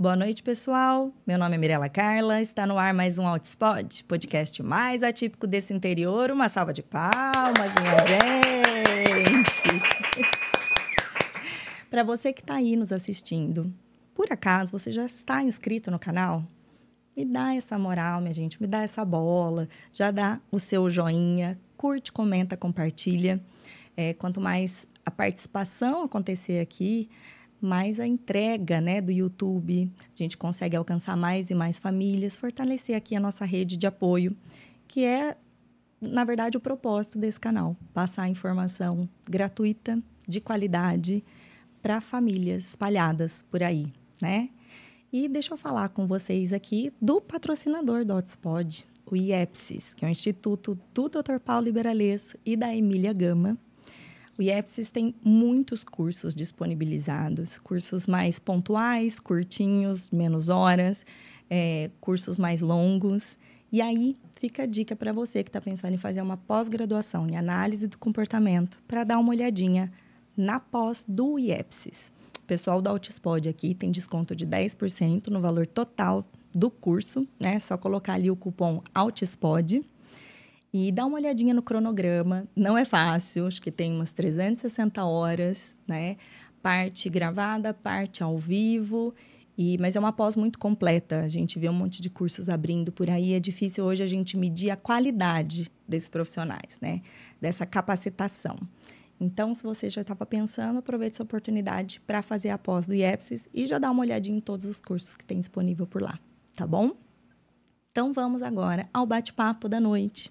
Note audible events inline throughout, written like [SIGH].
Boa noite, pessoal. Meu nome é Mirela Carla. Está no ar mais um Outspot, podcast mais atípico desse interior. Uma salva de palmas, minha gente. [LAUGHS] Para você que está aí nos assistindo, por acaso você já está inscrito no canal? Me dá essa moral, minha gente, me dá essa bola, já dá o seu joinha, curte, comenta, compartilha. É, quanto mais a participação acontecer aqui, mais a entrega né, do YouTube. A gente consegue alcançar mais e mais famílias, fortalecer aqui a nossa rede de apoio, que é, na verdade, o propósito desse canal: passar informação gratuita, de qualidade, para famílias espalhadas por aí, né? E deixa eu falar com vocês aqui do patrocinador do Hotspot, o IEPSIS, que é o Instituto do Dr. Paulo Liberalesso e da Emília Gama o IEPSIS tem muitos cursos disponibilizados, cursos mais pontuais, curtinhos, menos horas, é, cursos mais longos. E aí fica a dica para você que está pensando em fazer uma pós-graduação em análise do comportamento, para dar uma olhadinha na pós do IEPSIS. O pessoal da Altispod aqui tem desconto de 10% no valor total do curso, né? Só colocar ali o cupom Altispod e dá uma olhadinha no cronograma. Não é fácil, acho que tem umas 360 horas, né? Parte gravada, parte ao vivo. E, mas é uma pós muito completa. A gente vê um monte de cursos abrindo por aí. É difícil hoje a gente medir a qualidade desses profissionais, né? Dessa capacitação. Então, se você já estava pensando, aproveite essa oportunidade para fazer a pós do IEPSIS e já dá uma olhadinha em todos os cursos que tem disponível por lá, tá bom? Então, vamos agora ao bate-papo da noite.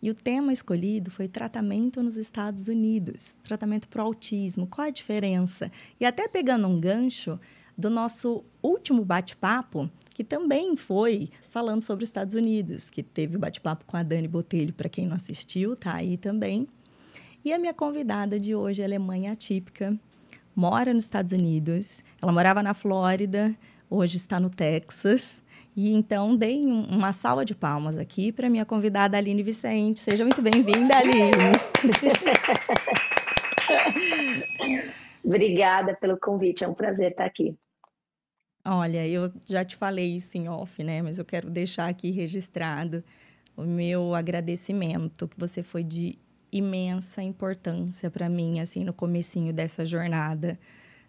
E o tema escolhido foi tratamento nos Estados Unidos, tratamento para o autismo. Qual a diferença? E até pegando um gancho do nosso último bate-papo, que também foi falando sobre os Estados Unidos, que teve o bate-papo com a Dani Botelho, para quem não assistiu, tá aí também. E a minha convidada de hoje, ela é mãe atípica, mora nos Estados Unidos, ela morava na Flórida, hoje está no Texas. E então, dei uma salva de palmas aqui para minha convidada Aline Vicente. Seja muito bem-vinda, Aline. [LAUGHS] Obrigada pelo convite, é um prazer estar aqui. Olha, eu já te falei isso em off, né? Mas eu quero deixar aqui registrado o meu agradecimento, que você foi de imensa importância para mim, assim, no comecinho dessa jornada,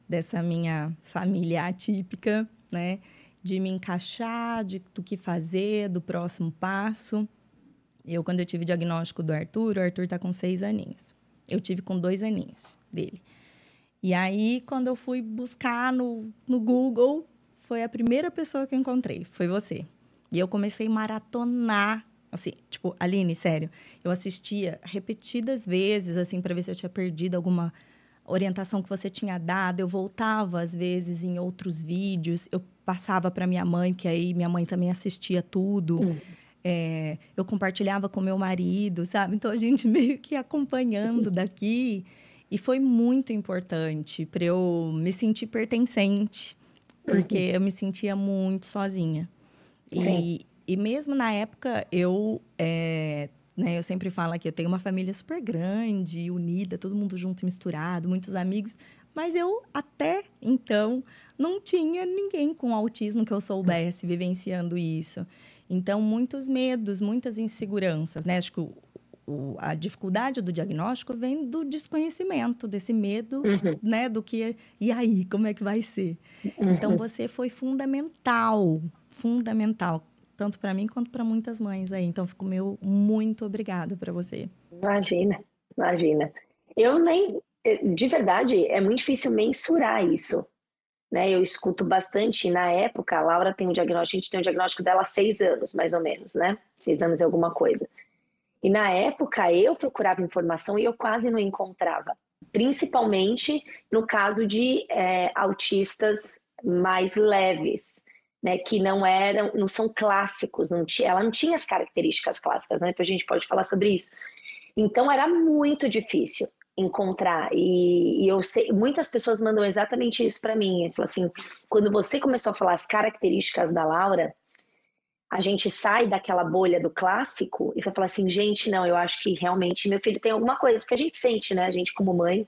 dessa minha família atípica, né? De me encaixar, de, do que fazer, do próximo passo. Eu, quando eu tive diagnóstico do Arthur, o Arthur está com seis aninhos. Eu tive com dois aninhos dele. E aí, quando eu fui buscar no, no Google, foi a primeira pessoa que eu encontrei, foi você. E eu comecei a maratonar, assim, tipo, Aline, sério, eu assistia repetidas vezes, assim, para ver se eu tinha perdido alguma orientação que você tinha dado. Eu voltava, às vezes, em outros vídeos, eu passava para minha mãe, que aí minha mãe também assistia tudo. Uhum. É, eu compartilhava com meu marido, sabe? Então a gente [LAUGHS] meio que acompanhando daqui. E foi muito importante para eu me sentir pertencente, porque uhum. eu me sentia muito sozinha. E, e mesmo na época, eu, é, né, eu sempre falo que eu tenho uma família super grande, unida, todo mundo junto e misturado, muitos amigos, mas eu até então não tinha ninguém com autismo que eu soubesse vivenciando isso. Então, muitos medos, muitas inseguranças, né? Acho que o, o, a dificuldade do diagnóstico vem do desconhecimento, desse medo, uhum. né? Do que, e aí, como é que vai ser? Uhum. Então, você foi fundamental, fundamental, tanto para mim quanto para muitas mães aí. Então, fico meu muito obrigada para você. Imagina, imagina. Eu nem, de verdade, é muito difícil mensurar isso né? Eu escuto bastante. Na época, a Laura tem um diagnóstico, a gente tem um diagnóstico dela há seis anos, mais ou menos, né? Seis anos é alguma coisa. E na época, eu procurava informação e eu quase não encontrava. Principalmente no caso de é, autistas mais leves, né? Que não eram, não são clássicos, não tinha, ela não tinha as características clássicas, né? Depois a gente pode falar sobre isso. Então era muito difícil encontrar. E, e, eu sei, muitas pessoas mandam exatamente isso para mim. Falou assim: quando você começou a falar as características da Laura, a gente sai daquela bolha do clássico e você fala assim, gente, não, eu acho que realmente meu filho tem alguma coisa, porque a gente sente, né? A gente como mãe,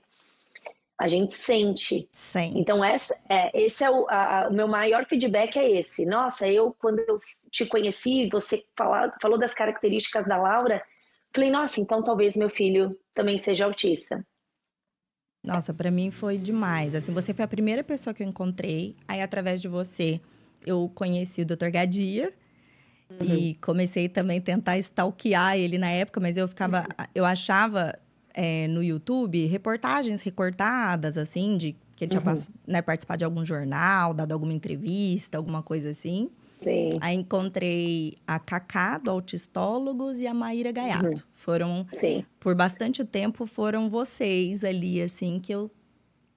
A gente sente. Sente. Então, essa, é, esse é o, a, o meu maior feedback é esse. Nossa, eu, quando eu te conheci, você fala, falou das características da Laura, falei, nossa, então talvez meu filho também seja autista. Nossa, para mim foi demais. Assim, você foi a primeira pessoa que eu encontrei. Aí, através de você, eu conheci o Dr. Gadia. Uhum. E comecei também a tentar stalkear ele na época, mas eu ficava. Uhum. Eu achava é, no YouTube reportagens recortadas, assim, de que ele uhum. tinha né, participado de algum jornal, dado alguma entrevista, alguma coisa assim. Sim. Aí encontrei a Cacá, do Autistólogos, e a Maíra Gaiato. Uhum. Foram, Sim. por bastante tempo, foram vocês ali, assim, que eu,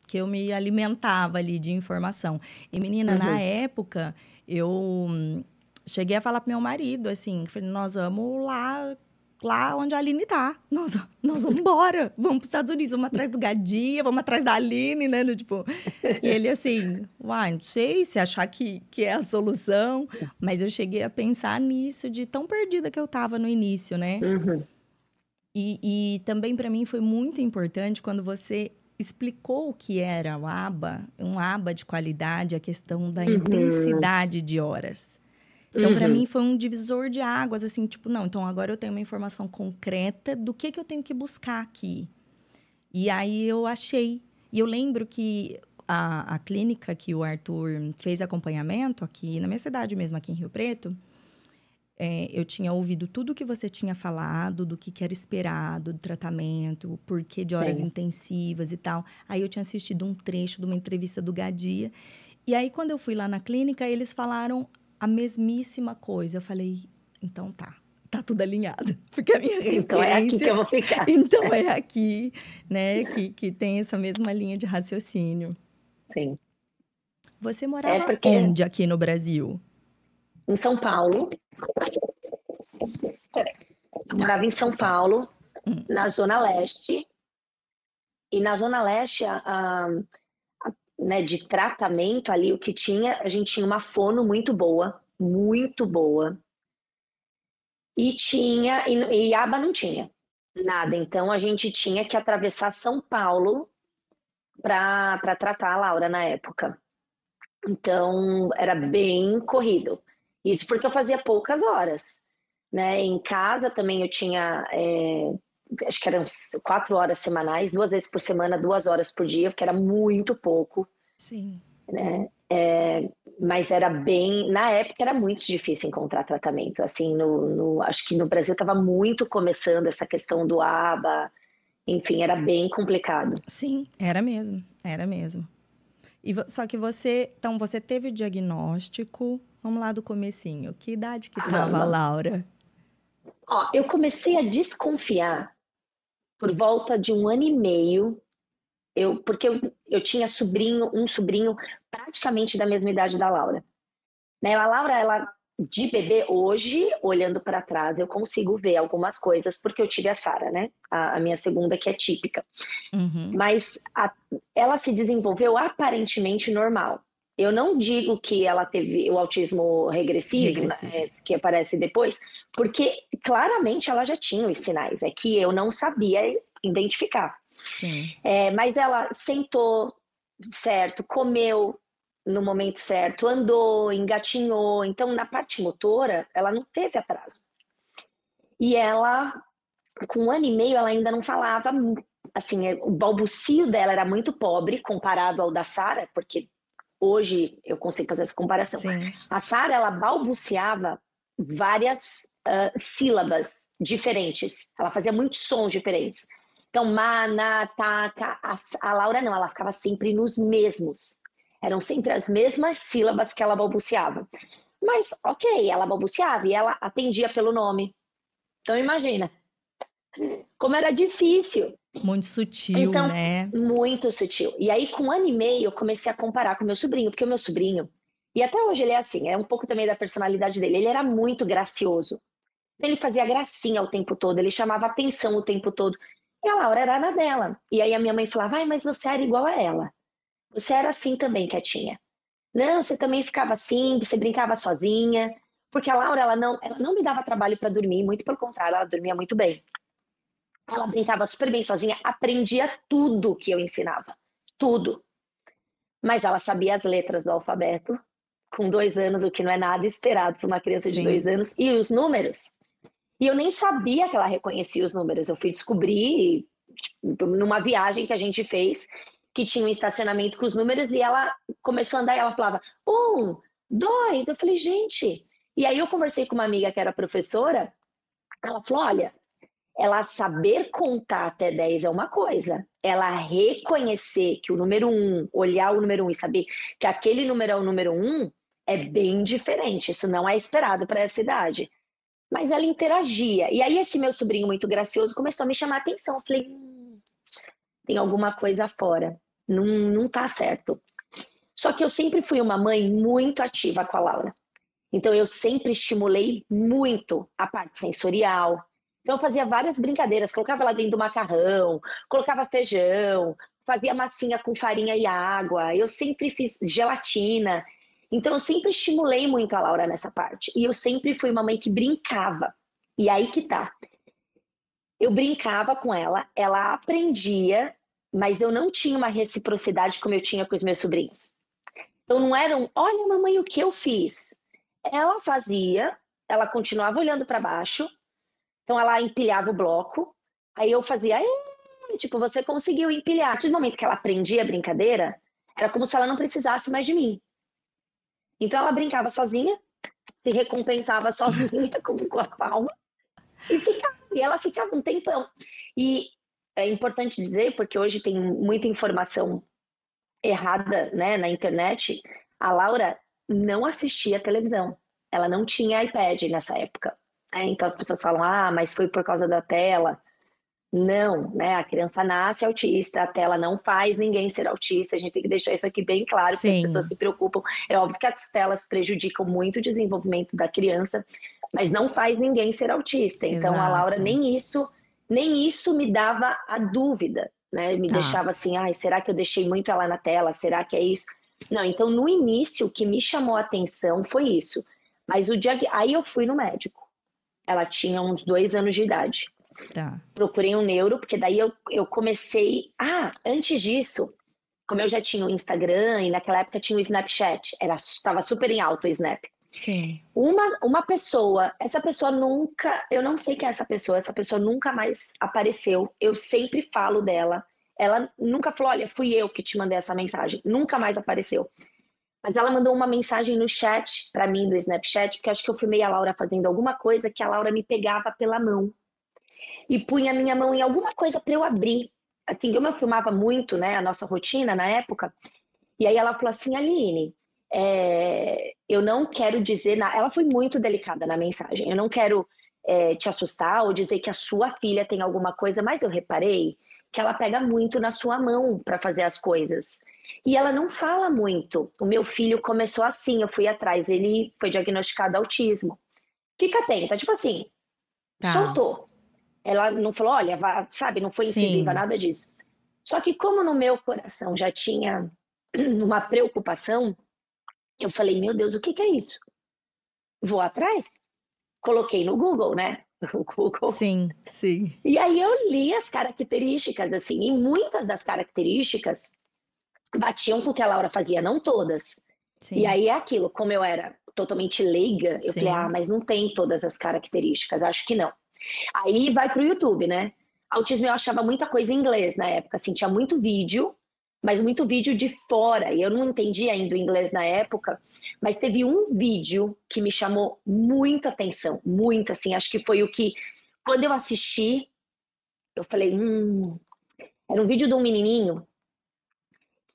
que eu me alimentava ali de informação. E, menina, uhum. na época, eu hum, cheguei a falar pro meu marido, assim, falei, nós vamos lá lá onde a Aline tá. Nós, nós vamos embora. Vamos para os Estados Unidos, vamos atrás do Gadia, vamos atrás da Aline, né? Tipo, e ele assim, uai, não sei se achar que, que é a solução. Mas eu cheguei a pensar nisso, de tão perdida que eu tava no início, né? Uhum. E, e também para mim foi muito importante quando você explicou o que era o ABA, um ABA de qualidade, a questão da uhum. intensidade de horas. Então, uhum. para mim, foi um divisor de águas, assim, tipo, não, então agora eu tenho uma informação concreta do que, que eu tenho que buscar aqui. E aí eu achei. E eu lembro que a, a clínica que o Arthur fez acompanhamento aqui na minha cidade mesmo, aqui em Rio Preto, é, eu tinha ouvido tudo o que você tinha falado, do que, que era esperado, do tratamento, o porquê de horas Sim. intensivas e tal. Aí eu tinha assistido um trecho de uma entrevista do Gadia. E aí, quando eu fui lá na clínica, eles falaram a mesmíssima coisa. Eu falei, então tá, tá tudo alinhado. [LAUGHS] Porque a minha referência... Então é aqui que eu vou ficar. [LAUGHS] Então é aqui, né, que, que tem essa mesma linha de raciocínio. Sim. Você morava é porque... onde aqui no Brasil? Em São Paulo. Espera Eu morava em São Paulo, hum. na Zona Leste. E na Zona Leste, a, a né, de tratamento ali, o que tinha, a gente tinha uma fono muito boa, muito boa. E tinha, e, e aba não tinha nada. Então a gente tinha que atravessar São Paulo para tratar a Laura na época. Então era bem corrido. Isso porque eu fazia poucas horas. Né? Em casa também eu tinha, é, acho que eram quatro horas semanais, duas vezes por semana, duas horas por dia, porque era muito pouco. Sim. Né? É, mas era bem. Na época era muito difícil encontrar tratamento. Assim, no, no acho que no Brasil estava muito começando essa questão do ABA. Enfim, era bem complicado. Sim, era mesmo. Era mesmo. E, só que você, então, você teve o diagnóstico, vamos lá do comecinho. Que idade que estava a Laura? Ó, eu comecei a desconfiar por volta de um ano e meio eu, porque eu, eu tinha sobrinho, um sobrinho praticamente da mesma idade da Laura. Né? A Laura, ela de bebê hoje, olhando para trás, eu consigo ver algumas coisas, porque eu tive a Sara, né? A, a, minha segunda, que é típica. Uhum. Mas a, ela se desenvolveu aparentemente normal. Eu não digo que ela teve o autismo regressivo, regressivo. Né, que aparece depois, porque claramente ela já tinha os sinais, é que eu não sabia identificar. É, mas ela sentou certo, comeu no momento certo, andou, engatinhou. Então, na parte motora, ela não teve atraso. E ela, com um ano e meio, ela ainda não falava. Assim, o balbucio dela era muito pobre comparado ao da Sara, porque hoje eu consigo fazer essa comparação. Sim. A Sara, ela balbuciava várias uh, sílabas diferentes. Ela fazia muitos sons diferentes. Então, mana, taca, a, a Laura não, ela ficava sempre nos mesmos. Eram sempre as mesmas sílabas que ela balbuciava. Mas, ok, ela balbuciava e ela atendia pelo nome. Então, imagina. Como era difícil. Muito sutil, então, né? Muito sutil. E aí, com um ano e meio, eu comecei a comparar com meu sobrinho, porque o meu sobrinho, e até hoje ele é assim, é um pouco também da personalidade dele, ele era muito gracioso. Ele fazia gracinha o tempo todo, ele chamava atenção o tempo todo. E a Laura era na dela. E aí a minha mãe falava, ai, mas você era igual a ela. Você era assim também, quietinha. Não, você também ficava assim, você brincava sozinha. Porque a Laura, ela não, ela não me dava trabalho para dormir, muito pelo contrário, ela dormia muito bem. Ela brincava super bem sozinha, aprendia tudo que eu ensinava. tudo. Mas ela sabia as letras do alfabeto, com dois anos, o que não é nada esperado para uma criança Sim. de dois anos, e os números. E eu nem sabia que ela reconhecia os números. Eu fui descobrir tipo, numa viagem que a gente fez que tinha um estacionamento com os números e ela começou a andar e ela falava um, dois. Eu falei, gente. E aí eu conversei com uma amiga que era professora. Ela falou: olha, ela saber contar até 10 é uma coisa. Ela reconhecer que o número um, olhar o número um e saber que aquele número é o número um, é bem diferente. Isso não é esperado para essa idade. Mas ela interagia. E aí, esse meu sobrinho muito gracioso começou a me chamar a atenção. Eu falei: hum, tem alguma coisa fora. Não, não tá certo. Só que eu sempre fui uma mãe muito ativa com a Laura. Então, eu sempre estimulei muito a parte sensorial, então, eu fazia várias brincadeiras, colocava ela dentro do macarrão, colocava feijão, fazia massinha com farinha e água, eu sempre fiz gelatina. Então, eu sempre estimulei muito a Laura nessa parte. E eu sempre fui uma mãe que brincava. E aí que tá. Eu brincava com ela, ela aprendia, mas eu não tinha uma reciprocidade como eu tinha com os meus sobrinhos. Então, não eram, olha, mamãe, o que eu fiz. Ela fazia, ela continuava olhando para baixo, então ela empilhava o bloco, aí eu fazia, tipo, você conseguiu empilhar. A partir do momento que ela aprendia a brincadeira, era como se ela não precisasse mais de mim. Então ela brincava sozinha, se recompensava sozinha [LAUGHS] com, com a palma e ficava. E ela ficava um tempão. E é importante dizer, porque hoje tem muita informação errada né, na internet, a Laura não assistia televisão. Ela não tinha iPad nessa época. Né? Então as pessoas falam, ah, mas foi por causa da tela. Não, né? A criança nasce autista, a tela não faz ninguém ser autista. A gente tem que deixar isso aqui bem claro, porque as pessoas se preocupam. É óbvio que as telas prejudicam muito o desenvolvimento da criança, mas não faz ninguém ser autista. Então Exato. a Laura nem isso, nem isso me dava a dúvida, né? Me tá. deixava assim, ai, será que eu deixei muito ela na tela? Será que é isso? Não, então no início o que me chamou a atenção foi isso. Mas o dia aí eu fui no médico. Ela tinha uns dois anos de idade. Tá. Procurei um neuro, porque daí eu, eu comecei. Ah, antes disso, como eu já tinha o Instagram e naquela época tinha o Snapchat, era estava super em alto o Snap. Sim. Uma, uma pessoa, essa pessoa nunca, eu não sei quem é essa pessoa, essa pessoa nunca mais apareceu. Eu sempre falo dela. Ela nunca falou, olha, fui eu que te mandei essa mensagem. Nunca mais apareceu. Mas ela mandou uma mensagem no chat para mim do Snapchat, porque acho que eu filmei a Laura fazendo alguma coisa que a Laura me pegava pela mão e punha a minha mão em alguma coisa para eu abrir. Assim, como eu filmava muito, né, a nossa rotina na época, e aí ela falou assim, Aline, é, eu não quero dizer. Ela foi muito delicada na mensagem. Eu não quero é, te assustar ou dizer que a sua filha tem alguma coisa, mas eu reparei que ela pega muito na sua mão para fazer as coisas. E ela não fala muito. O meu filho começou assim, eu fui atrás, ele foi diagnosticado autismo. Fica atenta, tipo assim, tá. soltou. Ela não falou, olha, sabe, não foi incisiva, Sim. nada disso. Só que como no meu coração já tinha [CLEARS THROAT] uma preocupação, eu falei, meu Deus, o que, que é isso? Vou atrás. Coloquei no Google, né? [LAUGHS] O Google. Sim, sim. E aí eu li as características, assim, e muitas das características batiam com o que a Laura fazia, não todas. Sim. E aí é aquilo, como eu era totalmente leiga, eu Sim. falei, ah, mas não tem todas as características, acho que não. Aí vai pro YouTube, né? Autismo eu achava muita coisa em inglês na época, assim, tinha muito vídeo, mas muito vídeo de fora, e eu não entendia ainda o inglês na época, mas teve um vídeo que me chamou muita atenção, muito, assim, acho que foi o que, quando eu assisti, eu falei, hum, era um vídeo de um menininho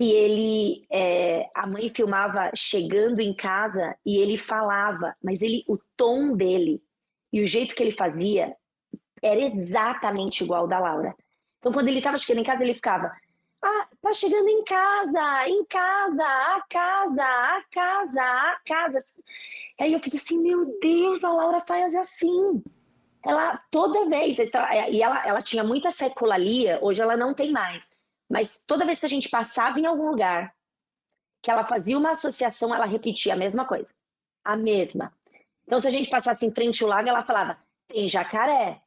que ele, é, a mãe filmava chegando em casa e ele falava, mas ele, o tom dele e o jeito que ele fazia era exatamente igual ao da Laura. Então, quando ele estava chegando em casa, ele ficava, ah, tá chegando em casa, em casa, a casa, a casa, a casa. Aí eu fiz assim, meu Deus, a Laura faz assim. Ela toda vez, e ela, ela tinha muita seculalia, hoje ela não tem mais. Mas toda vez que a gente passava em algum lugar, que ela fazia uma associação, ela repetia a mesma coisa. A mesma. Então, se a gente passasse em frente ao lago, ela falava: tem jacaré.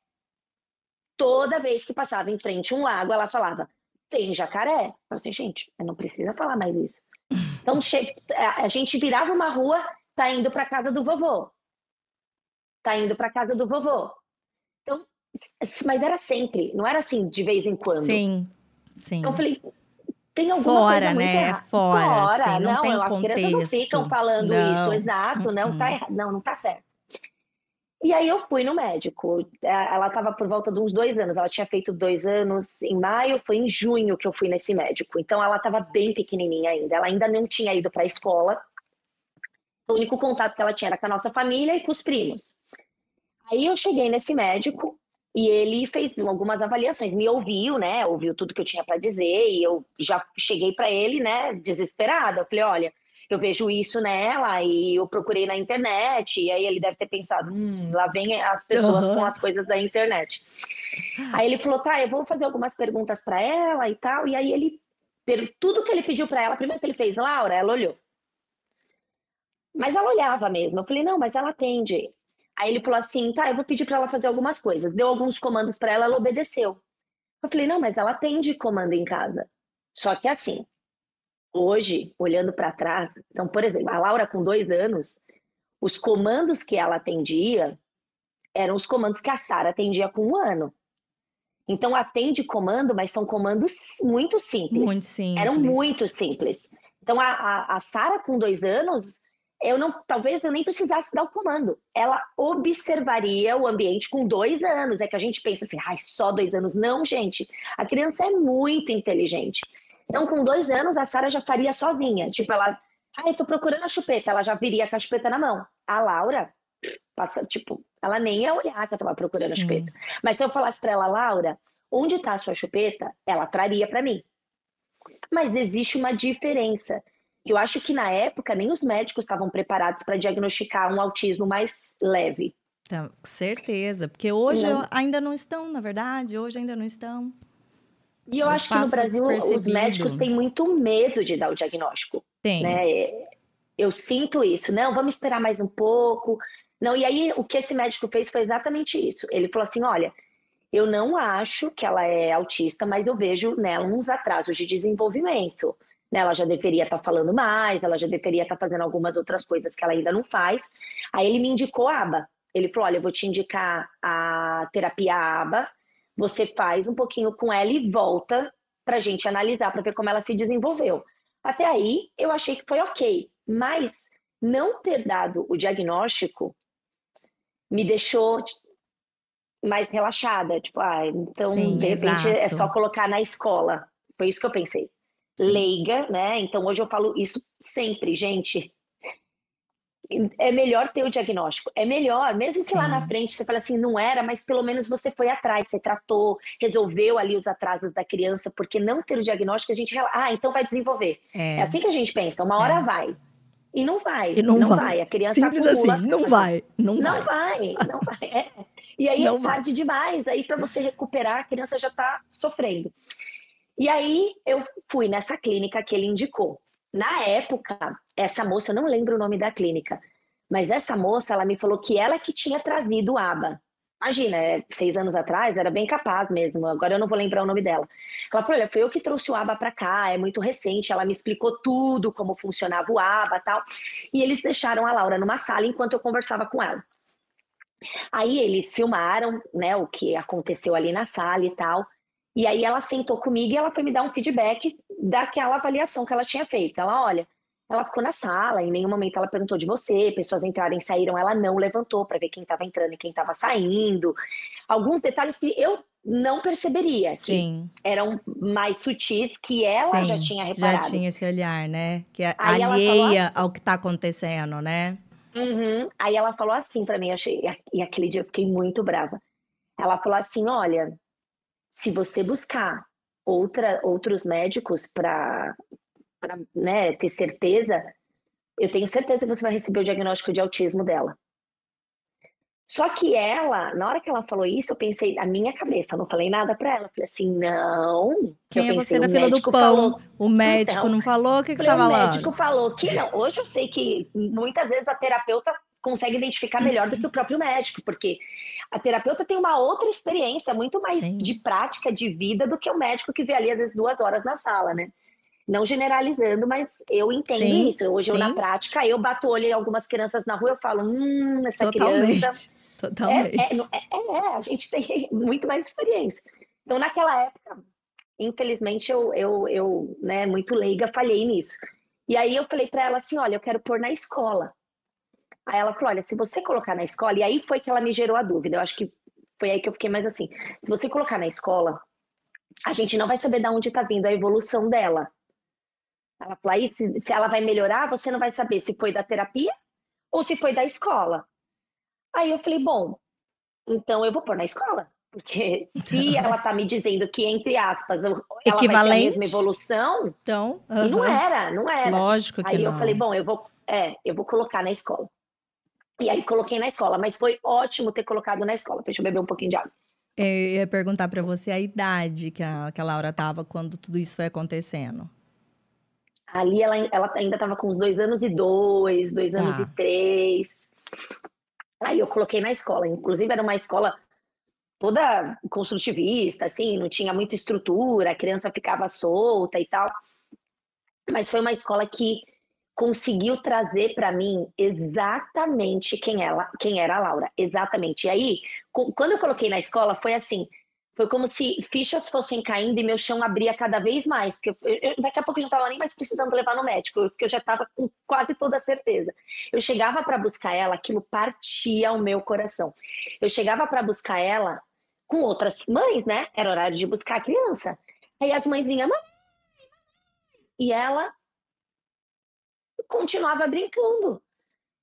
Toda vez que passava em frente a um lago, ela falava: tem jacaré. Eu assim, gente, não precisa falar mais isso. Então, a gente virava uma rua, tá indo para casa do vovô. Tá indo para casa do vovô. Então, mas era sempre, não era assim de vez em quando. Sim, sim. Então eu falei, tem alguma fora, né? Fora, Fora, assim, não, não, tem as contexto. crianças não ficam falando Não. isso, exato, não tá errado, não, não tá certo. E aí eu fui no médico. É, Ela estava por volta de uns dois anos. Ela tinha feito dois anos em maio, foi em junho que eu fui nesse médico. Então ela estava bem pequenininha ainda. Ela ainda não tinha ido para a escola. O único contato que ela tinha era com a nossa família e com os primos. Aí eu cheguei nesse médico e ele fez algumas avaliações, me ouviu, né? Ouviu tudo que eu tinha para dizer e eu já cheguei para ele, né? Desesperada. Eu falei, olha, eu vejo isso nela e eu procurei na internet e aí ele deve ter pensado, hum, lá vem as pessoas Aham. com as coisas da internet. Aí ele falou, tá, eu vou fazer algumas perguntas para ela e tal. E aí ele, tudo que ele pediu para ela, primeiro que ele fez, Laura, ela olhou. Mas ela olhava mesmo. Eu falei, não, mas ela atende. Aí ele falou assim, tá, eu vou pedir para ela fazer algumas coisas. Deu alguns comandos para ela, ela obedeceu. Eu falei, não, mas ela atende comando em casa. Só que assim, hoje, olhando para trás, então, por exemplo, a Laura com dois anos, os comandos que ela atendia eram os comandos que a Sara atendia com um ano. Então, atende comando, mas são comandos muito simples. Muito simples. Eram muito simples. Então, a, a, a Sara, com dois anos, eu não, talvez eu nem precisasse dar o comando. Ela observaria o ambiente com dois anos. É que a gente pensa assim, ai, só dois anos. Não, gente. A criança é muito inteligente. Então, com dois anos, a Sara já faria sozinha. Tipo, ela, ai, eu tô procurando a chupeta. Ela já viria com a chupeta na mão. A Laura, passa, tipo, ela nem ia olhar que eu tava procurando a Sim. chupeta. Mas se eu falasse para ela, Laura, onde está a sua chupeta? Ela traria para mim. Mas existe uma diferença. Eu acho que na época nem os médicos estavam preparados para diagnosticar um autismo mais leve. Então, certeza. Porque hoje Não. eu- ainda não estão, na verdade. Hoje ainda não estão. E eu acho que no Brasil os médicos têm muito medo de dar o diagnóstico. Tem. né? Eu sinto isso. Não, vamos esperar mais um pouco. Não, e aí o que esse médico fez foi exatamente isso. Ele falou assim: olha, eu não acho que ela é autista, mas eu vejo nela uns atrasos de desenvolvimento. Né, Ela já deveria estar falando mais, ela já deveria estar fazendo algumas outras coisas que ela ainda não faz. Aí ele me indicou a aba. Ele falou: olha, eu vou te indicar a terapia aba. Você faz um pouquinho com ela e volta para a gente analisar, para ver como ela se desenvolveu. Até aí, eu achei que foi ok, mas não ter dado o diagnóstico me deixou mais relaxada. Tipo, ah, então Sim, de repente é exato. só colocar na escola. Foi isso que eu pensei. Sim. Leiga, né? Então hoje eu falo isso sempre, gente. É melhor ter o diagnóstico. É melhor, mesmo que lá na Sim. frente você fale assim, não era, mas pelo menos você foi atrás, você tratou, resolveu ali os atrasos da criança, porque não ter o diagnóstico, a gente. Ah, então vai desenvolver. É É. assim que a gente pensa, uma hora É. vai. E não vai. E não vai. A criança Simples acumula. assim. Não vai. Não, Não vai. vai, não [LAUGHS] vai. é. E aí Não é vai. tarde demais. Aí para você recuperar, a criança já está sofrendo. E aí eu fui nessa clínica que ele indicou. Na época, essa moça, eu não lembro o nome da clínica, mas essa moça, ela me falou que ela que tinha trazido o ABA. Imagina, é, seis anos atrás, era bem capaz mesmo. Agora eu não vou lembrar o nome dela. Ela falou: olha, foi eu que trouxe o ABA para cá, é muito recente. Ela me explicou tudo, como funcionava o ABA tal. E eles deixaram a Laura numa sala enquanto eu conversava com ela. Aí eles filmaram, né, o que aconteceu ali na sala e tal. E aí ela sentou comigo e ela foi me dar um feedback daquela avaliação que ela tinha feito. Ela, olha, ela ficou na sala, em nenhum momento ela perguntou de você, pessoas entraram e saíram, ela não levantou para ver quem estava entrando e quem estava saindo. Alguns detalhes que eu não perceberia, que Sim. eram mais sutis, que ela sim. já tinha Já reparado. tinha esse olhar, né? Que é Aí alheia assim- ao que tá acontecendo, né? Uhum. Aí ela falou assim pra mim, achei, e aquele dia eu fiquei muito brava. Ela falou assim: olha, se você buscar outra, outros médicos para né, ter certeza, eu tenho certeza que você vai receber o diagnóstico de autismo dela. Só que ela, na hora que ela falou isso, eu pensei, a minha cabeça, eu não falei nada pra ela. Eu falei assim, não. Quem eu é pensei, você na o fila do pão? falou, O médico Então, não falou? O que, que você estava o lá? médico falou que não. Hoje eu sei que muitas vezes a terapeuta consegue identificar melhor do que o próprio médico, porque a terapeuta tem uma outra experiência, muito mais Sim. de prática, de vida, do que o médico que vê ali às vezes duas horas na sala, né? Não generalizando, mas eu entendo sim, isso. Hoje sim. eu, na prática, eu bato o olho em algumas crianças na rua, eu falo, hum, essa Totalmente. criança. Totalmente. É, é, é, é, a gente [LAUGHS] tem muito mais experiência. Então, naquela época, infelizmente, eu, eu, eu né, muito leiga, falhei nisso. E aí eu falei para ela assim: olha, eu quero pôr na escola. Aí ela falou: olha, se você colocar na escola, e aí foi que ela me gerou a dúvida. Eu acho que foi aí que eu fiquei mais assim: se você colocar na escola, a gente não vai saber de onde está vindo a evolução dela. Ela falou: aí se, se ela vai melhorar, você não vai saber se foi da terapia ou se foi da escola. Aí eu falei: bom, então eu vou pôr na escola. Porque [LAUGHS] se ela tá me dizendo que, entre aspas, ela vai ter a mesma evolução, então, e não era, não era. Lógico que Aí não. eu falei, bom, eu vou, é, eu vou colocar na escola. E aí coloquei na escola, mas foi ótimo ter colocado na escola. Deixa eu beber um pouquinho de água. Eu ia perguntar para você a idade que a, que a Laura tava quando tudo isso foi acontecendo. Ali ela, ela ainda estava com uns dois anos e dois, dois anos tá. e três. Aí eu coloquei na escola. Inclusive, era uma escola toda construtivista, assim, não tinha muita estrutura, a criança ficava solta e tal. Mas foi uma escola que conseguiu trazer para mim exatamente quem ela, quem era a Laura, exatamente. E aí, quando eu coloquei na escola, foi assim, foi como se fichas fossem caindo e meu chão abria cada vez mais, porque eu, eu, daqui a pouco eu já estava nem mais precisando levar no médico, porque eu já estava com quase toda certeza. Eu chegava para buscar ela, aquilo partia o meu coração. Eu chegava para buscar ela com outras mães, né? Era horário de buscar a criança. Aí as mães vinham, mãe, e ela continuava brincando.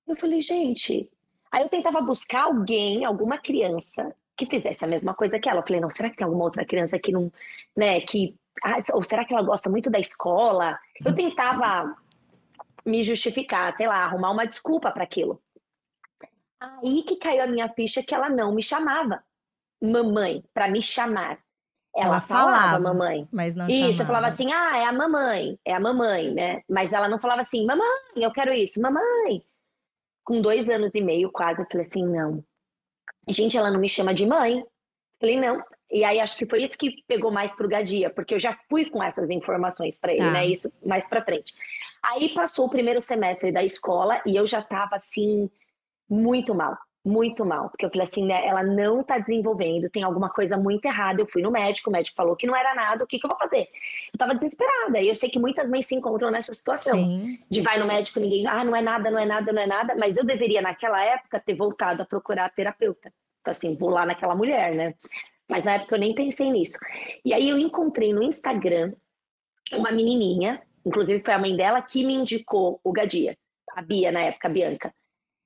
Eu falei, gente. Aí eu tentava buscar alguém, alguma criança que fizesse a mesma coisa que ela. Eu falei, não, será que tem alguma outra criança que não, né, que ah, ou será que ela gosta muito da escola? Eu tentava me justificar, sei lá, arrumar uma desculpa para aquilo. Aí que caiu a minha ficha que ela não me chamava mamãe, para me chamar. Ela, ela falava, falava, mamãe. Mas não Isso, chamava. eu falava assim, ah, é a mamãe, é a mamãe, né? Mas ela não falava assim, mamãe, eu quero isso, mamãe. Com dois anos e meio quase, eu falei assim, não. Gente, ela não me chama de mãe. Falei, não. E aí acho que foi isso que pegou mais pro Gadia, porque eu já fui com essas informações para ele, tá. né? Isso mais para frente. Aí passou o primeiro semestre da escola e eu já tava assim muito mal muito mal, porque eu falei assim, né, ela não tá desenvolvendo, tem alguma coisa muito errada. Eu fui no médico, o médico falou que não era nada, o que, que eu vou fazer? Eu tava desesperada, e eu sei que muitas mães se encontram nessa situação, Sim. de vai no médico, ninguém, ah, não é nada, não é nada, não é nada, mas eu deveria naquela época ter voltado a procurar a terapeuta. Então assim, vou lá naquela mulher, né? Mas na época eu nem pensei nisso. E aí eu encontrei no Instagram uma menininha, inclusive foi a mãe dela que me indicou o Gadia, a Bia na época, a Bianca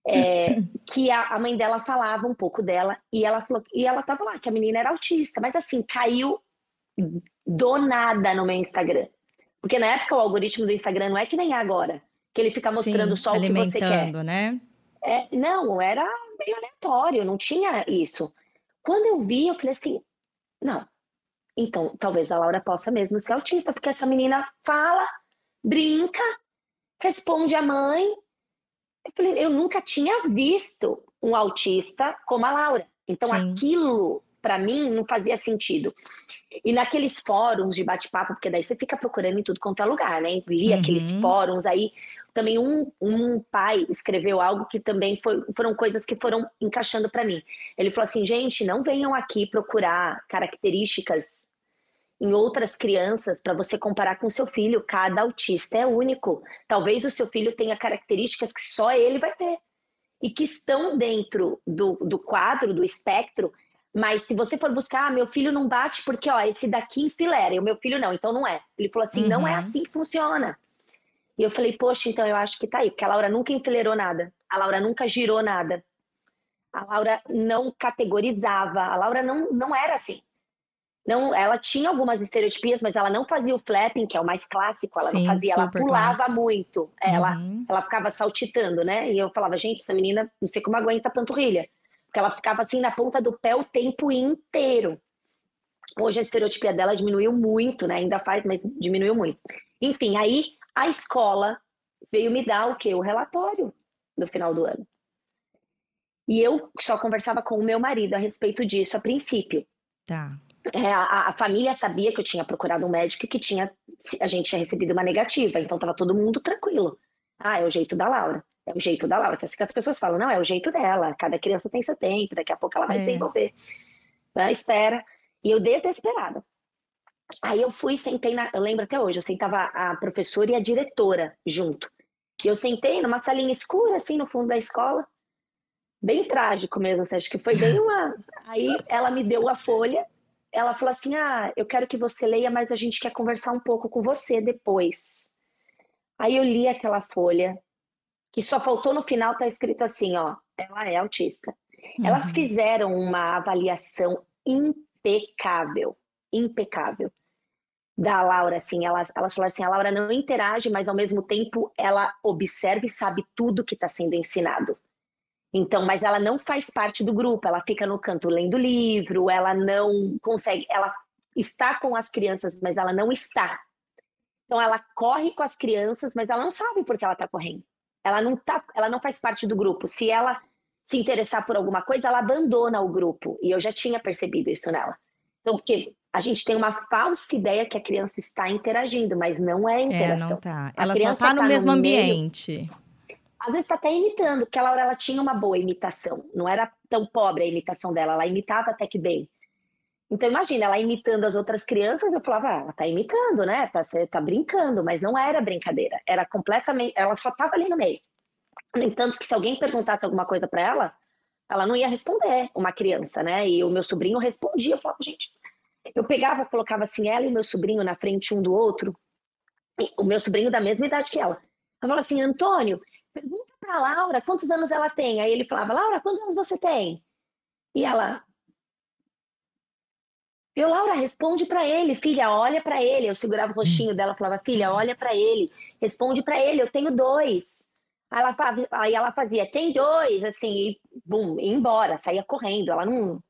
é, que a, a, mãe dela falava um pouco dela e ela falou e ela tava lá que a menina era autista, mas assim caiu do nada no meu Instagram, porque na época o algoritmo do Instagram não é que nem é agora, que ele fica mostrando Sim, só o que você quer, né? É, não, era meio aleatório, não tinha isso. Quando eu vi, eu falei assim, não. Então, talvez a Laura possa mesmo ser autista, porque essa menina fala, brinca, responde a mãe, eu falei, eu nunca tinha visto um autista como a Laura. Então Sim. aquilo para mim não fazia sentido. E naqueles fóruns de bate-papo, porque daí você fica procurando em tudo quanto é lugar, né? Vi uhum. aqueles fóruns aí. Também um, um pai escreveu algo que também foi, foram coisas que foram encaixando para mim. Ele falou assim: gente, não venham aqui procurar características em outras crianças para você comparar com seu filho. Cada autista é único. Talvez o seu filho tenha características que só ele vai ter e que estão dentro do, do quadro, do espectro. Mas se você for buscar, ah, meu filho não bate porque, ó, esse daqui enfilera, e o meu filho não, então não é. Ele falou assim: uhum. não é uhum. assim que funciona. E eu falei, poxa, então eu acho que tá aí, porque a Laura nunca enfileirou nada, a Laura nunca girou nada, a Laura não categorizava, a Laura não, não era assim não, ela tinha algumas estereotipias, mas ela não fazia o flapping, que é o mais clássico, ela Sim, não fazia, ela pulava clássico. muito. Ela, uhum. ela ficava saltitando, né? E eu falava, gente, essa menina não sei como aguenta a panturrilha. Porque ela ficava assim na ponta do pé o tempo inteiro. Hoje a estereotipia dela diminuiu muito, né? Ainda faz, mas diminuiu muito. Enfim, aí a escola veio me dar o quê? O relatório no final do ano. E eu só conversava com o meu marido a respeito disso a princípio. Tá. É, a, a, família sabia que eu tinha procurado um médico e que tinha, a gente tinha recebido uma negativa, então estava todo mundo tranquilo. Ah, é o jeito da Laura. É o jeito da Laura. Que as pessoas falam, não, é o jeito dela. Cada criança tem seu tempo, daqui a pouco ela vai é. desenvolver. Né? Espera. E eu desesperada. Aí eu fui, sentei na. Eu lembro até hoje, eu sentava a professora e a diretora junto. Que eu sentei numa salinha escura, assim, no fundo da escola. Bem trágico mesmo, assim, acho que foi bem uma. Aí ela me deu a folha ela falou assim: Ah, eu quero que você leia, mas a gente quer conversar um pouco com você depois. Aí eu li aquela folha, que só faltou no final, tá escrito assim: ó, ela é autista. Uhum. Elas fizeram uma avaliação impecável, impecável da Laura, assim, elas, elas falaram assim, a Laura não interage, mas ao mesmo tempo ela observa e sabe tudo que está sendo ensinado. Então, mas ela não faz parte do grupo, ela fica no canto lendo livro, ela não consegue, ela está com as crianças, mas ela não está. Então ela corre com as crianças, mas ela não sabe por que ela está correndo. Ela não tá, ela não faz parte do grupo. Se ela se interessar por alguma coisa, ela abandona o grupo. E eu já tinha percebido isso nela. Então, porque a gente tem uma falsa ideia que a criança está interagindo, mas não é interação. É, não tá. Ela só está no tá mesmo no ambiente. Meio, às vezes está até imitando, porque a Laura ela tinha uma boa imitação. Não era tão pobre a imitação dela, ela imitava até que bem. Então imagina, ela imitando as outras crianças, eu falava, ah, ela tá imitando, né? Tá, você tá brincando, mas não era brincadeira. Era completamente, ela só tava ali no meio. No entanto, que se alguém perguntasse alguma coisa para ela, ela não ia responder, uma criança, né? E o meu sobrinho respondia, eu falava, gente, eu pegava, colocava assim ela e meu sobrinho na frente um do outro, o meu sobrinho da mesma idade que ela. Eu falava assim, Antônio, pergunta para Laura quantos anos ela tem. Aí ele falava, Laura, quantos anos você tem? E ela, eu, Laura, responde para ele, filha, olha para ele. Eu segurava o rostinho dela, falava, filha, olha para ele, responde para ele, eu tenho dois. Aí ela, aí ela fazia, tem dois, assim, e bum, ia embora, saía correndo. Ela não.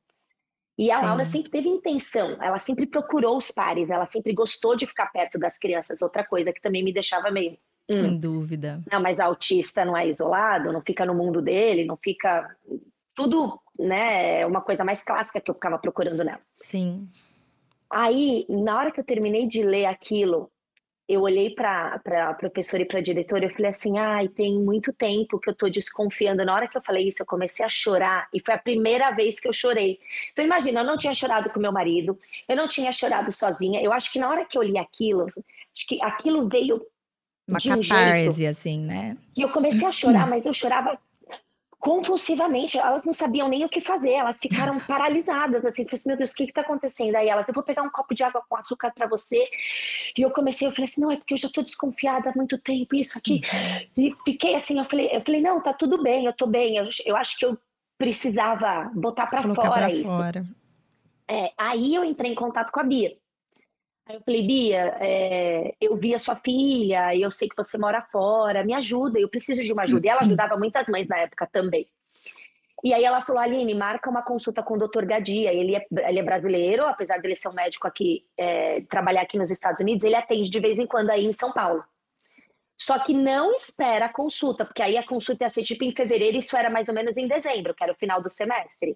E a Sim. Laura sempre teve intenção, ela sempre procurou os pares, ela sempre gostou de ficar perto das crianças. Outra coisa que também me deixava meio Hum. Sem dúvida. Não, mas autista não é isolado, não fica no mundo dele, não fica. Tudo, né? É uma coisa mais clássica que eu ficava procurando nela. Sim. Aí, na hora que eu terminei de ler aquilo, eu olhei para a professora e para a diretora e falei assim: ai, tem muito tempo que eu estou desconfiando. Na hora que eu falei isso, eu comecei a chorar e foi a primeira vez que eu chorei. Então, imagina, eu não tinha chorado com meu marido, eu não tinha chorado sozinha. Eu acho que na hora que eu li aquilo, acho que aquilo veio uma de um catarse, jeito, assim, né? E eu comecei a [CLEARS THROAT] chorar, mas eu chorava compulsivamente. Elas não sabiam nem o que fazer, elas ficaram [LAUGHS] paralisadas, assim, falei assim, meu Deus, o que está acontecendo? Aí elas, eu vou pegar um copo de água com açúcar para você. E eu comecei, eu falei assim, não, é porque eu já estou desconfiada há muito tempo, isso aqui. Uhum. E fiquei assim, eu falei, eu falei, não, tá tudo bem, eu tô bem. Eu, eu acho que eu precisava botar para fora pra isso. Fora. É, aí eu entrei em contato com a Bia. Aí eu falei, Bia, é, eu vi a sua filha, e eu sei que você mora fora, me ajuda, eu preciso de uma ajuda. E ela ajudava muitas mães na época também. E aí ela falou, Aline, marca uma consulta com o doutor Gadia. Ele é, ele é brasileiro, apesar dele ser um médico aqui, é, trabalhar aqui nos Estados Unidos, ele atende de vez em quando aí em São Paulo. Só que não espera a consulta, porque aí a consulta ia ser tipo em fevereiro, isso era mais ou menos em dezembro, que era o final do semestre.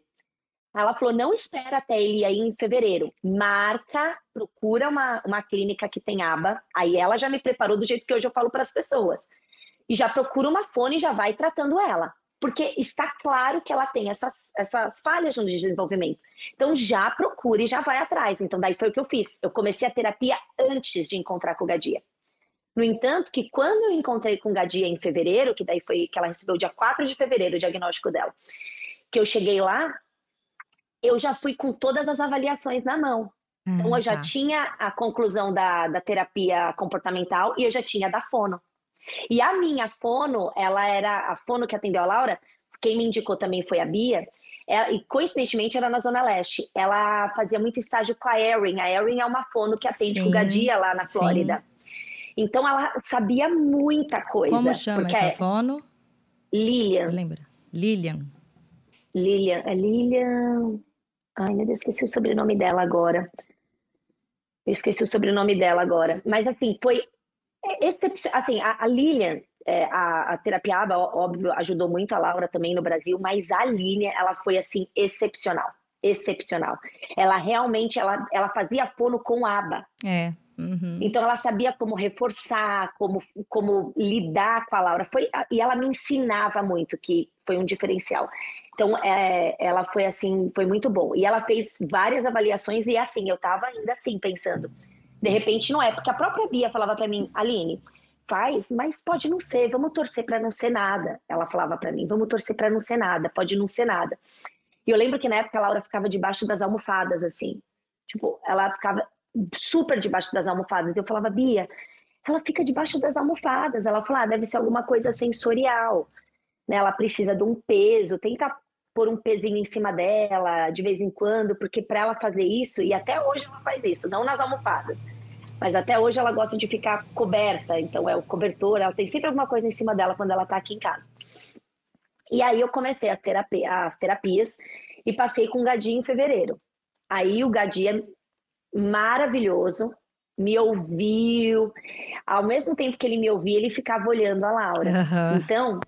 Ela falou: não espera até ele aí em fevereiro. Marca, procura uma, uma clínica que tem aba. Aí ela já me preparou do jeito que hoje eu falo para as pessoas. E já procura uma fone e já vai tratando ela. Porque está claro que ela tem essas, essas falhas no desenvolvimento. Então já procure e já vai atrás. Então daí foi o que eu fiz. Eu comecei a terapia antes de encontrar com o Gadia. No entanto, que quando eu encontrei com o Gadia em fevereiro, que daí foi que ela recebeu dia 4 de fevereiro o diagnóstico dela, que eu cheguei lá, eu já fui com todas as avaliações na mão. Então, eu já tá. tinha a conclusão da, da terapia comportamental e eu já tinha da fono. E a minha fono, ela era a fono que atendeu a Laura, quem me indicou também foi a Bia, ela, e coincidentemente era na Zona Leste. Ela fazia muito estágio com a Erin. A Erin é uma fono que atende sim, com o Gadia lá na Flórida. Sim. Então ela sabia muita coisa. Como chama essa é... fono? Lilian. Lembra? Lilian. Lilian. É Lilian. Ai, meu Deus, esqueci o sobrenome dela agora. Eu esqueci o sobrenome dela agora. Mas, assim, foi. Assim, a, a Lilian, é, a, a terapia ABA, óbvio, ajudou muito a Laura também no Brasil, mas a Aline, ela foi assim excepcional, excepcional. Ela realmente, ela, ela fazia fono com aba. É. Uhum. Então ela sabia como reforçar, como, como lidar com a Laura. Foi, e ela me ensinava muito, que foi um diferencial. Então é, ela foi assim, foi muito bom. E ela fez várias avaliações e assim, eu estava ainda assim pensando. De repente não é, porque a própria Bia falava para mim, Aline, faz, mas pode não ser, vamos torcer para não ser nada. Ela falava para mim, vamos torcer para não ser nada, pode não ser nada. E eu lembro que na época a Laura ficava debaixo das almofadas assim. Tipo, ela ficava super debaixo das almofadas. Eu falava, Bia, ela fica debaixo das almofadas. Ela falou, ah, deve ser alguma coisa sensorial. Né? Ela precisa de um peso, tenta pôr um pezinho em cima dela de vez em quando, porque para ela fazer isso, e até hoje ela faz isso, não nas almofadas, mas até hoje ela gosta de ficar coberta, então é o cobertor, ela tem sempre alguma coisa em cima dela quando ela tá aqui em casa. E aí eu comecei as, terapia, as terapias e passei com o Gadinho em fevereiro. Aí o Gadinho maravilhoso, me ouviu. Ao mesmo tempo que ele me ouvia, ele ficava olhando a Laura. Uhum. Então,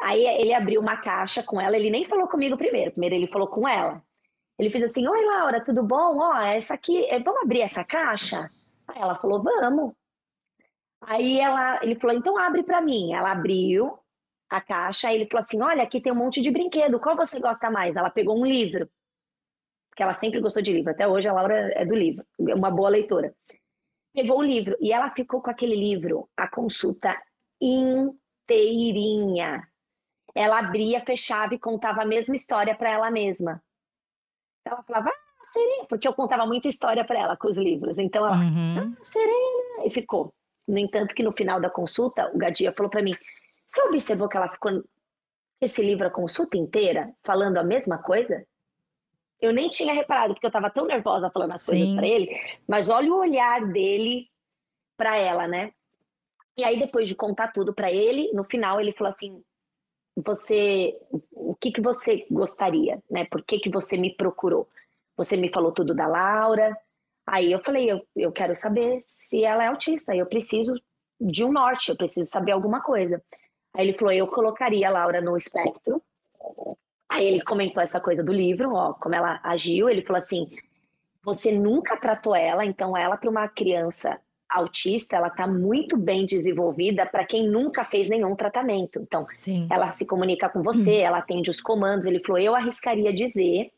aí ele abriu uma caixa com ela, ele nem falou comigo primeiro, primeiro ele falou com ela. Ele fez assim: Oi, Laura, tudo bom? Ó, essa aqui, eh, vamos abrir essa caixa? Aí ela falou: Vamos. Aí ela, ele falou: Então abre para mim. Ela abriu a caixa, aí ele falou assim: Olha, aqui tem um monte de brinquedo, qual você gosta mais? Ela pegou um livro que ela sempre gostou de livro. Até hoje a Laura é do livro, é uma boa leitora. Pegou o livro e ela ficou com aquele livro, a consulta inteirinha. Ela abria, fechava e contava a mesma história para ela mesma. Ela falava, ah, Serena, porque eu contava muita história para ela com os livros. Então ela, uhum. ah, Serena, e ficou. No entanto, que no final da consulta, o Gadia falou para mim: você observou que ela ficou esse livro a consulta inteira falando a mesma coisa? Eu nem tinha reparado, porque eu estava tão nervosa falando as coisas para ele, mas olha o olhar dele para ela, né? E aí, depois de contar tudo para ele, no final ele falou assim: Você, o que, que você gostaria, né? Por que, que você me procurou? Você me falou tudo da Laura. Aí eu falei: eu, eu quero saber se ela é autista, eu preciso de um norte, eu preciso saber alguma coisa. Aí ele falou: Eu colocaria a Laura no espectro Aí ele comentou essa coisa do livro, ó, como ela agiu. Ele falou assim: você nunca tratou ela, então ela para uma criança autista, ela está muito bem desenvolvida para quem nunca fez nenhum tratamento. Então, Sim. ela se comunica com você, hum. ela atende os comandos. Ele falou: eu arriscaria dizer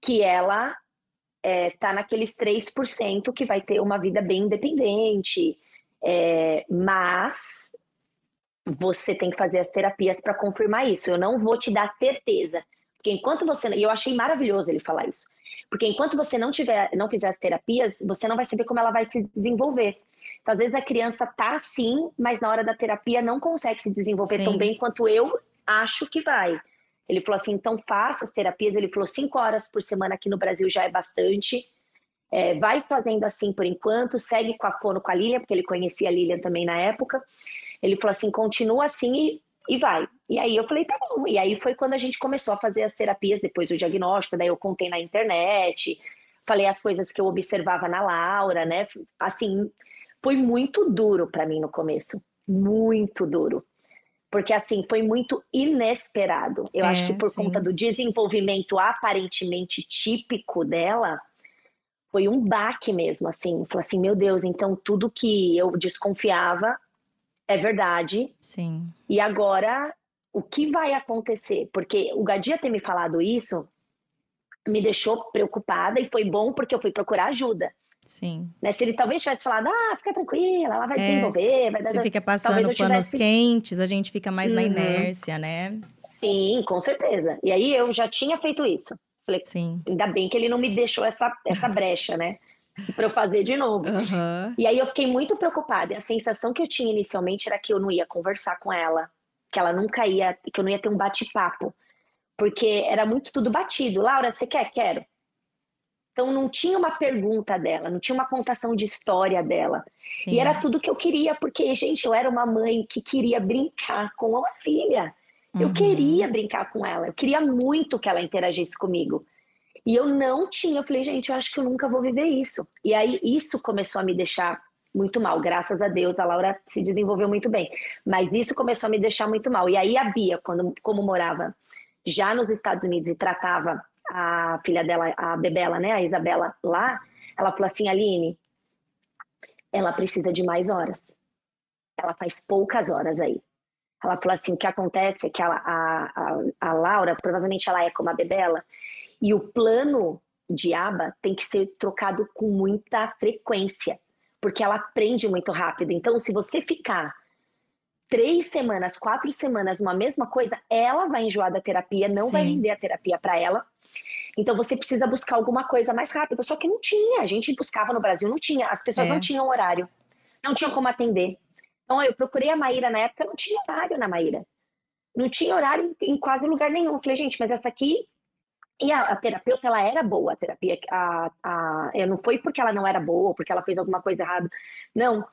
que ela é, tá naqueles 3% que vai ter uma vida bem independente, é, mas você tem que fazer as terapias para confirmar isso. Eu não vou te dar certeza. Porque enquanto você. E eu achei maravilhoso ele falar isso. Porque enquanto você não tiver, não fizer as terapias, você não vai saber como ela vai se desenvolver. Então, às vezes a criança tá assim, mas na hora da terapia não consegue se desenvolver Sim. tão bem quanto eu acho que vai. Ele falou assim: então faça as terapias. Ele falou: cinco horas por semana aqui no Brasil já é bastante. É, vai fazendo assim por enquanto, segue com a fono com a Lilian, porque ele conhecia a Lilian também na época. Ele falou assim: continua assim e, e vai. E aí eu falei: tá bom. E aí foi quando a gente começou a fazer as terapias depois do diagnóstico. Daí eu contei na internet, falei as coisas que eu observava na Laura, né? Assim, foi muito duro para mim no começo. Muito duro porque assim foi muito inesperado. Eu é, acho que por sim. conta do desenvolvimento aparentemente típico dela, foi um baque mesmo, assim. Falei assim, meu Deus, então tudo que eu desconfiava é verdade. Sim. E agora, o que vai acontecer? Porque o Gadia ter me falado isso me deixou preocupada e foi bom porque eu fui procurar ajuda. Sim. Né? Se ele talvez tivesse falado, ah, fica tranquila, ela vai é, desenvolver, vai dar. Você fica passando panos tivesse... quentes, a gente fica mais uhum. na inércia, né? Sim, com certeza. E aí eu já tinha feito isso. Falei, Sim. ainda bem que ele não me deixou essa, essa brecha, né? [LAUGHS] para eu fazer de novo. Uhum. E aí eu fiquei muito preocupada. E a sensação que eu tinha inicialmente era que eu não ia conversar com ela, que ela nunca ia, que eu não ia ter um bate-papo, porque era muito tudo batido. Laura, você quer? Quero. Então não tinha uma pergunta dela, não tinha uma contação de história dela. Sim. E era tudo que eu queria, porque, gente, eu era uma mãe que queria brincar com uma filha. Eu uhum. queria brincar com ela, eu queria muito que ela interagisse comigo. E eu não tinha, eu falei, gente, eu acho que eu nunca vou viver isso. E aí isso começou a me deixar muito mal. Graças a Deus, a Laura se desenvolveu muito bem. Mas isso começou a me deixar muito mal. E aí a Bia, quando, como morava já nos Estados Unidos e tratava a filha dela, a Bebela, né, a Isabela lá, ela falou assim, Aline, ela precisa de mais horas. Ela faz poucas horas aí. Ela falou assim, o que acontece é que a, a, a, Laura, provavelmente ela é como a Bebela, e o plano de aba tem que ser trocado com muita frequência, porque ela aprende muito rápido. Então, se você ficar três semanas, quatro semanas uma mesma coisa, ela vai enjoar da terapia, não Sim. vai render a terapia para ela. Então você precisa buscar alguma coisa mais rápida. Só que não tinha. A gente buscava no Brasil, não tinha. As pessoas é. não tinham horário, não tinham como atender. Então eu procurei a Maíra na época, não tinha horário na Maíra. Não tinha horário em quase lugar nenhum. Eu falei, gente, mas essa aqui e a, a, terapeuta, ela era boa, a terapia. A, a, não foi porque ela não era boa, porque ela fez alguma coisa errada. Não.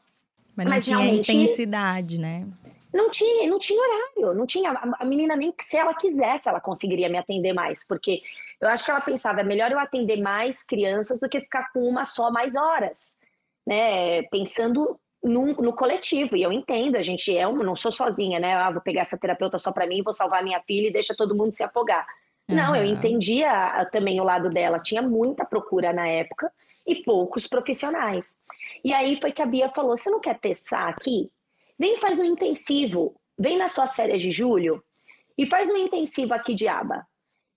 Mas não Mas tinha intensidade, né? Não tinha, não tinha horário, não tinha. A, menina nem se ela quisesse, ela conseguiria me atender mais, porque eu acho que ela pensava, é melhor eu atender mais crianças do que ficar com uma só mais horas, né? Pensando no, no coletivo, e eu entendo, a gente é, eu não sou sozinha, né? Ah, vou pegar essa terapeuta só para mim, vou salvar minha filha e deixa todo mundo se afogar. Não, eu entendia também o lado dela. Tinha muita procura na época e poucos profissionais. E aí foi que a Bia falou: você não quer testar aqui? Vem faz um intensivo. Vem nas suas férias de julho e faz um intensivo aqui de aba.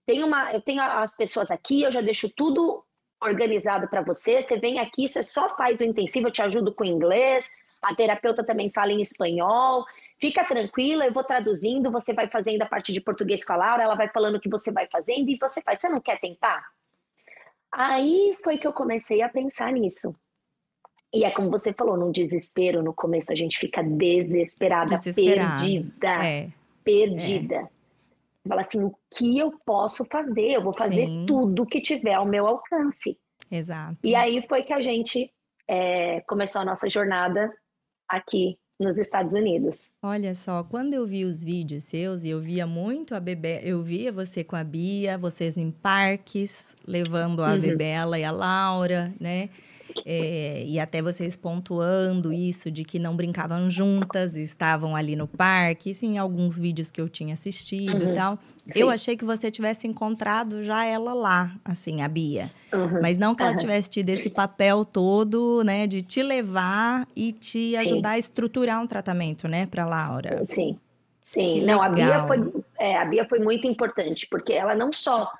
Tem uma, eu tenho as pessoas aqui, eu já deixo tudo organizado para você. Você vem aqui, você só faz o intensivo, eu te ajudo com inglês. A terapeuta também fala em espanhol. Fica tranquila, eu vou traduzindo, você vai fazendo a parte de português com a Laura, ela vai falando o que você vai fazendo e você faz. Você não quer tentar? Aí foi que eu comecei a pensar nisso. E é como você falou, num desespero, no começo a gente fica desesperada, perdida. É. Perdida. É. Fala assim, o que eu posso fazer? Eu vou fazer Sim. tudo que tiver ao meu alcance. Exato. E aí foi que a gente é, começou a nossa jornada aqui nos Estados Unidos. Olha só, quando eu vi os vídeos seus e eu via muito a Bebê, eu via você com a Bia, vocês em parques, levando a uhum. Bebela e a Laura, né? É, e até vocês pontuando isso de que não brincavam juntas, estavam ali no parque, em alguns vídeos que eu tinha assistido uhum. e tal. Sim. Eu achei que você tivesse encontrado já ela lá, assim, a Bia. Uhum. Mas não que ela tivesse tido esse papel todo, né, de te levar e te ajudar Sim. a estruturar um tratamento, né, para Laura. Sim. Sim, não, a Bia, foi, é, a Bia foi muito importante, porque ela não só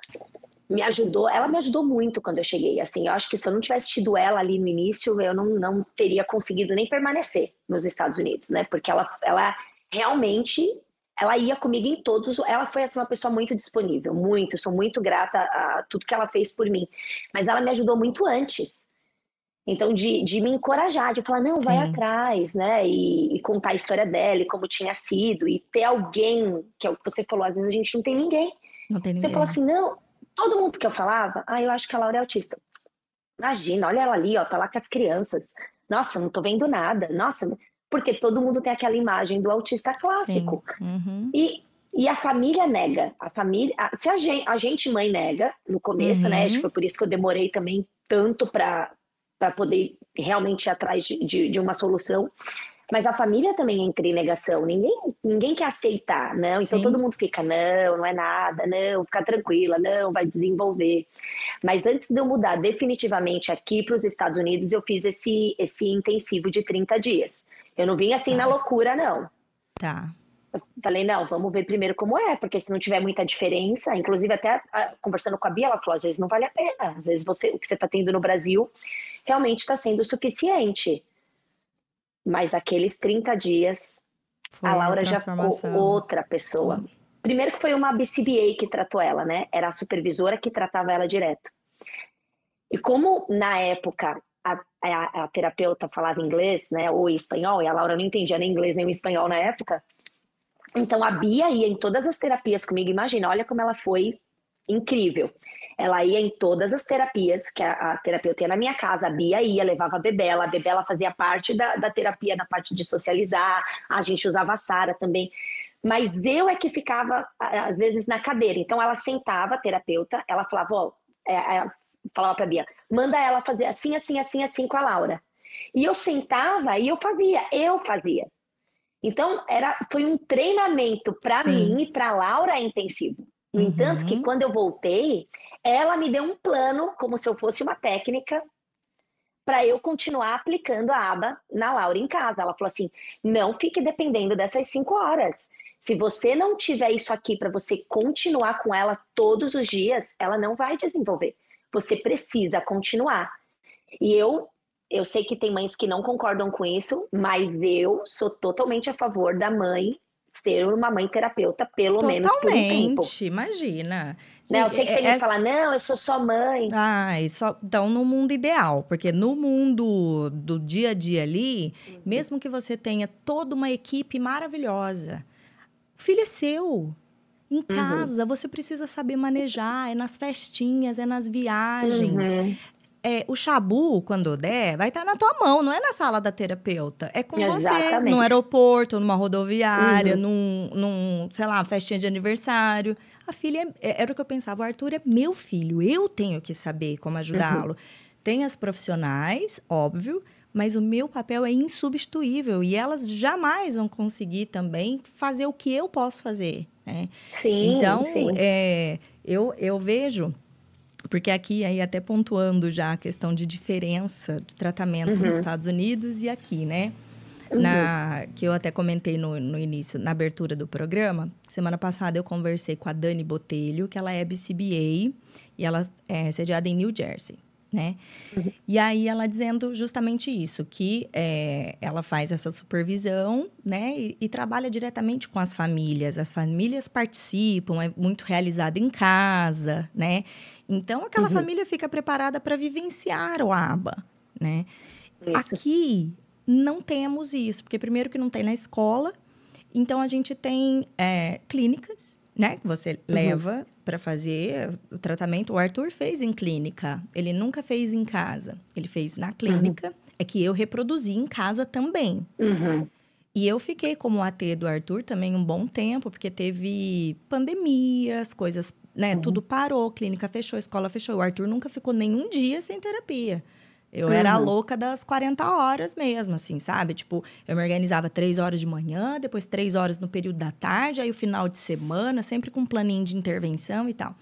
me ajudou, ela me ajudou muito quando eu cheguei, assim, eu acho que se eu não tivesse tido ela ali no início, eu não, não teria conseguido nem permanecer nos Estados Unidos, né, porque ela, ela realmente, ela ia comigo em todos, ela foi, assim, uma pessoa muito disponível, muito, sou muito grata a tudo que ela fez por mim, mas ela me ajudou muito antes, então, de, de me encorajar, de falar, não, vai Sim. atrás, né? E, e, contar a história dela e como tinha sido, e ter alguém, que é o que você falou, às vezes a gente não tem ninguém. Não tem ninguém. Você fala assim, não, Todo mundo que eu falava, ah, eu acho que a Laura é autista. Imagina, olha ela ali, ó, tá lá com as crianças. Nossa, não tô vendo nada. Nossa, porque todo mundo tem aquela imagem do autista clássico. Uhum. E, e a família nega. A família, a, se a gente, a gente mãe nega no começo, uhum. né? Acho que foi por isso que eu demorei também tanto para poder realmente ir atrás de, de, de uma solução. Mas a família também entra em negação. Ninguém, ninguém quer aceitar, não. Então Sim. todo mundo fica, não, não é nada, não, fica tranquila, não, vai desenvolver. Mas antes de eu mudar definitivamente aqui para os Estados Unidos, eu fiz esse, esse intensivo de 30 dias. Eu não vim assim tá. na loucura, não. Tá. Eu falei, não, vamos ver primeiro como é, porque se não tiver muita diferença, inclusive até a, conversando com a Bia, ela falou, às vezes não vale a pena, às vezes você, o que você está tendo no Brasil realmente está sendo suficiente. Mas aqueles 30 dias, foi a Laura já ficou outra pessoa. Primeiro que foi uma BCBA que tratou ela, né? Era a supervisora que tratava ela direto. E como na época a, a, a, terapeuta falava inglês, né, ou espanhol, e a Laura não entendia nem inglês nem espanhol na época, então a Bia ia em todas as terapias comigo. Imagina, olha como ela foi incrível. Ela ia em todas as terapias que a, a terapeuta ia na minha casa, a Bia ia, levava a Bebela, a Bebela fazia parte da, da terapia na parte de socializar, a gente usava a Sara também. Mas eu é que ficava, às vezes, na cadeira. Então ela sentava, a terapeuta, ela falava, ó, é, é, falava pra Bia, manda ela fazer assim, assim, assim, assim com a Laura. E eu sentava e eu fazia, eu fazia. Então, era, foi um treinamento para mim e para Laura intensivo. No uhum. entanto, que quando eu voltei, ela me deu um plano, como se eu fosse uma técnica, para eu continuar aplicando a aba na Laura em casa. Ela falou assim: não fique dependendo dessas cinco horas. Se você não tiver isso aqui para você continuar com ela todos os dias, ela não vai desenvolver. Você precisa continuar. E eu eu sei que tem mães que não concordam com isso, mas eu sou totalmente a favor da mãe ser uma mãe terapeuta, pelo Totalmente, menos por um tempo. imagina. Não, eu sei que tem gente que fala, não, eu sou só mãe. Ah, só, então no mundo ideal, porque no mundo do dia a dia ali, uhum. mesmo que você tenha toda uma equipe maravilhosa, o filho é seu. Em uhum. casa, uhum. você precisa saber manejar, é nas festinhas, é nas viagens. Uhum é, o chabu, quando der, vai estar tá na tua mão, não é na sala da terapeuta. É com Exatamente. você, no aeroporto, numa rodoviária, uhum. num, num, sei lá, festinha de aniversário. A filha, é, era o que eu pensava, o Arthur é meu filho, eu tenho que saber como ajudá-lo. Uhum. Tem as profissionais, óbvio, mas o meu papel é insubstituível e elas jamais vão conseguir também fazer o que eu posso fazer. Né? Sim, então, sim. É, eu, eu vejo porque aqui, aí até pontuando já a questão de diferença de tratamento uhum. nos Estados Unidos e aqui, né? Uhum. Na, que eu até comentei no, no início, na abertura do programa. Semana passada eu conversei com a Dani Botelho, que ela é BCBA e ela é sediada em New Jersey né? Uhum. E aí ela dizendo justamente isso, que é, ela faz essa supervisão, né? E, e, trabalha diretamente com as famílias. As famílias participam, é muito realizada em casa, né? Então aquela uhum. família fica preparada para vivenciar o ABA, né? Isso. Aqui não temos isso, porque primeiro que não tem na escola, então a gente tem é, clínicas, né? Que você uhum. leva para fazer o tratamento. O Arthur fez em clínica, ele nunca fez em casa. Ele fez na clínica. Uhum. É que eu reproduzi em casa também. Uhum. E eu fiquei como AT do Arthur também um bom tempo, porque teve pandemias, coisas, né? Uhum. Tudo parou, clínica fechou, escola fechou. O Arthur nunca ficou nenhum dia sem terapia. Eu uhum. era a louca das 40 horas mesmo, assim, sabe? Tipo, eu me organizava três horas de manhã, depois três horas no período da tarde, aí o final de semana, sempre com um planinho de intervenção e tal.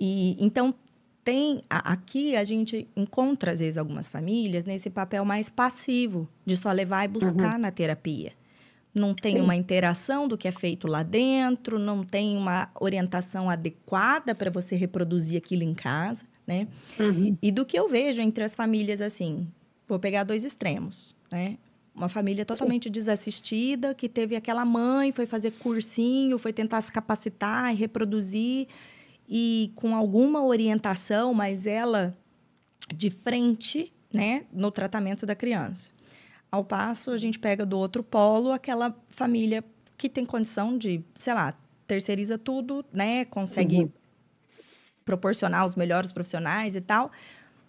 E então tem aqui a gente encontra às vezes algumas famílias nesse papel mais passivo de só levar e buscar uhum. na terapia não tem Sim. uma interação do que é feito lá dentro, não tem uma orientação adequada para você reproduzir aquilo em casa, né? Uhum. E do que eu vejo entre as famílias, assim, vou pegar dois extremos, né? Uma família totalmente Sim. desassistida, que teve aquela mãe, foi fazer cursinho, foi tentar se capacitar e reproduzir, e com alguma orientação, mas ela de frente, né, no tratamento da criança. Ao passo, a gente pega do outro polo aquela família que tem condição de, sei lá, terceiriza tudo, né? Consegue uhum. Proporcionar os melhores profissionais e tal,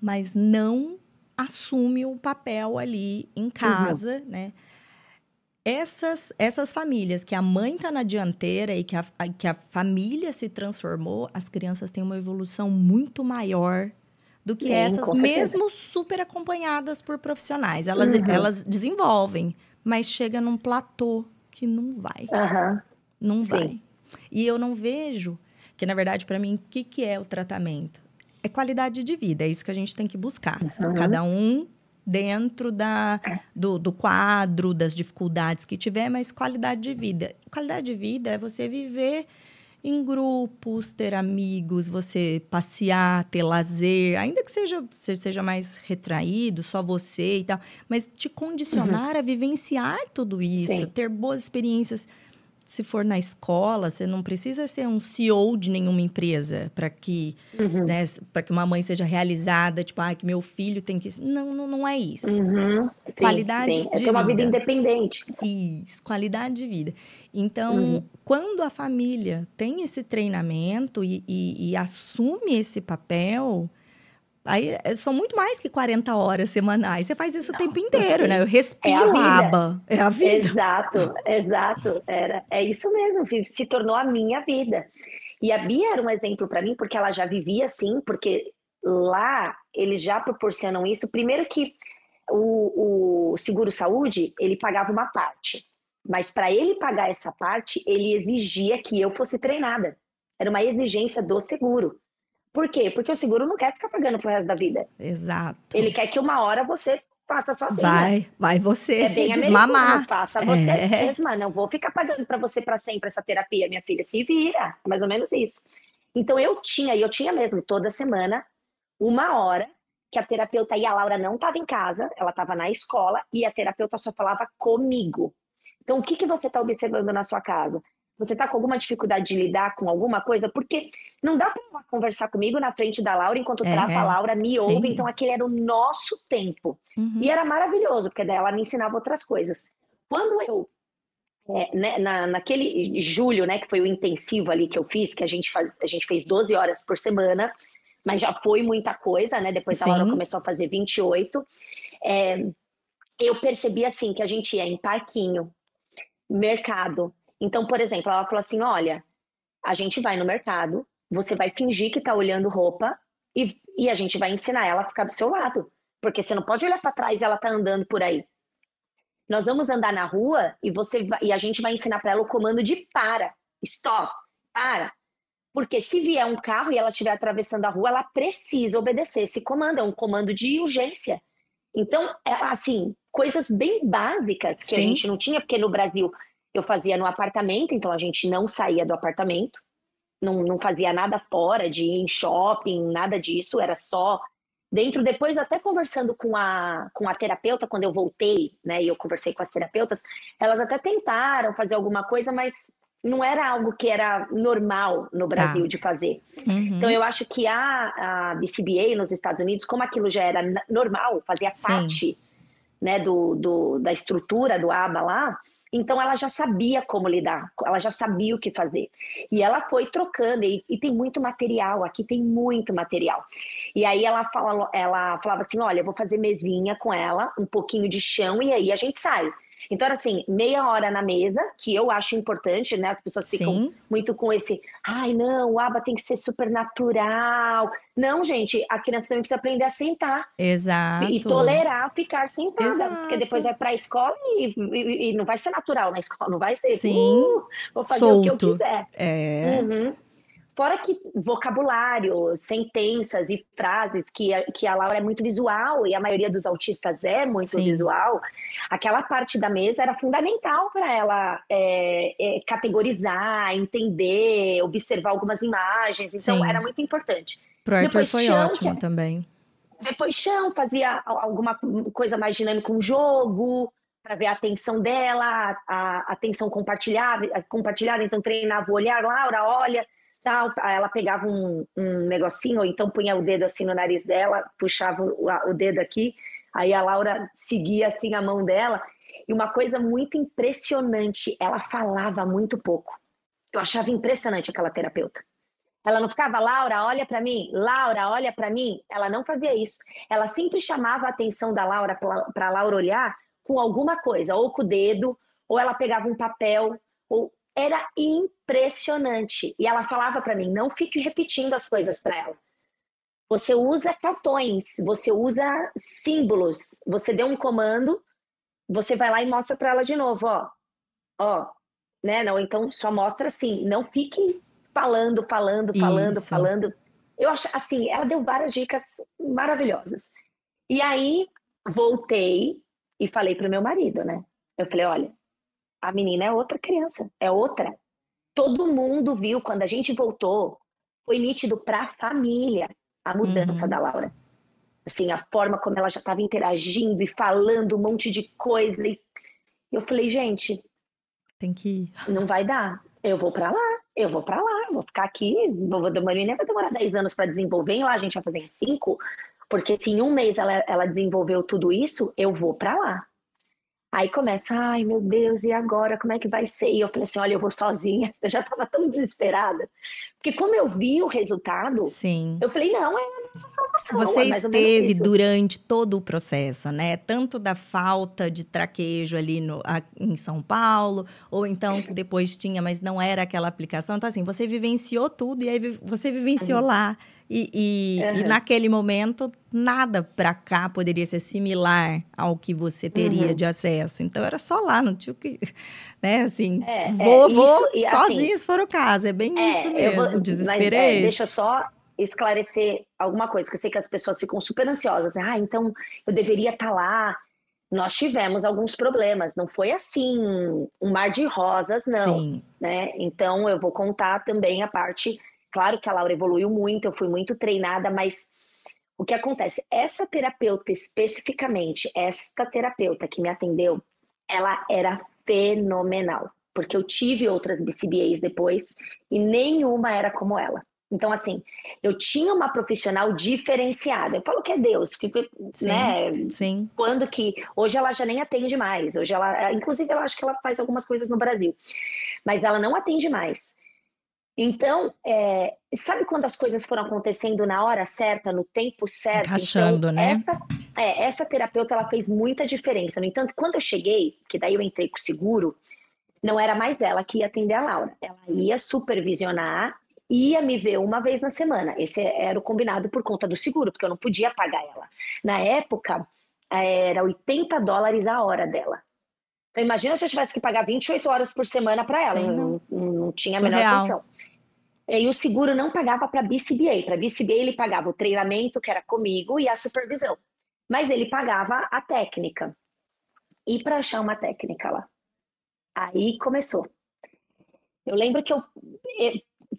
mas não assume o papel ali em casa, uhum. né? Essas, essas famílias que a mãe está na dianteira e que a, que a família se transformou, as crianças têm uma evolução muito maior do que Sim, essas, mesmo super acompanhadas por profissionais. Elas, uhum. elas desenvolvem, mas chega num platô que não vai. Uhum. Não Sim. vai. E eu não vejo que, na verdade, para mim, o que, que é o tratamento? É qualidade de vida, é isso que a gente tem que buscar. Uhum. Cada um dentro da, do, do quadro, das dificuldades que tiver, mas qualidade de vida. Qualidade de vida é você viver em grupos, ter amigos, você passear, ter lazer, ainda que seja, seja mais retraído, só você e tal, mas te condicionar uhum. a vivenciar tudo isso, Sim. ter boas experiências se for na escola, você não precisa ser um CEO de nenhuma empresa para que, uhum. né, para que uma mãe seja realizada, tipo, ah, que meu filho tem que. Não, não, não é isso. Uhum. Qualidade sim, sim. É de é vida. uma vida independente. Isso, qualidade de vida. Então, uhum. quando a família tem esse treinamento e, e, e assume esse papel, Aí eh, são muito mais que 40 horas semanais. Você faz isso Não, o tempo inteiro, né? Eu respiro [LAUGHS] é a aba. É a vida. Exato, exato. Era, é isso mesmo, se tornou a minha vida. E a Bia era um exemplo para mim, porque ela já vivia assim, porque lá eles já proporcionam isso. Primeiro que o, o seguro-saúde, ele pagava uma parte. Mas para ele pagar essa parte, ele exigia que eu fosse treinada. Era uma exigência do seguro. Por quê? Porque o seguro não quer ficar pagando pro resto da vida. Exato. Ele quer que uma hora você faça sozinha. Vai, vai você É desmamar. faça você É. mesma. Não vou ficar pagando para você para sempre essa terapia, minha filha. Se vira. É Mais ou menos isso. Então eu tinha, e eu tinha mesmo, toda semana, uma hora que a terapeuta e a Laura não estava em casa, ela estava na escola e a terapeuta só falava comigo. Então, o que, que você está observando na sua casa? Você está com alguma dificuldade de lidar com alguma coisa? Porque não dá para conversar comigo na frente da Laura enquanto É, trata a Laura, me sim. ouve. Então, aquele era o nosso tempo. Uhum. E era maravilhoso, porque daí ela me ensinava outras coisas. Quando eu, é, né, na, naquele julho, né, que foi o intensivo ali que eu fiz, que a gente, faz, a gente fez 12 horas por semana, mas já foi muita coisa, né? Depois a Sim. Laura começou a fazer 28. É, eu percebi assim que a gente ia em parquinho, mercado. Então, por exemplo, ela falou assim: olha, a gente vai no mercado, você vai fingir que tá olhando roupa e, e a gente vai ensinar ela a ficar do seu lado. Porque você não pode olhar para trás e ela tá andando por aí. Nós vamos andar na rua e você vai- e a gente vai ensinar para ela o comando de para, stop, para. Porque se vier um carro e ela estiver atravessando a rua, ela precisa obedecer esse comando, é um comando de urgência. Então, é, assim, coisas bem básicas que a Sim. gente não tinha, porque no Brasil eu fazia no apartamento, então a gente não saía do apartamento, não, não fazia nada fora de ir em shopping, nada disso, era só dentro. Depois, até conversando com a, com a terapeuta, quando eu voltei, né, e eu conversei com as terapeutas, elas até tentaram fazer alguma coisa, mas não era algo que era normal no Brasil de fazer. Uhum. Então, eu acho que a, a BCBA nos Estados Unidos, como aquilo já era normal, fazia Sim. parte né, do, do- da estrutura do ABA lá, então ela já sabia como lidar, ela já sabia o que fazer. E ela foi trocando, e, e tem muito material, aqui tem muito material. E aí ela, fala, ela falava assim: olha, eu vou fazer mesinha com ela, um pouquinho de chão, e aí a gente sai. Então era assim, meia hora na mesa, que eu acho importante, né? As pessoas ficam Sim, muito com esse, ai não, o aba tem que ser super natural. Não, gente, a criança também precisa aprender a sentar exato. e tolerar ficar sentada, Exato. porque depois vai para a escola e, e- e não vai ser natural na escola, não vai ser, Sim, "Uh, vou fazer o que eu solto. quiser. É, Uhum. Fora que vocabulário, sentenças e frases, que a, que a Laura é muito visual e a maioria dos autistas é muito Sim. visual, aquela parte da mesa era fundamental para ela é, é, categorizar, entender, observar algumas imagens, então Sim. era muito importante. pro Arthur Depois foi chão, ótimo que é- também. Depois chão, fazia al- alguma coisa mais dinâmica, um jogo, para ver a atenção dela, a, a atenção compartilhada, compartilhada, então treinava o olhar, Laura, olha, tal. Ela pegava um, um negocinho, ou então punha o dedo assim no nariz dela, puxava o, o dedo aqui, aí a Laura seguia assim a mão dela. E uma coisa muito impressionante, ela falava muito pouco. Eu achava impressionante aquela terapeuta. Ela não ficava, Laura, olha para mim, Laura, olha para mim. Ela não fazia isso. Ela sempre chamava a atenção da Laura para Laura olhar com alguma coisa, ou com o dedo, ou ela pegava um papel, ou era impressionante. E ela falava para mim, não fique repetindo as coisas para ela. Você usa cartões, você usa símbolos. Você deu um comando, você vai lá e mostra para ela de novo, ó, ó, né? Não, então só mostra assim, não fique falando, falando, falando, Isso. falando. Eu acho assim, ela deu várias dicas maravilhosas. E aí voltei e falei pro meu marido, né? Eu falei, olha, a menina é outra criança, é outra. Todo mundo viu quando a gente voltou, foi nítido para a família a mudança Uhum. da Laura. Assim, a forma como ela já estava interagindo e falando um monte de coisa. E eu falei, gente, Tem que ir. não vai dar. Eu vou para lá, eu vou para lá, vou ficar aqui. Vou, uma menina vai demorar 10 anos para desenvolver, e lá a gente vai fazer em 5, porque se em um mês ela, ela desenvolveu tudo isso, eu vou para lá. Aí começa, ai meu Deus, e agora? Como é que vai ser? E eu falei assim: olha, eu vou sozinha. [LAUGHS] Eu já estava tão desesperada. Porque como eu vi o resultado, Sim. eu falei: não, é Você é esteve durante todo o processo, né? Tanto da falta de traquejo ali no, a, em São Paulo, ou então que depois tinha, mas não era aquela aplicação. Então, assim, você vivenciou tudo e aí você vivenciou uhum. lá. E, e, uhum. e, naquele momento, nada para cá poderia ser similar ao que você teria uhum. de acesso. Então, era só lá, não tinha o que. [LAUGHS] Né, assim, é, vou, é, vou isso, sozinho assim, se for o caso. É bem é, isso mesmo. Vou, o desespero mas, é, é esse. Deixa só esclarecer alguma coisa, que eu sei que as pessoas ficam super ansiosas. Ah, então eu deveria estar tá lá. Nós tivemos alguns problemas, não foi assim um mar de rosas, não. Sim. Né? Então eu vou contar também a parte Claro que a Laura evoluiu muito, eu fui muito treinada, mas o que acontece? Essa terapeuta especificamente, esta terapeuta que me atendeu, ela era fenomenal, porque eu tive outras BCBAs depois e nenhuma era como ela. Então, assim, eu tinha uma profissional diferenciada. Eu falo que é Deus, que, sim, né? Sim. Quando que. Hoje ela já nem atende mais. Hoje ela. Inclusive, eu acho que ela faz algumas coisas no Brasil. Mas ela não atende mais. Então, é, sabe quando as coisas foram acontecendo na hora certa, no tempo certo? Encaixando, então, né? Essa, é, essa terapeuta ela fez muita diferença. No entanto, quando eu cheguei, que daí eu entrei com o seguro, não era mais ela que ia atender a Laura. Ela ia supervisionar, ia me ver uma vez na semana. Esse era o combinado por conta do seguro, porque eu não podia pagar ela. Na época, era 80 dólares a hora dela. Então, imagina se eu tivesse que pagar 28 horas por semana para ela. Sim, não, não, não, tinha a menor condição. E o seguro não pagava para BCBA. Para BCBA, ele pagava o treinamento, que era comigo, e a supervisão. Mas ele pagava a técnica. E para achar uma técnica lá? Aí começou. Eu lembro que eu,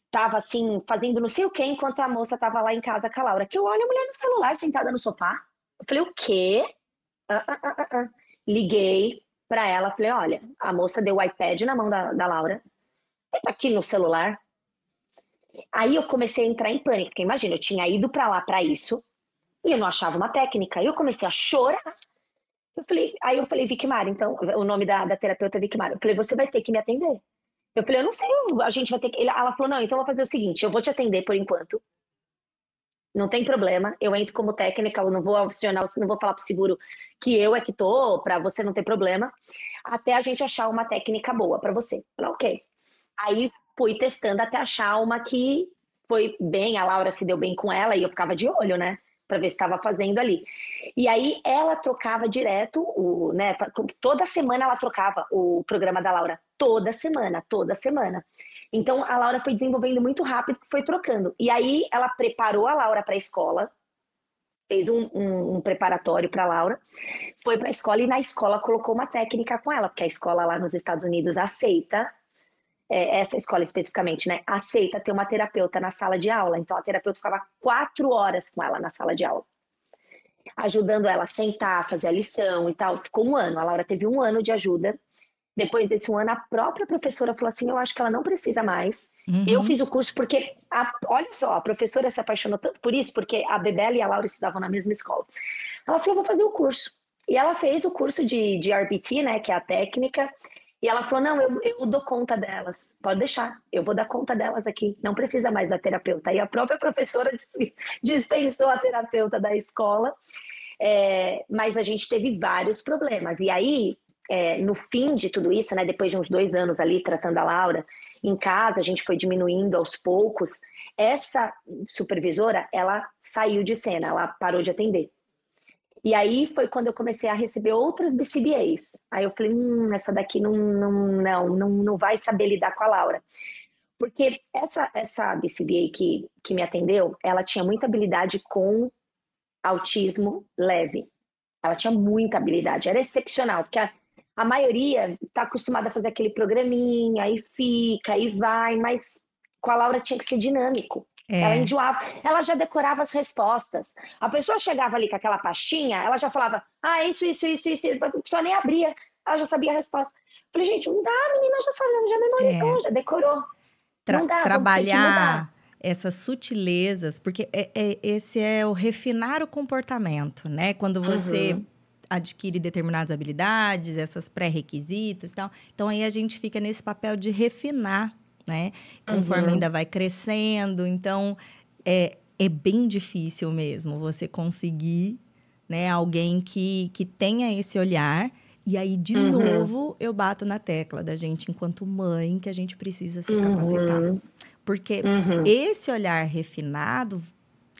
estava assim, fazendo não sei o que, enquanto a moça estava lá em casa com a Laura. Que eu olho a mulher no celular, sentada no sofá. Eu falei, o quê? Liguei para ela, falei, olha, a moça deu o iPad na mão da, da Laura. Ele tá aqui no celular. Aí eu comecei a entrar em pânico, porque imagina, eu tinha ido para lá para isso e eu não achava uma técnica. Aí eu comecei a chorar. Eu falei, aí eu falei, Vicmar, então, o nome da, da terapeuta é Vicmar. Eu falei, você vai ter que me atender. Eu falei, eu não sei, a gente vai ter que. Ela falou, não, então eu vou fazer o seguinte, eu vou te atender por enquanto. Não tem problema, eu entro como técnica, eu não vou acionar, não vou falar pro seguro que eu é que tô, para você não ter problema, até a gente achar uma técnica boa para você. Eu falei, ok. Aí fui testando até achar uma que foi bem, a Laura se deu bem com ela e eu ficava de olho, né? Para ver se estava fazendo ali. E aí ela trocava direto, o, né? Toda semana ela trocava o programa da Laura. Toda semana, toda semana. Então a Laura foi desenvolvendo muito rápido, foi trocando. E aí ela preparou a Laura para a escola, fez um, um, um preparatório para a Laura, foi para a escola e na escola colocou uma técnica com ela, porque a escola lá nos Estados Unidos aceita é, essa escola especificamente, né, aceita ter uma terapeuta na sala de aula. Então, a terapeuta ficava quatro horas com ela na sala de aula, ajudando ela a sentar, fazer a lição e tal. Ficou um ano. A Laura teve um ano de ajuda. Depois desse um ano, a própria professora falou assim: Eu acho que ela não precisa mais. Uhum. Eu fiz o curso porque, a, olha só, a professora se apaixonou tanto por isso, porque a Bebela e a Laura estudavam na mesma escola. Ela falou: Vou fazer o curso. E ela fez o curso de, de RBT, né, que é a técnica, e ela falou: não, eu, eu dou conta delas, pode deixar, eu vou dar conta delas aqui, não precisa mais da terapeuta. E a própria [LAUGHS] professora dispensou a terapeuta da escola, é, mas a gente teve vários problemas. E aí, é, no fim de tudo isso, né, depois de uns dois anos ali tratando a Laura, em casa a gente foi diminuindo aos poucos. Essa supervisora, ela saiu de cena, ela parou de atender. E aí foi quando eu comecei a receber outras BCBAs. Aí eu falei, hum, essa daqui não, não, não, não, não vai saber lidar com a Laura. Porque essa, essa BCBA que, que me atendeu, ela tinha muita habilidade com autismo leve. Ela tinha muita habilidade, era excepcional, porque a, a maioria está acostumada a fazer aquele programinha, aí fica, aí vai, mas com a Laura tinha que ser dinâmico. É. Ela enjoava, ela já decorava as respostas. A pessoa chegava ali com aquela pastinha, ela já falava, ah, isso, isso, isso, isso. A pessoa nem abria, ela já sabia a resposta. Falei, gente, não dá, a menina já sabe, já memorizou, é. já decorou. Tra dá, trabalhar essas sutilezas, porque é, é, esse é o refinar o comportamento, né? Quando você uhum. adquire determinadas habilidades, essas pré-requisitos e tal. Então aí a gente fica nesse papel de refinar né? Conforme uhum. ainda vai crescendo. Então, é, é bem difícil mesmo você conseguir, né, alguém que, que tenha esse olhar. E aí, de uhum. novo, eu bato na tecla da gente, enquanto mãe, que a gente precisa se capacitar. Uhum. Porque uhum. esse olhar refinado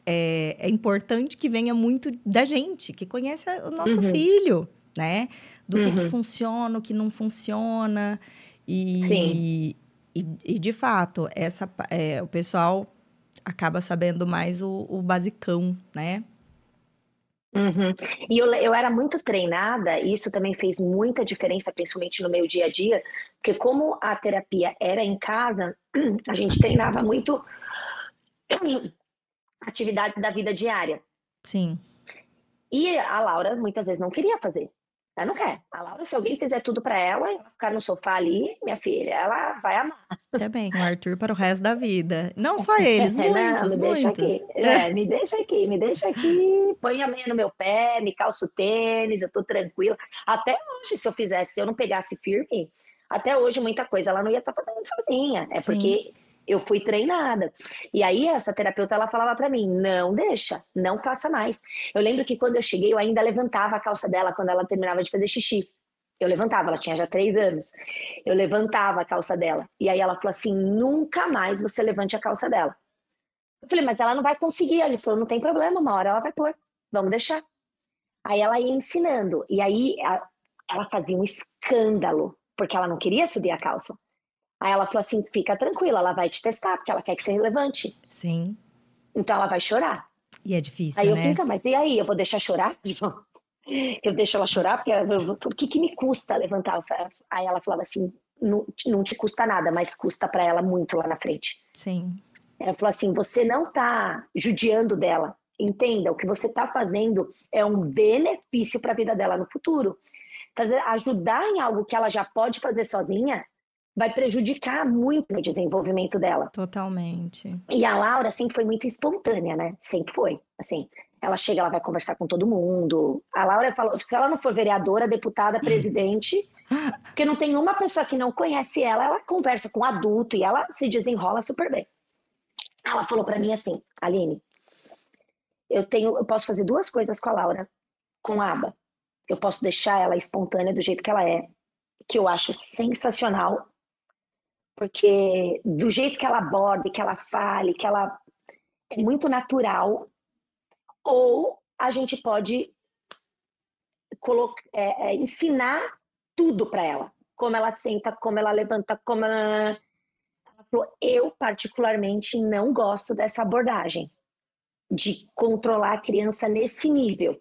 é, é, importante que venha muito da gente, que conhece o nosso uhum. filho, né? Do que, que uhum. funciona, o que não funciona. E, Sim. E, e de fato, essa, é, o pessoal acaba sabendo mais o, o basicão, né? Uhum. E eu, eu era muito treinada, e isso também fez muita diferença, principalmente no meu dia a dia, porque como a terapia era em casa, [CLEARS THROAT] a gente treinava muito [CLEARS THROAT] atividades da vida diária. Sim. E a Laura muitas vezes não queria fazer. Ela não quer. A Laura, se alguém fizer tudo para ela, ela ficar no sofá ali, minha filha, ela vai amar. Também, o Arthur para o resto da vida. Não só [LAUGHS] eles, muitos, não, me muitos. Deixa aqui. É, me deixa aqui, me deixa aqui. Põe a meia no meu pé, me calço tênis, eu tô tranquila. Até hoje, se eu fizesse, se eu não pegasse firme, até hoje muita coisa ela não ia estar tá fazendo sozinha. É Sim. porque eu fui treinada. E aí essa terapeuta ela falava para mim: "Não deixa, não faça mais". Eu lembro que quando eu cheguei, eu ainda levantava a calça dela quando ela terminava de fazer xixi. Eu levantava, ela tinha já três anos. Eu levantava a calça dela. E aí ela falou assim: nunca mais você levante a calça dela. Eu falei, mas ela não vai conseguir. Ele falou: não tem problema, uma hora ela vai pôr, vamos deixar. Aí ela ia ensinando. E aí ela fazia um escândalo, porque ela não queria subir a calça. Aí ela falou assim: fica tranquila, ela vai te testar, porque ela quer que você relevante. Sim. Então ela vai chorar. E é difícil, aí eu, né? Fica, mas e aí? Eu vou deixar chorar? [LAUGHS] Eu deixo ela chorar, porque o que, que me custa levantar? Aí ela falava assim: não, não te custa nada, mas custa para ela muito lá na frente. Sim. Ela falou assim: você não tá judiando dela. Entenda, o que você tá fazendo é um benefício para a vida dela no futuro. Fazer, ajudar em algo que ela já pode fazer sozinha vai prejudicar muito o desenvolvimento dela. Totalmente. E a Laura sempre foi muito espontânea, né? Sempre foi. Assim, ela chega, ela vai conversar com todo mundo. A Laura falou, se ela não for vereadora, deputada, [LAUGHS] presidente, porque não tem uma pessoa que não conhece ela, ela conversa com adulto e ela se desenrola super bem. Ela falou para mim assim, Aline, eu tenho, eu posso fazer duas coisas com a Laura, com a Aba. Eu posso deixar ela espontânea do jeito que ela é, que eu acho sensacional, porque do jeito que ela aborda, que ela fale, que ela é muito natural, ou a gente pode colocar, é, é, ensinar tudo para ela, como ela senta, como ela levanta, como ela... ela falou, eu particularmente não gosto dessa abordagem de controlar a criança nesse nível.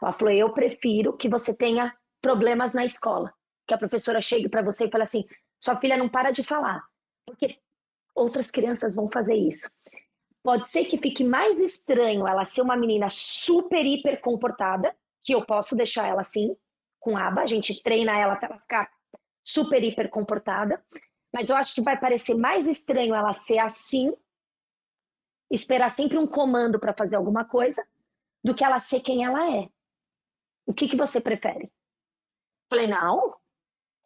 Ela falou, eu prefiro que você tenha problemas na escola, que a professora chegue para você e fale assim, sua filha não para de falar, porque outras crianças vão fazer isso. Pode ser que fique mais estranho ela ser uma menina super, hiper comportada, que eu posso deixar ela assim, com aba, a gente treina ela para ela ficar super, hiper comportada, mas eu acho que vai parecer mais estranho ela ser assim, esperar sempre um comando para fazer alguma coisa, do que ela ser quem ela é. O que, que você prefere? Falei, não,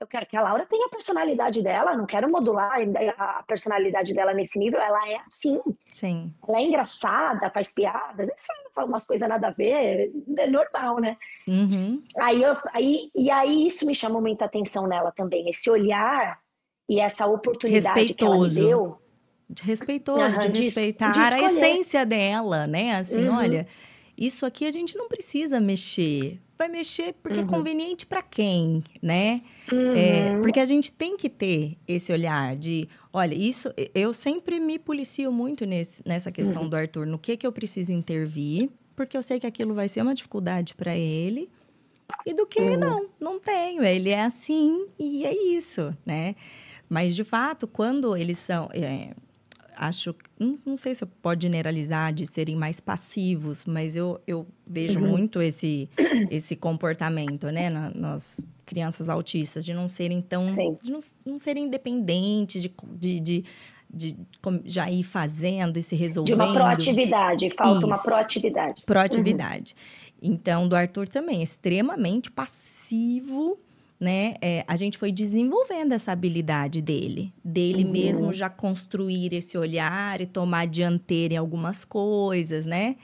eu quero que a Laura tenha a personalidade dela, não quero modular a personalidade dela nesse nível, ela é assim. Sim. Ela é engraçada, faz piadas, fala umas coisas nada a ver, é normal, né? Uhum. Aí, eu, aí, e aí isso me chamou muita atenção nela também, esse olhar e essa oportunidade que ela me deu. De respeitoso, uhum, de respeitar de, de a essência dela, né? Assim, uhum. olha, isso aqui a gente não precisa mexer vai mexer porque é uhum. é conveniente para quem, né? Uhum. É, porque a gente tem que ter esse olhar de, olha, isso eu sempre me policio muito nesse, nessa questão uhum. do Arthur, no que que eu preciso intervir, porque eu sei que aquilo vai ser uma dificuldade para ele. E do que uhum. não, não tenho. Ele é assim e é isso, né? Mas de fato, quando eles são é, acho, não, sei se pode generalizar de serem mais passivos, mas eu, eu vejo uhum. muito esse, esse comportamento, né, na, nas crianças autistas, de não serem tão, Sim. de não, não serem independentes, de, de, de, de, já ir fazendo e se resolvendo. De uma proatividade, falta Isso. uma proatividade. Proatividade. Uhum. Então, do Arthur também, extremamente passivo, né? É, a gente foi desenvolvendo essa habilidade dele, dele Uhum. mesmo já construir esse olhar e tomar dianteira em algumas coisas, né?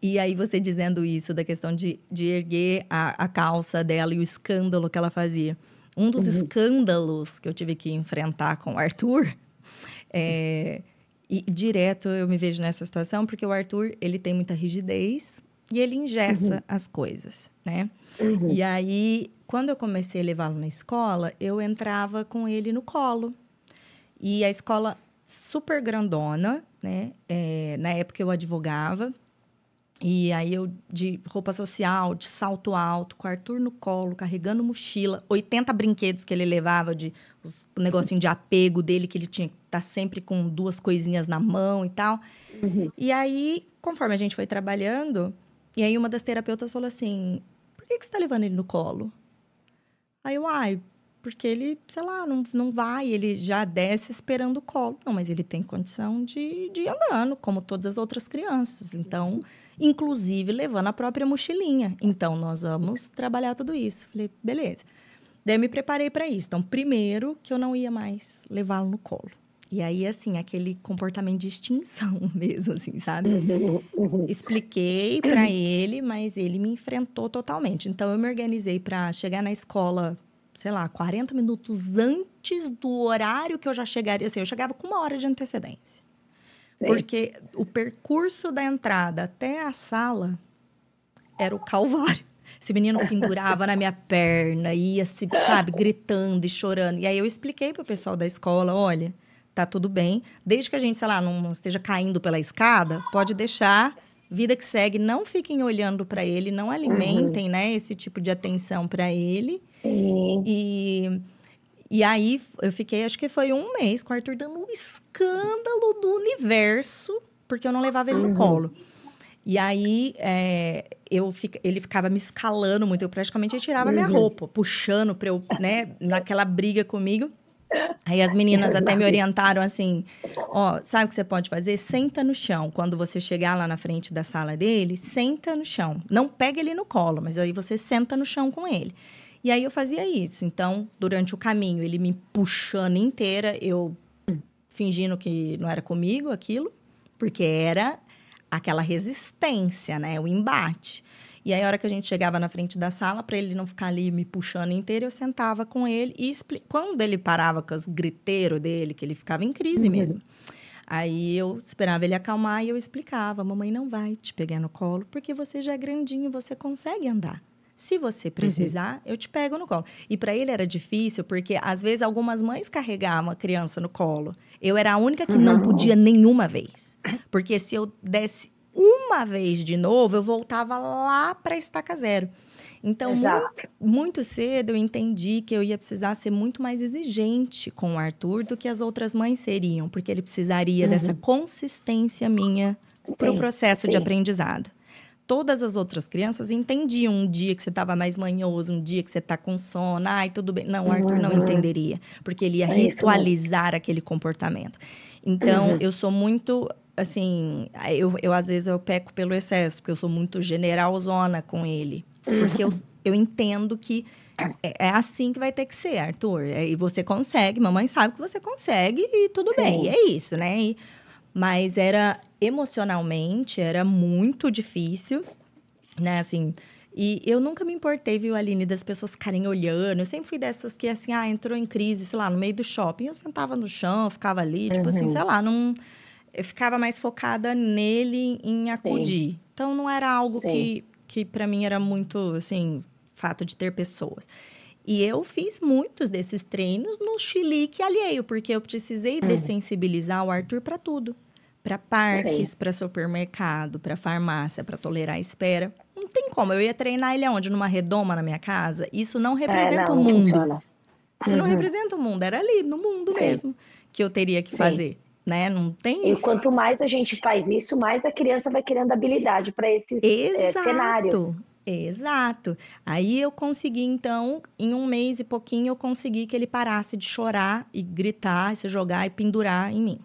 E aí você dizendo isso da questão de, de erguer a, a calça dela e o escândalo que ela fazia. Um dos Uhum. escândalos que eu tive que enfrentar com o Arthur é, e direto eu me vejo nessa situação porque o Arthur ele tem muita rigidez e ele engessa as coisas, né? Uhum. E aí, quando eu comecei a levá-lo na escola, eu entrava com ele no colo. E a escola super grandona, né? É, na época eu advogava. E aí eu de roupa social, de salto alto, com o Arthur no colo, carregando mochila, 80 brinquedos que ele levava de os um negocinho de apego dele que ele tinha que estar sempre com duas coisinhas na mão e tal. Uhum. E aí, conforme a gente foi trabalhando, e aí uma das terapeutas falou assim: por que, que você tá levando ele no colo? Aí eu, ai, porque ele, sei lá, não, não vai, ele já desce esperando o colo. Não, mas ele tem condição de, de ir andando, como todas as outras crianças. Então, inclusive levando a própria mochilinha. Então, nós vamos trabalhar tudo isso. Falei, beleza. Daí eu me preparei para isso. Então, primeiro que eu não ia mais levá-lo no colo. E aí, assim, aquele comportamento de extinção [LAUGHS] mesmo, assim, sabe? Uhum. Uhum. Expliquei para ele, mas ele me enfrentou totalmente. Então, eu me organizei para chegar na escola, sei lá, 40 minutos antes do horário que eu já chegaria. Assim, eu chegava com uma hora de antecedência. Sim. Porque o percurso da entrada até a sala era o calvário. Esse menino pendurava na minha perna, ia, se, sabe, gritando e chorando. E aí eu expliquei pro pessoal da escola: olha, tá tudo bem. Desde que a gente, sei lá, não, esteja caindo pela escada, pode deixar. Vida que segue, não fiquem olhando para ele, não alimentem, né, esse tipo de atenção para ele. Sim. E, e aí eu fiquei, acho que foi um mês com o Arthur dando um escândalo do universo, porque eu não levava ele no Uhum. colo. E aí é, eu fica- ele ficava me escalando muito, eu praticamente tirava minha Uhum. roupa, puxando pra eu, né, naquela briga comigo. Aí as meninas até me orientaram assim: ó, sabe o que você pode fazer? Senta no chão. Quando você chegar lá na frente da sala dele, senta no chão. Não pega ele no colo, mas aí você senta no chão com ele. E aí eu fazia isso. Então, durante o caminho, ele me puxando inteira, eu fingindo que não era comigo aquilo, porque era aquela resistência, né? O embate. E aí, a hora que a gente chegava na frente da sala, para ele não ficar ali me puxando inteiro, eu sentava com ele e expli... quando ele parava com os griteiros dele, que ele ficava em crise Uhum. mesmo. Aí eu esperava ele acalmar e eu explicava: mamãe não vai te pegar no colo, porque você já é grandinho, você consegue andar. Se você precisar, eu te pego no colo. E para ele era difícil, porque às vezes algumas mães carregavam a criança no colo. Eu era a única que não podia nenhuma vez. Porque se eu desse uma vez de novo, eu voltava lá para estaca zero. Então, muito, muito cedo eu entendi que eu ia precisar ser muito mais exigente com o Arthur do que as outras mães seriam, porque ele precisaria dessa consistência minha para o Sim, processo de sim. aprendizado. Todas as outras crianças entendiam um dia que você estava mais manhoso, um dia que você está com sono, ai, tudo bem. Não, o Arthur não Uhum. entenderia, porque ele ia É ritualizar aquele comportamento. Então, Uhum. eu sou muito, assim, eu, eu às vezes eu peco pelo excesso, porque eu sou muito generalzona com ele. Porque eu, eu entendo que é, é assim que vai ter que ser, Arthur. É, E você consegue, mamãe sabe que você consegue e tudo Sim. bem, é isso, né? E- mas era emocionalmente, era muito difícil, né? Assim, e eu nunca me importei, viu, Aline, das pessoas ficarem olhando. Eu sempre fui dessas que, assim, ah, entrou em crise, sei lá, no meio do shopping. Eu sentava no chão, ficava ali, tipo assim, Uhum. sei lá, não. Eu ficava mais focada nele em acudir. Então, não era algo Sim. que, que para mim era muito, assim, fato de ter pessoas. E eu fiz muitos desses treinos no chilique alheio, porque eu precisei Uhum. dessensibilizar o Arthur para tudo. Para parques, para supermercado, para farmácia, para tolerar a espera. Não tem como. Eu ia treinar ele aonde? Numa redoma na minha casa? Isso não É, representa não, o não mundo. funciona. Isso não Uhum. representa o mundo. Era ali, no mundo Sim. mesmo, que eu teria que Sim. fazer. Né? Não tem. E quanto mais a gente faz isso, mais a criança vai criando habilidade para esses é, cenários. Exato. Exato. Aí eu consegui, então, em um mês e pouquinho, eu consegui que ele parasse de chorar e gritar, e se jogar e pendurar em mim.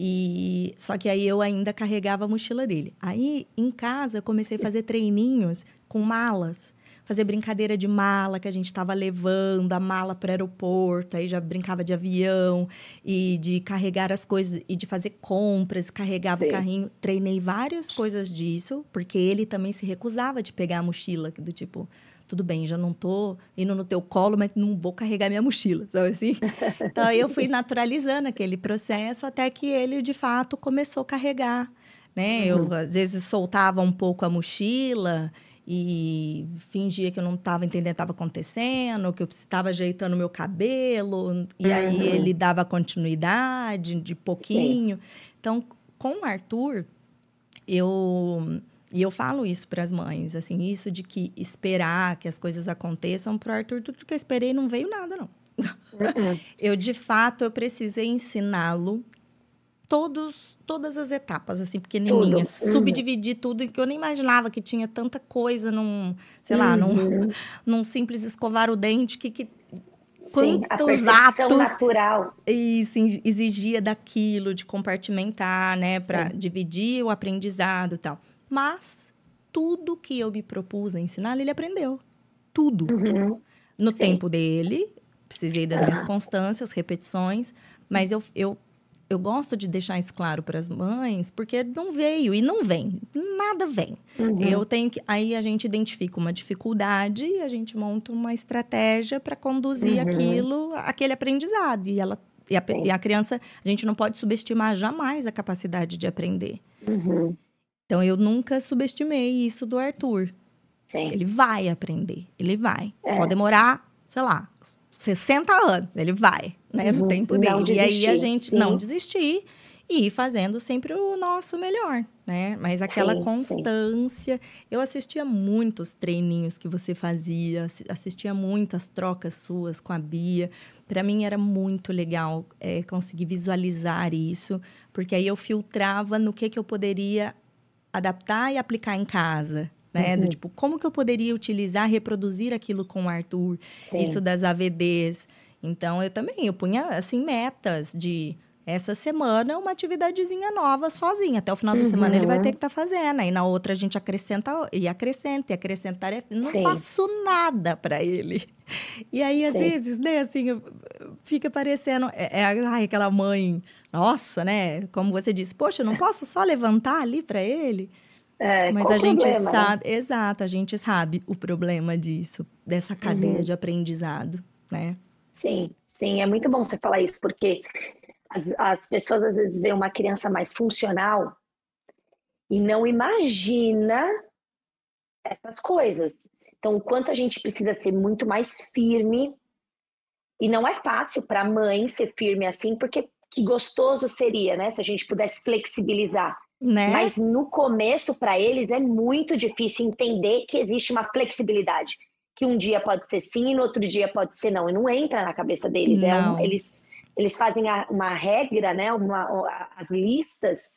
E só que aí eu ainda carregava a mochila dele. Aí em casa eu comecei a fazer treininhos com malas. Fazer brincadeira de mala que a gente estava levando a mala para o aeroporto, aí já brincava de avião e de carregar as coisas e de fazer compras, carregava Sim. o carrinho. Treinei várias coisas disso, porque ele também se recusava de pegar a mochila, do tipo, tudo bem, já não tô indo no teu colo, mas não vou carregar minha mochila, [LAUGHS] sabe assim? Então eu fui [LAUGHS] naturalizando aquele processo até que ele de fato começou a carregar, né? Uhum. Eu às vezes soltava um pouco a mochila e fingia que eu não estava entendendo o que estava acontecendo, que eu estava ajeitando meu cabelo, e uhum. aí ele dava continuidade de pouquinho. Sim. Então, com o Arthur, eu e eu falo isso para as mães, assim, isso de que esperar que as coisas aconteçam para o Arthur, tudo que eu esperei não veio nada, não. Uhum. [LAUGHS] eu, de fato, eu precisei ensiná-lo todos, todas as etapas, assim, pequenininhas. Tudo. Uhum. Subdividir tudo, que eu nem imaginava que tinha tanta coisa num, sei lá, num, uhum. [LAUGHS] num simples escovar o dente que, que Sim, quantos atos natural. Isso exigia daquilo, de compartimentar, né, para dividir o aprendizado e tal. Mas tudo que eu me propus a ensinar, ele aprendeu. Tudo. Uhum. No Sim. tempo dele, precisei das minhas constâncias, repetições, mas eu, eu, eu gosto de deixar isso claro para as mães, porque não veio e não vem, nada vem. Uhum. Eu tenho que aí a gente identifica uma dificuldade e a gente monta uma estratégia para conduzir uhum. aquilo, aquele aprendizado e ela e a, e a, criança, a gente não pode subestimar jamais a capacidade de aprender. Uhum. Então eu nunca subestimei isso do Arthur. Sim. Ele vai aprender, ele vai. É. Pode demorar, sei lá, 60 anos, ele vai, né, uhum. no tempo dele. Desistir, e aí a gente sim. não desistir e ir fazendo sempre o nosso melhor, né? Mas aquela sim, constância. Sim. Eu assistia muitos treininhos que você fazia, assistia muitas trocas suas com a Bia. Para mim era muito legal é, conseguir visualizar isso, porque aí eu filtrava no que, que eu poderia adaptar e aplicar em casa. Né? Uhum. Do, tipo, como que eu poderia utilizar, reproduzir aquilo com o Arthur? Sim. Isso das AVDs. Então, eu também, eu punha, assim, metas de... Essa semana, uma atividadezinha nova, sozinha. Até o final uhum. da semana, ele vai ter que estar tá fazendo. Aí, na outra, a gente acrescenta... E acrescenta, e acrescentar. É, não Sim. faço nada para ele. [LAUGHS] E aí, às Sim. vezes, né, assim, fica parecendo... É, é ai, aquela mãe nossa, né? Como você disse, poxa, não posso só levantar ali para ele? É, Mas a gente problema, né? sabe, né? exato, a gente sabe o problema disso, dessa cadeia uhum. de aprendizado, né? Sim, sim, é muito bom você falar isso, porque as, as pessoas às vezes veem uma criança mais funcional e não imagina essas coisas. Então, o quanto a gente precisa ser muito mais firme. E não é fácil para a mãe ser firme assim, porque que gostoso seria, né? Se a gente pudesse flexibilizar. Né? Mas no começo, para eles, é muito difícil entender que existe uma flexibilidade. Que um dia pode ser sim e no outro dia pode ser não. E não entra na cabeça deles. É um, eles, eles fazem a, uma regra, né? Uma, as listas.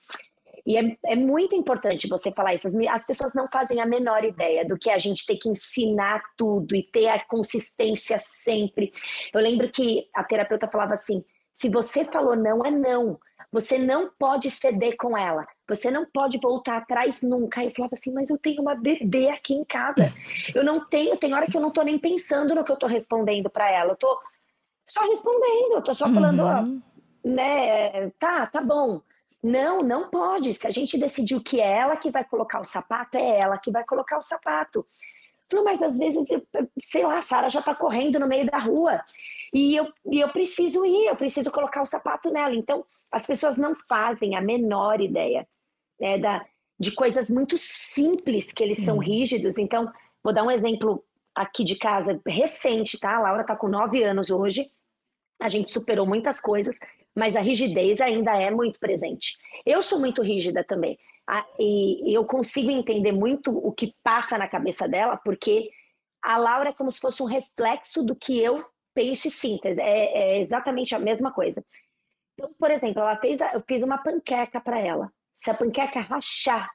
E é, é muito importante você falar isso. As, as pessoas não fazem a menor ideia do que a gente tem que ensinar tudo e ter a consistência sempre. Eu lembro que a terapeuta falava assim: se você falou não, é não. Você não pode ceder com ela. Você não pode voltar atrás nunca. Eu falava assim, mas eu tenho uma bebê aqui em casa. Eu não tenho, tem hora que eu não tô nem pensando no que eu tô respondendo para ela. Eu tô só respondendo, eu tô só falando, uhum. ó, né, tá, tá bom. Não, não pode. Se a gente decidiu que é ela que vai colocar o sapato, é ela que vai colocar o sapato. Falei, mas às vezes, sei lá, a Sara já tá correndo no meio da rua. E eu, e eu preciso ir, eu preciso colocar o sapato nela. Então, as pessoas não fazem a menor ideia né, da, de coisas muito simples que eles Sim. são rígidos. Então, vou dar um exemplo aqui de casa recente, tá? A Laura tá com nove anos hoje. A gente superou muitas coisas, mas a rigidez ainda é muito presente. Eu sou muito rígida também. e eu consigo entender muito o que passa na cabeça dela, porque a Laura é como se fosse um reflexo do que eu penso e síntese, é, é exatamente a mesma coisa. Então, por exemplo, ela fez, eu fiz uma panqueca para ela. Se a panqueca rachar,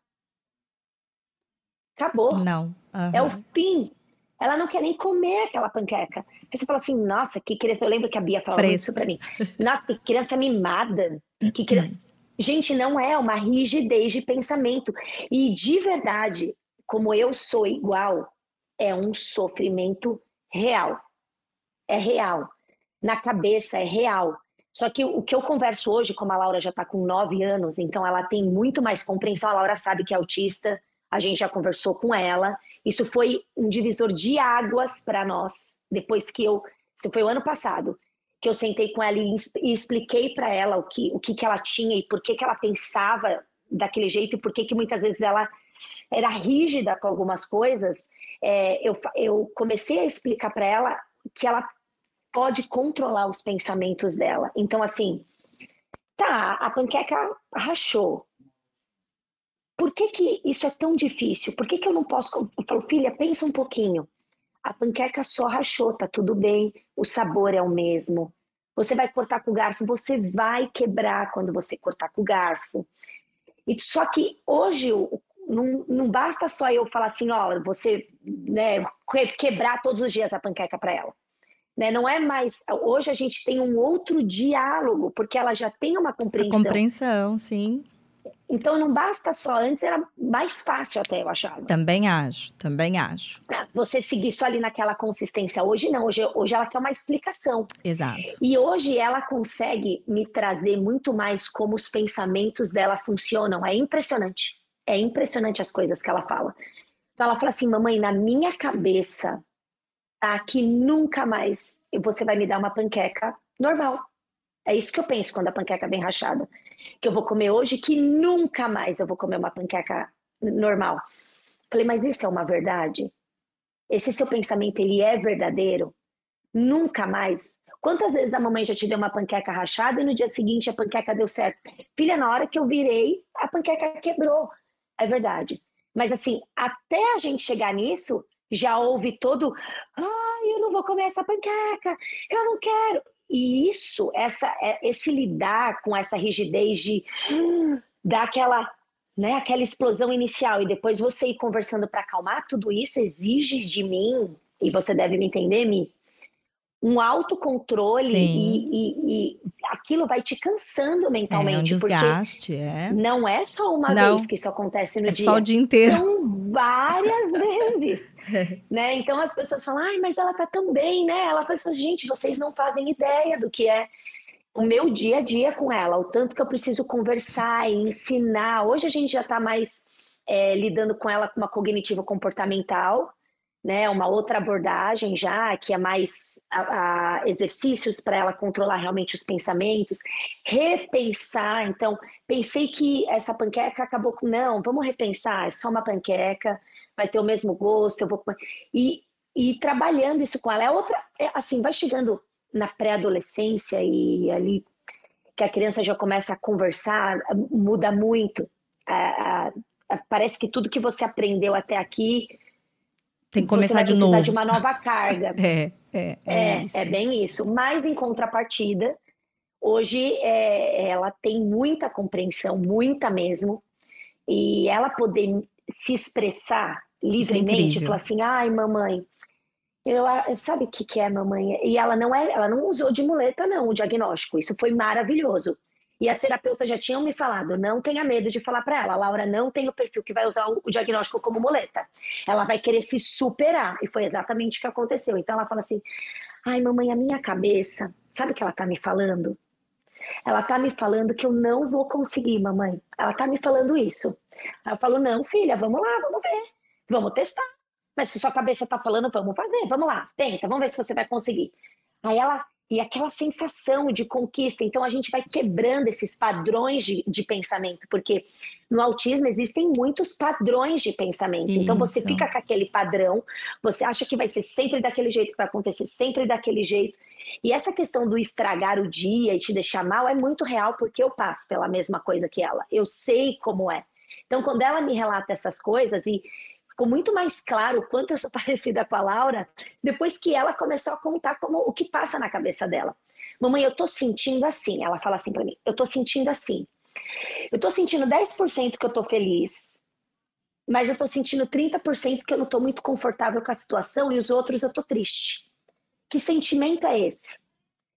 acabou. Não. Uhum. É o fim. Ela não quer nem comer aquela panqueca. Aí você fala assim, nossa, que criança. Eu lembro que a Bia falava isso para mim. Nossa, que criança mimada. Que criança... Gente, não é uma rigidez de pensamento. E de verdade, como eu sou igual, é um sofrimento real. É real. Na cabeça é real. Só que o que eu converso hoje, como a Laura já está com nove anos, então ela tem muito mais compreensão. A Laura sabe que é autista, a gente já conversou com ela. Isso foi um divisor de águas para nós, depois que eu. Isso foi o ano passado, que eu sentei com ela e, expliquei para ela o que, o que, que ela tinha e por que, que ela pensava daquele jeito e por que, que muitas vezes ela era rígida com algumas coisas. É, eu, eu comecei a explicar para ela que ela pode controlar os pensamentos dela. Então, assim, tá, a panqueca rachou. Por que, que isso é tão difícil? Por que, que eu não posso. Eu falo, filha, pensa um pouquinho. A panqueca só rachou, tá tudo bem, o sabor é o mesmo. Você vai cortar com o garfo, você vai quebrar quando você cortar com o garfo. E só que hoje não, não basta só eu falar assim, ó, você né, quebrar todos os dias a panqueca para ela. Né? Não é mais. Hoje a gente tem um outro diálogo, porque ela já tem uma compreensão. A compreensão, sim. Então não basta só, antes era mais fácil até, eu achava. Também acho, também acho. Você seguir só ali naquela consistência. Hoje não, hoje, hoje ela quer uma explicação. Exato. E hoje ela consegue me trazer muito mais como os pensamentos dela funcionam. É impressionante. É impressionante as coisas que ela fala. Então ela fala assim, mamãe, na minha cabeça, que nunca mais você vai me dar uma panqueca normal. É isso que eu penso quando a panqueca vem rachada. Que eu vou comer hoje, que nunca mais eu vou comer uma panqueca normal. Falei, mas isso é uma verdade? Esse seu pensamento, ele é verdadeiro? Nunca mais. Quantas vezes a mamãe já te deu uma panqueca rachada e no dia seguinte a panqueca deu certo? Filha, na hora que eu virei, a panqueca quebrou. É verdade. Mas assim, até a gente chegar nisso, já houve todo, ai, eu não vou comer essa panqueca, eu não quero. E isso, essa, é, esse lidar com essa rigidez de [GASPS] dar aquela, né, aquela explosão inicial e depois você ir conversando para acalmar, tudo isso exige de mim, e você deve me entender, Mi, um autocontrole e, e, e, aquilo vai te cansando mentalmente. É um desgaste, é. Não é só uma não, vez que isso acontece no é dia. Só o dia inteiro. São várias [LAUGHS] vezes. É. né? Então as pessoas falam, ai, mas ela tá tão bem, né? Ela faz assim, gente, vocês não fazem ideia do que é o meu dia a dia com ela, o tanto que eu preciso conversar e ensinar. Hoje a gente já tá mais é, lidando com ela com uma cognitiva comportamental, né, uma outra abordagem já, que é mais a, a exercícios para ela controlar realmente os pensamentos, repensar. Então, pensei que essa panqueca acabou com. Não, vamos repensar, é só uma panqueca, vai ter o mesmo gosto, eu vou. E, e trabalhando isso com ela. É outra, é, assim, vai chegando na pré-adolescência e ali que a criança já começa a conversar, muda muito. parece que tudo que você aprendeu até aqui tem que começar de novo. de uma nova carga. [LAUGHS] é, é, é, é, é, bem isso. Mas em contrapartida, hoje é, ela tem muita compreensão, muita mesmo, e ela poder se expressar é livremente, falar assim, ai mamãe, eu, sabe o que, que é mamãe? E ela não é, ela não usou de muleta não o diagnóstico. Isso foi maravilhoso. E as terapeutas já tinham me falado, não tenha medo de falar para ela, a Laura não tem o perfil que vai usar o diagnóstico como muleta. Ela vai querer se superar. E foi exatamente o que aconteceu. Então ela fala assim: "Ai, mamãe, a minha cabeça, sabe o que ela tá me falando? Ela tá me falando que eu não vou conseguir, mamãe. Ela tá me falando isso. Aí eu falo: "Não, filha, vamos lá, vamos ver. Vamos testar. Mas se sua cabeça tá falando, vamos fazer, vamos lá, tenta, vamos ver se você vai conseguir." Aí ela e aquela sensação de conquista. Então a gente vai quebrando esses padrões de, de pensamento, porque no autismo existem muitos padrões de pensamento. Isso. Então você fica com aquele padrão, você acha que vai ser sempre daquele jeito, que vai acontecer sempre daquele jeito. E essa questão do estragar o dia e te deixar mal é muito real, porque eu passo pela mesma coisa que ela. Eu sei como é. Então, quando ela me relata essas coisas, e ficou muito mais claro o quanto eu sou [LAUGHS] parecida com a Laura depois que ela começou a contar como o que passa na cabeça dela. Mamãe, eu tô sentindo assim. Ela fala assim para mim: eu tô sentindo assim. Eu tô sentindo 10% que eu tô feliz, mas eu tô sentindo 30% que eu não tô muito confortável com a situação e os outros eu tô triste. Que sentimento é esse?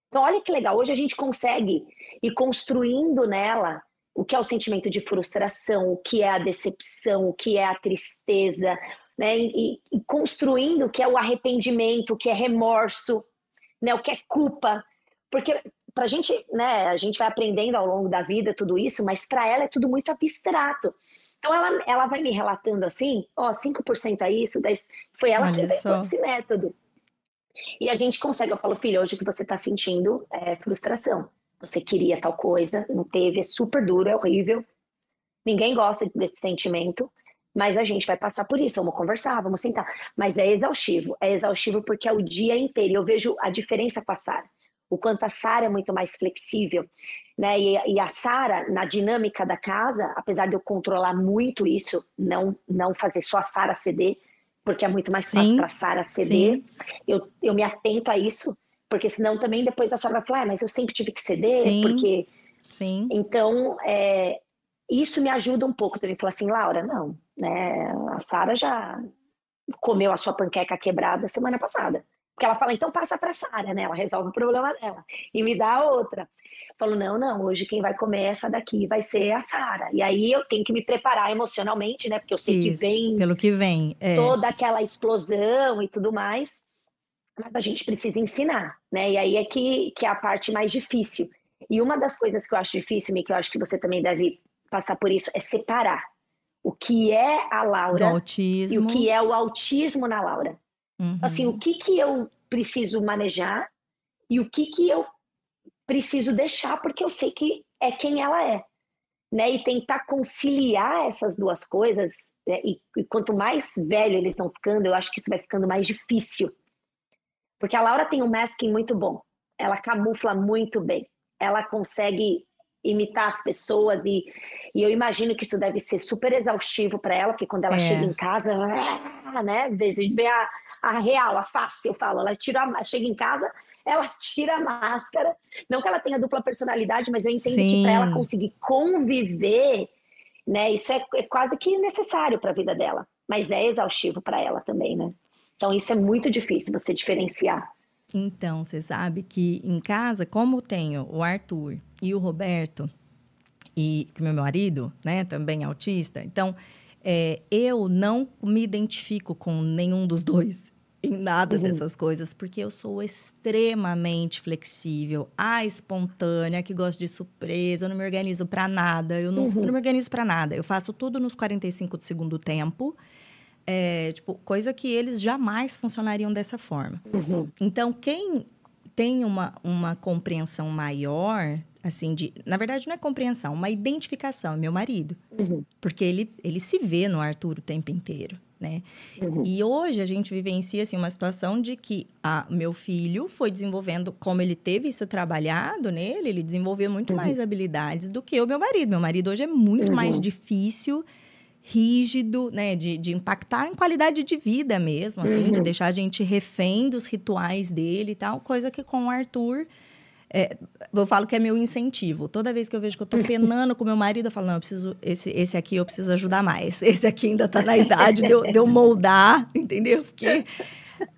Então, olha que legal. Hoje a gente consegue ir construindo nela o que é o sentimento de frustração, o que é a decepção, o que é a tristeza, né? E, e construindo o que é o arrependimento, o que é remorso, né? O que é culpa, porque para a gente, né? A gente vai aprendendo ao longo da vida tudo isso, mas para ela é tudo muito abstrato. Então ela, ela vai me relatando assim, ó, 5% é isso, 10... foi ela Olha que inventou esse método. E a gente consegue, eu falo, filho, hoje que você está sentindo é frustração. Você queria tal coisa, não teve, é super duro, é horrível. Ninguém gosta desse sentimento, mas a gente vai passar por isso, vamos conversar, vamos sentar. Mas é exaustivo, é exaustivo porque é o dia inteiro. Eu vejo a diferença com a Sara. O quanto a Sara é muito mais flexível, né? E, e a Sara, na dinâmica da casa, apesar de eu controlar muito isso, não, não fazer só a Sara ceder, porque é muito mais fácil para a Sara ceder. Eu, eu me atento a isso, porque senão também depois a Sara vai falar, ah, mas eu sempre tive que ceder, Sim. porque. Sim. Então, é, isso me ajuda um pouco também. Falar assim, Laura, não, né? A Sara já comeu a sua panqueca quebrada semana passada. Porque ela fala, então passa para a Sara, né? Ela resolve o problema dela e me dá outra falo, não, não, hoje quem vai comer essa daqui vai ser a Sara. E aí eu tenho que me preparar emocionalmente, né? Porque eu sei Isso, que vem. Pelo que vem. É. Toda aquela explosão e tudo mais. Mas a gente precisa ensinar, né? E aí é que, que é a parte mais difícil. E uma das coisas que eu acho difícil, Mi, que eu acho que você também deve passar por isso, é separar o que é a Laura e o que é o autismo na Laura. Uhum. Assim, o que que eu preciso manejar e o que que eu preciso deixar porque eu sei que é quem ela é. Né, e tentar conciliar essas duas coisas, né, e, e, quanto mais velho eles vão ficando, eu acho que isso vai ficando mais difícil. Porque a Laura tem um masking muito bom, ela camufla muito bem, ela consegue imitar as pessoas, e, e eu imagino que isso deve ser super exaustivo para ela, porque quando ela é. chega em casa, [LAUGHS] né, a gente vê a, a real, a face, eu falo, ela tira, chega em casa, ela [LAUGHS] tira a máscara. Não que ela tenha dupla personalidade, mas eu entendo Sim. que para ela conseguir conviver, né, isso é, é quase que necessário para a vida dela. Mas é exaustivo para ela também, né? Então isso é muito difícil você diferenciar. Então, você sabe que em casa, como tenho o Arthur e o Roberto, e que meu marido, né, também é autista, então é, eu não me identifico com nenhum dos dois [LAUGHS] em nada uhum. dessas coisas, porque eu sou extremamente flexível, a espontânea, que gosta de surpresa, eu não me organizo para nada, eu não, uhum. não me organizo para nada. Eu faço tudo nos 45 do segundo tempo. É, tipo, coisa que eles jamais funcionariam dessa forma. Uhum. Então, quem tem uma, uma compreensão maior, assim, de. Na verdade, não é compreensão, uma identificação, é meu marido. Uhum. Porque ele, ele se vê no Arthur o tempo inteiro né? Uhum. E hoje a gente vivencia assim uma situação de que a meu filho foi desenvolvendo, como ele teve isso trabalhado nele, ele desenvolveu muito uhum. mais habilidades do que o meu marido. Meu marido hoje é muito uhum. mais difícil, rígido, né, de, de impactar em qualidade de vida mesmo, assim, de uhum. deixar a gente refém dos rituais dele e tal, coisa que com o Arthur é, eu falo que é meu incentivo. Toda vez que eu vejo que eu tô penando com meu marido, eu falo, não, eu preciso, esse, esse aqui eu preciso ajudar mais. [LAUGHS] Esse aqui ainda tá na idade de eu, de eu moldar, entendeu? Porque,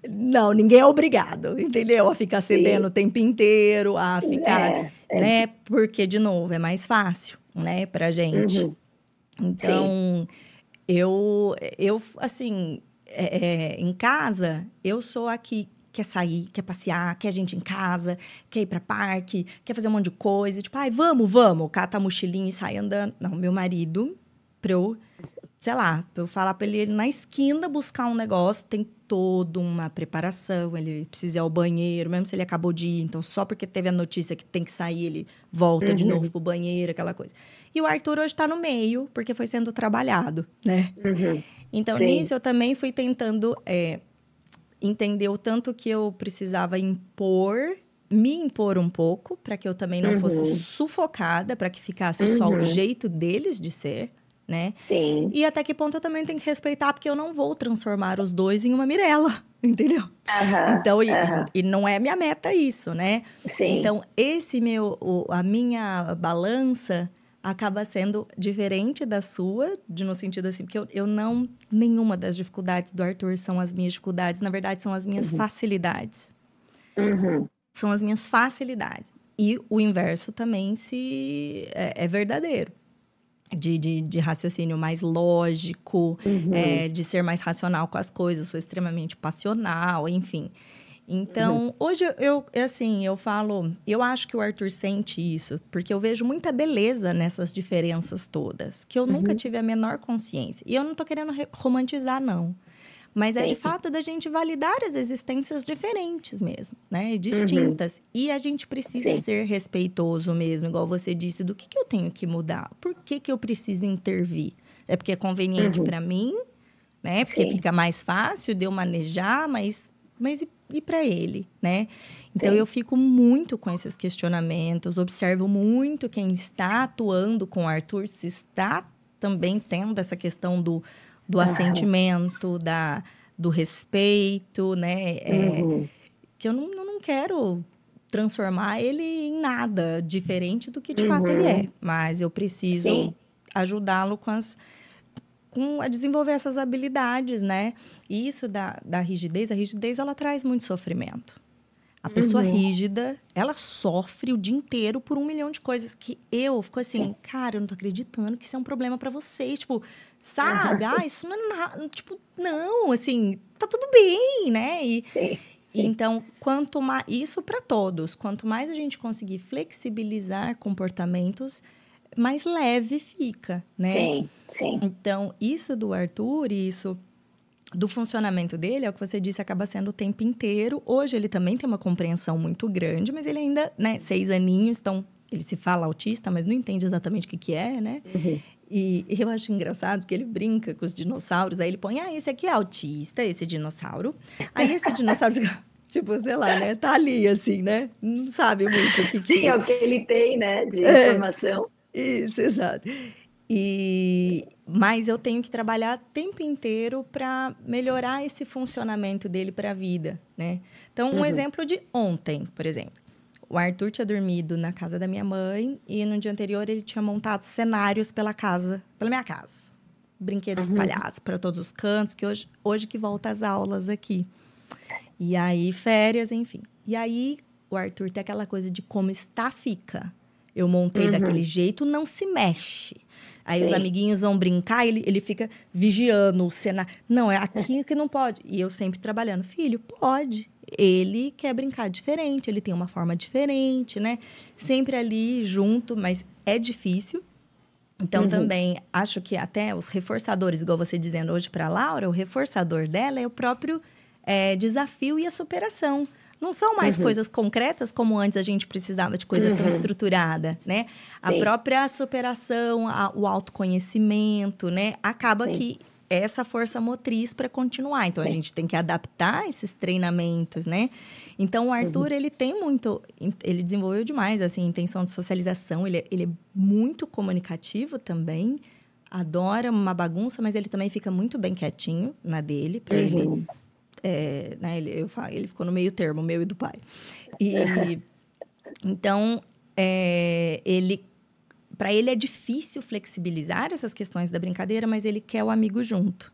não, ninguém é obrigado, entendeu? A ficar cedendo Sim. o tempo inteiro, a ficar, é, é. né? Porque, de novo, é mais fácil, né, pra gente. Uhum. Então, eu, eu, assim, é, é, em casa, eu sou aqui quer sair, quer passear, quer gente em casa, quer ir para parque, quer fazer um monte de coisa. Tipo, ai, vamos, vamos. Cata a mochilinha e sai andando. Não, meu marido, pra eu, sei lá, pra eu falar pra ele, ele na esquina buscar um negócio, tem toda uma preparação. Ele precisa ir ao banheiro, mesmo se ele acabou de ir. Então, só porque teve a notícia que tem que sair, ele volta uhum. de novo pro banheiro, aquela coisa. E o Arthur hoje tá no meio, porque foi sendo trabalhado, né? Uhum. Então, Sim. nisso, eu também fui tentando... É, entendeu tanto que eu precisava impor, me impor um pouco, para que eu também não uhum. fosse sufocada, para que ficasse só o uhum. jeito deles de ser, né? Sim. E até que ponto eu também tenho que respeitar, porque eu não vou transformar os dois em uma Mirella, [LAUGHS] entendeu? Uhum. Então, e, e, não é minha meta isso, né? Sim. Então, esse meu, o, a minha balança acaba sendo diferente da sua, de no sentido assim, porque eu, eu não. Nenhuma das dificuldades do Arthur são as minhas dificuldades, na verdade, são as minhas uhum. facilidades. Uhum. São as minhas facilidades. E o inverso também se é, é verdadeiro, de, de, de, raciocínio mais lógico, uhum. é, de ser mais racional com as coisas, sou extremamente passional, enfim. Então, uhum. hoje eu, assim, eu falo, eu acho que o Arthur sente isso, porque eu vejo muita beleza nessas diferenças todas, que eu uhum. nunca tive a menor consciência. E eu não tô querendo romantizar, não. Mas Sim. é de fato da gente validar as existências diferentes mesmo, né? Distintas. Uhum. E a gente precisa Sim. ser respeitoso mesmo, igual você disse, do que, que eu tenho que mudar? Por que, que eu preciso intervir? É porque é conveniente uhum. para mim, né? Porque Sim. fica mais fácil de eu manejar, mas, mas e, e para ele, né? Então eu fico muito com esses questionamentos, observo muito quem está atuando com o Arthur, se está também tendo essa questão do do uhum. assentimento, da, do respeito, né? É, uhum. Que eu não, não quero transformar ele em nada diferente do que de uhum. fato ele é. Mas eu preciso ajudá-lo com as com a desenvolver essas habilidades, né? E isso da, da rigidez, a rigidez ela traz muito sofrimento. A pessoa uhum. rígida, ela sofre o dia inteiro por um milhão de coisas que eu fico assim, Sim. cara, eu não tô acreditando que isso é um problema para vocês. Tipo, sabe? Uhum. Ah, isso não é nada. Tipo, não, assim, tá tudo bem, né? E, Sim. Então, quanto mais. Isso para todos. Quanto mais a gente conseguir flexibilizar comportamentos, mais leve fica, né? Sim, sim. Então, isso do Arthur, isso do funcionamento dele, é o que você disse, acaba sendo o tempo inteiro. Hoje ele também tem uma compreensão muito grande, mas ele ainda, né, seis aninhos, então ele se fala autista, mas não entende exatamente o que, que é, né? Uhum. E eu acho engraçado que ele brinca com os dinossauros, aí ele põe, ah, esse aqui é autista, esse dinossauro. Aí esse dinossauro, [LAUGHS] tipo, sei lá, né? Tá ali, assim, né? Não sabe muito o que, que é. é o que ele tem, né, de é, informação. Isso, exato. E, mas eu tenho que trabalhar o tempo inteiro para melhorar esse funcionamento dele para a vida, né? Então, um uhum. exemplo de ontem, por exemplo. O Arthur tinha dormido na casa da minha mãe e no dia anterior ele tinha montado cenários pela casa, pela minha casa. Brinquedos uhum. espalhados para todos os cantos, que hoje, hoje que volta às aulas aqui. E aí, férias, enfim. E aí, o Arthur tem aquela coisa de como está, fica. Eu montei uhum. daquele jeito, não se mexe. Aí Sim. os amiguinhos vão brincar, ele, ele fica vigiando o cenário. Não, é aqui que não pode. E eu sempre trabalhando, filho, pode. Ele quer brincar diferente, ele tem uma forma diferente, né? Sempre ali junto, mas é difícil. Então, uhum. também acho que até os reforçadores, igual você dizendo hoje para Laura, o reforçador dela é o próprio é, desafio e a superação. Não são mais uhum. coisas concretas como antes a gente precisava de coisa uhum. tão estruturada, né? A Sim. própria superação, a, o autoconhecimento, né? Acaba Sim. que essa força motriz para continuar. Então, Sim. a gente tem que adaptar esses treinamentos, né? Então, o Arthur, uhum. ele tem muito... Ele desenvolveu demais, assim, intenção de socialização. Ele, é, ele é muito comunicativo também. Adora uma bagunça, mas ele também fica muito bem quietinho na dele. Para ele uhum. É, né, ele, eu falo, ele ficou no meio termo, meu e do pai. E [LAUGHS] então é, ele para ele é difícil flexibilizar essas questões da brincadeira, mas ele quer o amigo junto.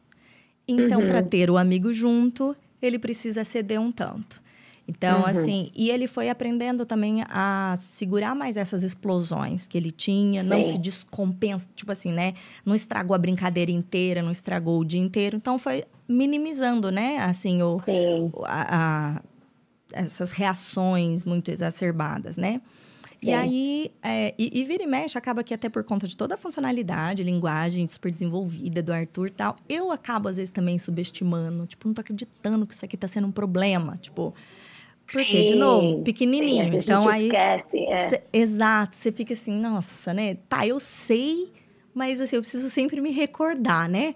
Então, uhum. para ter o amigo junto, ele precisa ceder um tanto. Então, uhum. assim, e ele foi aprendendo também a segurar mais essas explosões que ele tinha, Sim. não se descompensa, tipo assim, né? Não estragou a brincadeira inteira, não estragou o dia inteiro. Então, foi minimizando, né? Assim, o, a, a, essas reações muito exacerbadas, né? Sim. E aí, é, e, e vira e mexe, acaba que até por conta de toda a funcionalidade, linguagem super desenvolvida do Arthur e tal, eu acabo às vezes também subestimando. Tipo, não tô acreditando que isso aqui tá sendo um problema. Tipo, porque, Sim, de novo, pequenininho. Sim, então aí. Esquece, é. cê, exato, você fica assim, nossa, né? Tá, eu sei, mas assim, eu preciso sempre me recordar, né?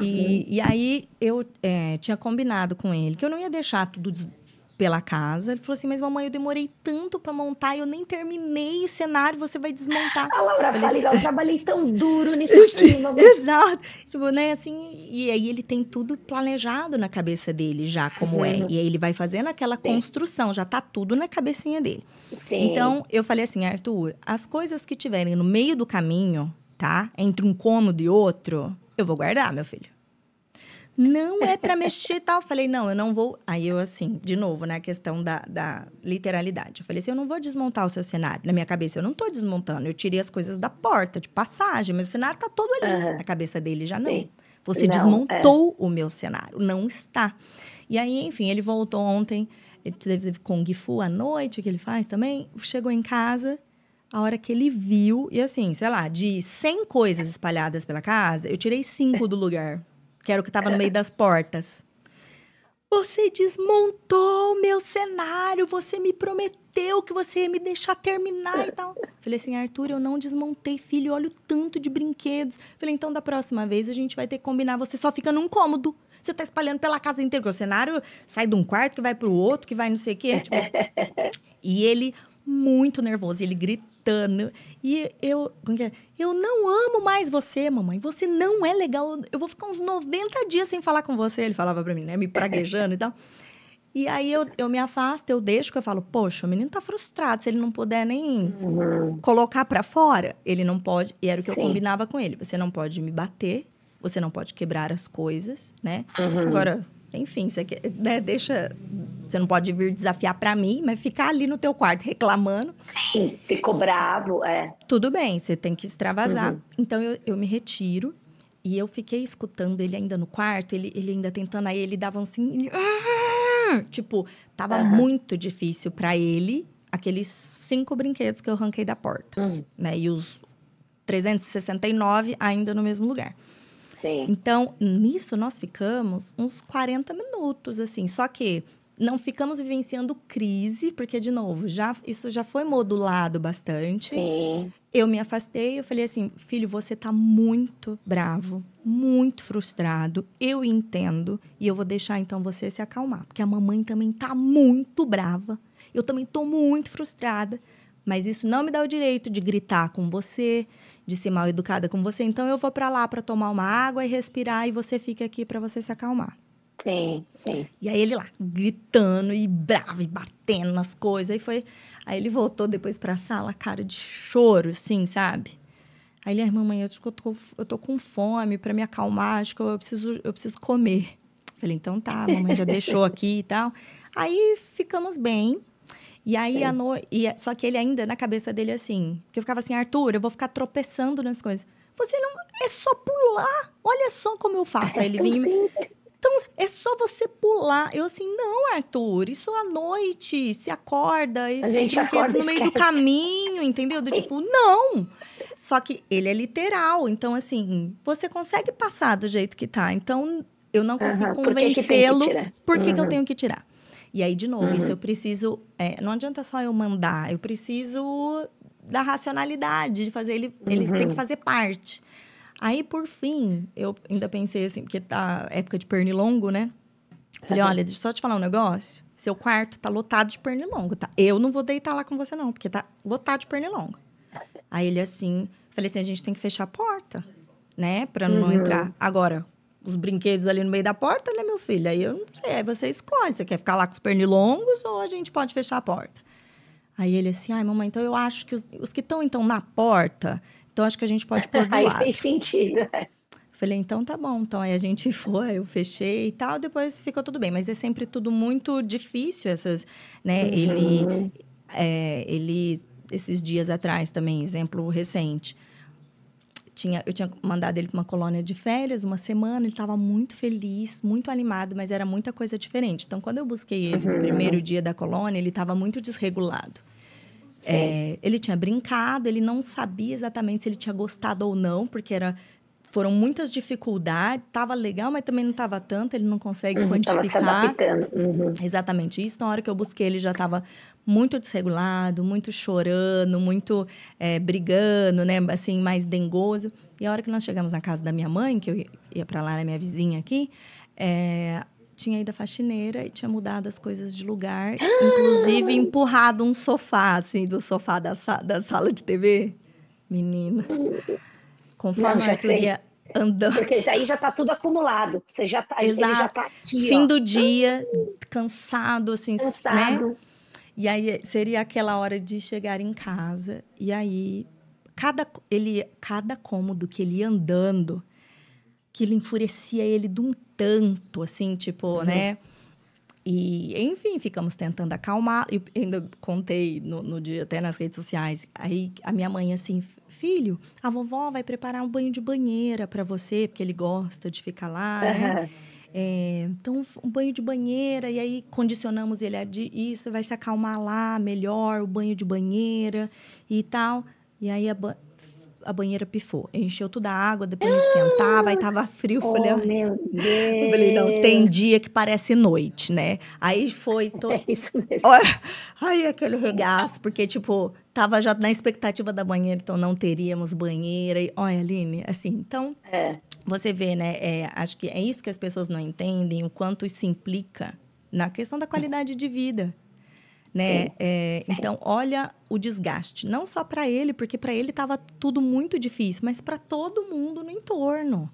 E, uhum. e aí eu é, tinha combinado com ele que eu não ia deixar tudo pela casa. Ele falou assim: Mas mamãe, eu demorei tanto para montar, eu nem terminei o cenário, você vai desmontar. A Laura falei, assim, eu trabalhei tão [LAUGHS] duro nisso aqui, mamãe. Exato. Tipo, né, assim, e aí ele tem tudo planejado na cabeça dele já, como é. uhum. é. E aí ele vai fazendo aquela Sim. construção, já tá tudo na cabecinha dele. Sim. Então, eu falei assim, Arthur, as coisas que tiverem no meio do caminho, tá? Entre um cômodo e outro, eu vou guardar, meu filho. Não é para mexer tal. Falei, não, eu não vou. Aí eu, assim, de novo, né, a questão da, da literalidade. Eu falei assim, eu não vou desmontar o seu cenário. Na minha cabeça, eu não tô desmontando. Eu tirei as coisas da porta, de passagem, mas o cenário tá todo ali. Uhum. Na cabeça dele já não. Sim. Você não, desmontou é. o meu cenário. Não está. E aí, enfim, ele voltou ontem. Ele teve Kung Fu à noite, que ele faz também. Chegou em casa a hora que ele viu, e assim, sei lá, de 100 coisas espalhadas pela casa, eu tirei cinco do lugar, que era o que estava no meio das portas. Você desmontou o meu cenário, você me prometeu que você ia me deixar terminar e tal. Falei assim, Arthur, eu não desmontei, filho, olha o tanto de brinquedos. Falei, então da próxima vez a gente vai ter que combinar, você só fica num cômodo. Você tá espalhando pela casa inteira, porque o cenário sai de um quarto que vai pro outro, que vai não sei o quê. Tipo... [LAUGHS] e ele, muito nervoso, ele grita gritando. E eu, é? eu não amo mais você, mamãe. Você não é legal. Eu vou ficar uns 90 dias sem falar com você. Ele falava pra mim, né? Me praguejando e tal. E aí eu, eu me afasto, eu deixo, que eu falo, poxa, o menino tá frustrado. Se ele não puder nem uhum. colocar para fora, ele não pode. E era o que Sim. eu combinava com ele. Você não pode me bater, você não pode quebrar as coisas, né? Uhum. Agora, enfim, você né, deixa. Você não pode vir desafiar para mim, mas ficar ali no teu quarto reclamando. Sim, ficou bravo, é. Tudo bem, você tem que extravasar. Uhum. Então eu, eu me retiro e eu fiquei escutando ele ainda no quarto, ele, ele ainda tentando, aí ele dava assim. Tipo, tava uhum. muito difícil para ele aqueles cinco brinquedos que eu arranquei da porta, uhum. né? E os 369 ainda no mesmo lugar. Sim. Então, nisso nós ficamos uns 40 minutos, assim. Só que não ficamos vivenciando crise, porque, de novo, já, isso já foi modulado bastante. Sim. Eu me afastei, eu falei assim, filho, você tá muito bravo, muito frustrado, eu entendo, e eu vou deixar então você se acalmar, porque a mamãe também tá muito brava, eu também tô muito frustrada, mas isso não me dá o direito de gritar com você, de ser mal educada com você. Então eu vou para lá para tomar uma água e respirar e você fica aqui para você se acalmar. Sim, sim. E aí ele lá gritando e bravo e batendo nas coisas. Aí foi, aí ele voltou depois para a sala, cara de choro, assim, sabe? Aí ele, ai, mamãe, eu tô, eu tô com fome para me acalmar, acho que eu preciso, eu preciso comer. Falei, então tá, a mamãe já deixou [LAUGHS] aqui e tal. Aí ficamos bem. E aí, a no... e, é, só que ele ainda, na cabeça dele, assim, que eu ficava assim, Arthur, eu vou ficar tropeçando nas coisas. Você não. É só pular. Olha só como eu faço. Aí ele vinha. Então, é só você pular. Eu assim, não, Arthur, isso à noite, se acorda, esses brinquedos acorda, no meio esquece. do caminho, entendeu? Do tipo, não. Só que ele é literal. Então, assim, você consegue passar do jeito que tá. Então, eu não consegui uhum, convencê-lo. Por que, que, por que, uhum. que eu tenho que tirar? E aí, de novo, uhum. isso eu preciso. É, não adianta só eu mandar, eu preciso da racionalidade, de fazer ele. Uhum. Ele tem que uhum. fazer parte. Aí, por fim, eu ainda pensei assim, porque tá época de pernilongo, né? Falei, olha, deixa eu só te falar um negócio. Seu quarto tá lotado de pernilongo, tá? Eu não vou deitar lá com você, não, porque tá lotado de pernilongo. Aí ele assim, falei assim, a gente tem que fechar a porta, né? Pra não uhum. entrar. Agora, os brinquedos ali no meio da porta, né, meu filho? Aí eu não sei, aí você escolhe. Você quer ficar lá com os pernilongos ou a gente pode fechar a porta? Aí ele assim, ai, mamãe, então eu acho que os, os que estão, então, na porta, então acho que a gente pode pôr [LAUGHS] do aí lado. Aí fez sentido, né? Falei, então tá bom. Então aí a gente [LAUGHS] foi, eu fechei e tal, depois ficou tudo bem. Mas é sempre tudo muito difícil, essas, né? Uhum. Ele, é, ele, esses dias atrás também, exemplo recente tinha, eu tinha mandado ele para uma colônia de férias, uma semana, ele estava muito feliz, muito animado, mas era muita coisa diferente. Então, quando eu busquei ele no primeiro dia da colônia, ele estava muito desregulado. É, ele tinha brincado, ele não sabia exatamente se ele tinha gostado ou não, porque era foram muitas dificuldades, estava legal, mas também não estava tanto, ele não consegue uhum, quantificar. Se adaptando. Uhum. Exatamente isso. Na hora que eu busquei, ele já estava muito desregulado, muito chorando, muito é, brigando, né? Assim, mais dengoso. E a hora que nós chegamos na casa da minha mãe, que eu ia para lá, na minha vizinha aqui, é, tinha ido a faxineira e tinha mudado as coisas de lugar, [GASPS] inclusive empurrado um sofá, assim, do sofá da, da sala de TV. Menina. Conforme Não, a Arthur ia andando. Porque aí já está tudo acumulado. Você já tá, Exato. ele já tá aqui. Fim ó. do dia, cansado, assim, né? cansado. né? E aí seria aquela hora de chegar em casa. E aí, cada, ele, cada cômodo que ele ia andando, aquilo enfurecia ele de um tanto, assim, tipo, uhum. né? E, enfim, ficamos tentando acalmar. Eu ainda contei no, no, dia, até nas redes sociais. Aí a minha mãe, assim, filho, a vovó vai preparar um banho de banheira para você, porque ele gosta de ficar lá, né? É, então, um banho de banheira, e aí condicionamos ele a de isso, vai se acalmar lá melhor, o banho de banheira e tal. E aí a, a banheira pifou. Encheu toda a água, depois não esquentava, aí tava frio. Oh, falei, meu Deus! Eu falei, não, tem dia que parece noite, né? Aí foi todo. [LAUGHS] É isso mesmo. Olha, aí aquele regaço, porque, tipo, tava já na expectativa da banheira, então não teríamos banheira. E, olha, Aline, assim, então. É. Você vê, né? É, acho que é isso que as pessoas não entendem, o quanto isso implica na questão da qualidade de vida né? É, então, olha o desgaste, não só para ele, porque para ele estava tudo muito difícil, mas para todo mundo no entorno,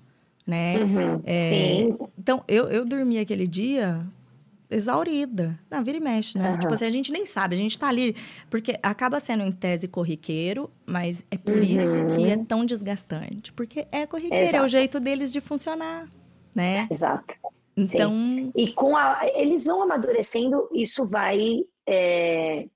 né? Uhum, é, sim. Então, eu, eu dormi aquele dia exaurida. Não, vira e mexe, né? Uhum. Tipo assim, a gente nem sabe, a gente tá ali. Porque acaba sendo em tese corriqueiro, mas é por uhum. isso que é tão desgastante. Porque é corriqueiro, Exato. é o jeito deles de funcionar, né? Exato. Então. Sim. E com a. Eles vão amadurecendo, isso vai é,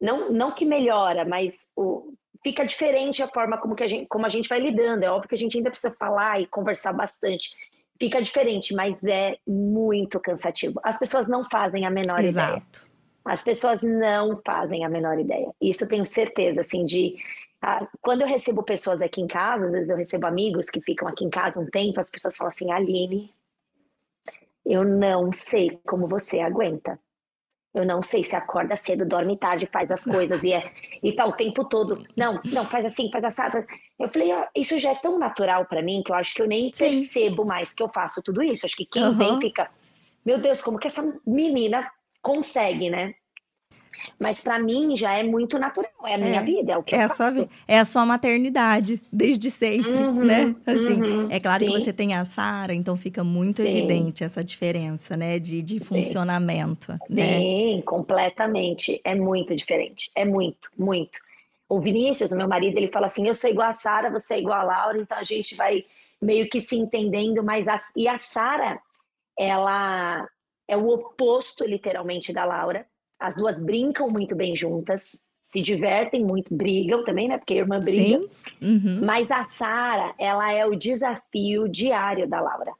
não, não que melhora, mas o, fica diferente a forma como, que a gente, como a gente vai lidando. É óbvio que a gente ainda precisa falar e conversar bastante. Fica diferente, mas é muito cansativo. As pessoas não fazem a menor Exato. ideia. As pessoas não fazem a menor ideia. Isso eu tenho certeza, assim, de... Ah, quando eu recebo pessoas aqui em casa, às vezes eu recebo amigos que ficam aqui em casa um tempo, as pessoas falam assim, Aline, eu não sei como você aguenta. Eu não sei se acorda cedo, dorme tarde, faz as coisas e, é, e tá o tempo todo. Não, não, faz assim, faz assado. Eu falei, ó, isso já é tão natural para mim que eu acho que eu nem Sim. percebo mais que eu faço tudo isso. Acho que quem uhum. vem fica, meu Deus, como que essa menina consegue, né? Mas para mim já é muito natural, é a minha é, vida, é o que é eu a faço. Sua, é a sua maternidade, desde sempre, uhum, né? Assim, uhum, é claro sim. que você tem a Sara, então fica muito sim. evidente essa diferença, né? De, de funcionamento, sim. né? Sim, completamente. É muito diferente, é muito, muito. O Vinícius, o meu marido, ele fala assim, eu sou igual a Sara, você é igual a Laura, então a gente vai meio que se entendendo, mas a, e a Sara, ela é o oposto, literalmente, da Laura. As duas brincam muito bem juntas, se divertem muito, brigam também, né? Porque a irmã briga. Sim. Uhum. Mas a Sara, ela é o desafio diário da Laura.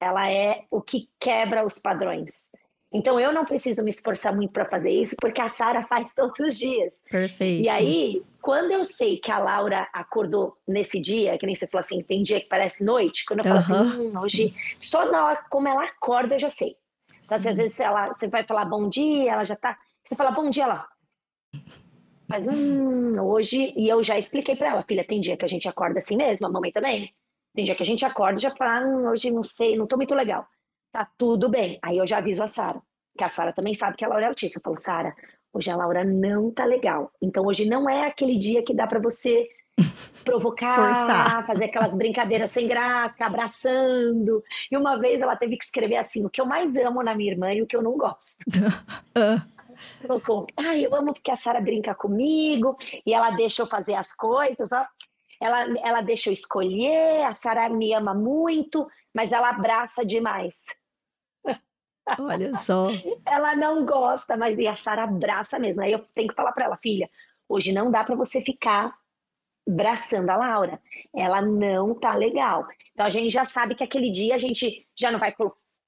Ela é o que quebra os padrões. Então eu não preciso me esforçar muito para fazer isso, porque a Sara faz todos os dias. Perfeito. E aí, quando eu sei que a Laura acordou nesse dia, que nem você falou assim, tem dia que parece noite, quando eu falo assim, hum, hoje, só na hora como ela acorda eu já sei. Então, assim, às vezes ela, você vai falar bom dia, ela já tá. Você fala bom dia lá. Mas hum, hoje. E eu já expliquei para ela, filha, tem dia que a gente acorda assim mesmo, a mamãe também. Tem dia que a gente acorda e já fala, hum, hoje não sei, não tô muito legal. Tá tudo bem. Aí eu já aviso a Sara, que a Sara também sabe que a Laura é autista. Eu falo, Sara, hoje a Laura não tá legal. Então hoje não é aquele dia que dá para você provocar, Forçar. fazer aquelas brincadeiras sem graça, abraçando. E uma vez ela teve que escrever assim: o que eu mais amo na minha irmã e o que eu não gosto. Colocou, [LAUGHS] ah, eu amo porque a Sara brinca comigo e ela deixa eu fazer as coisas, ó. Ela, ela deixa eu escolher, a Sara me ama muito, mas ela abraça demais. Olha só. [LAUGHS] ela não gosta, mas e a Sara abraça mesmo. Aí eu tenho que falar para ela, filha, hoje não dá para você ficar braçando a Laura. Ela não tá legal. Então a gente já sabe que aquele dia a gente já não vai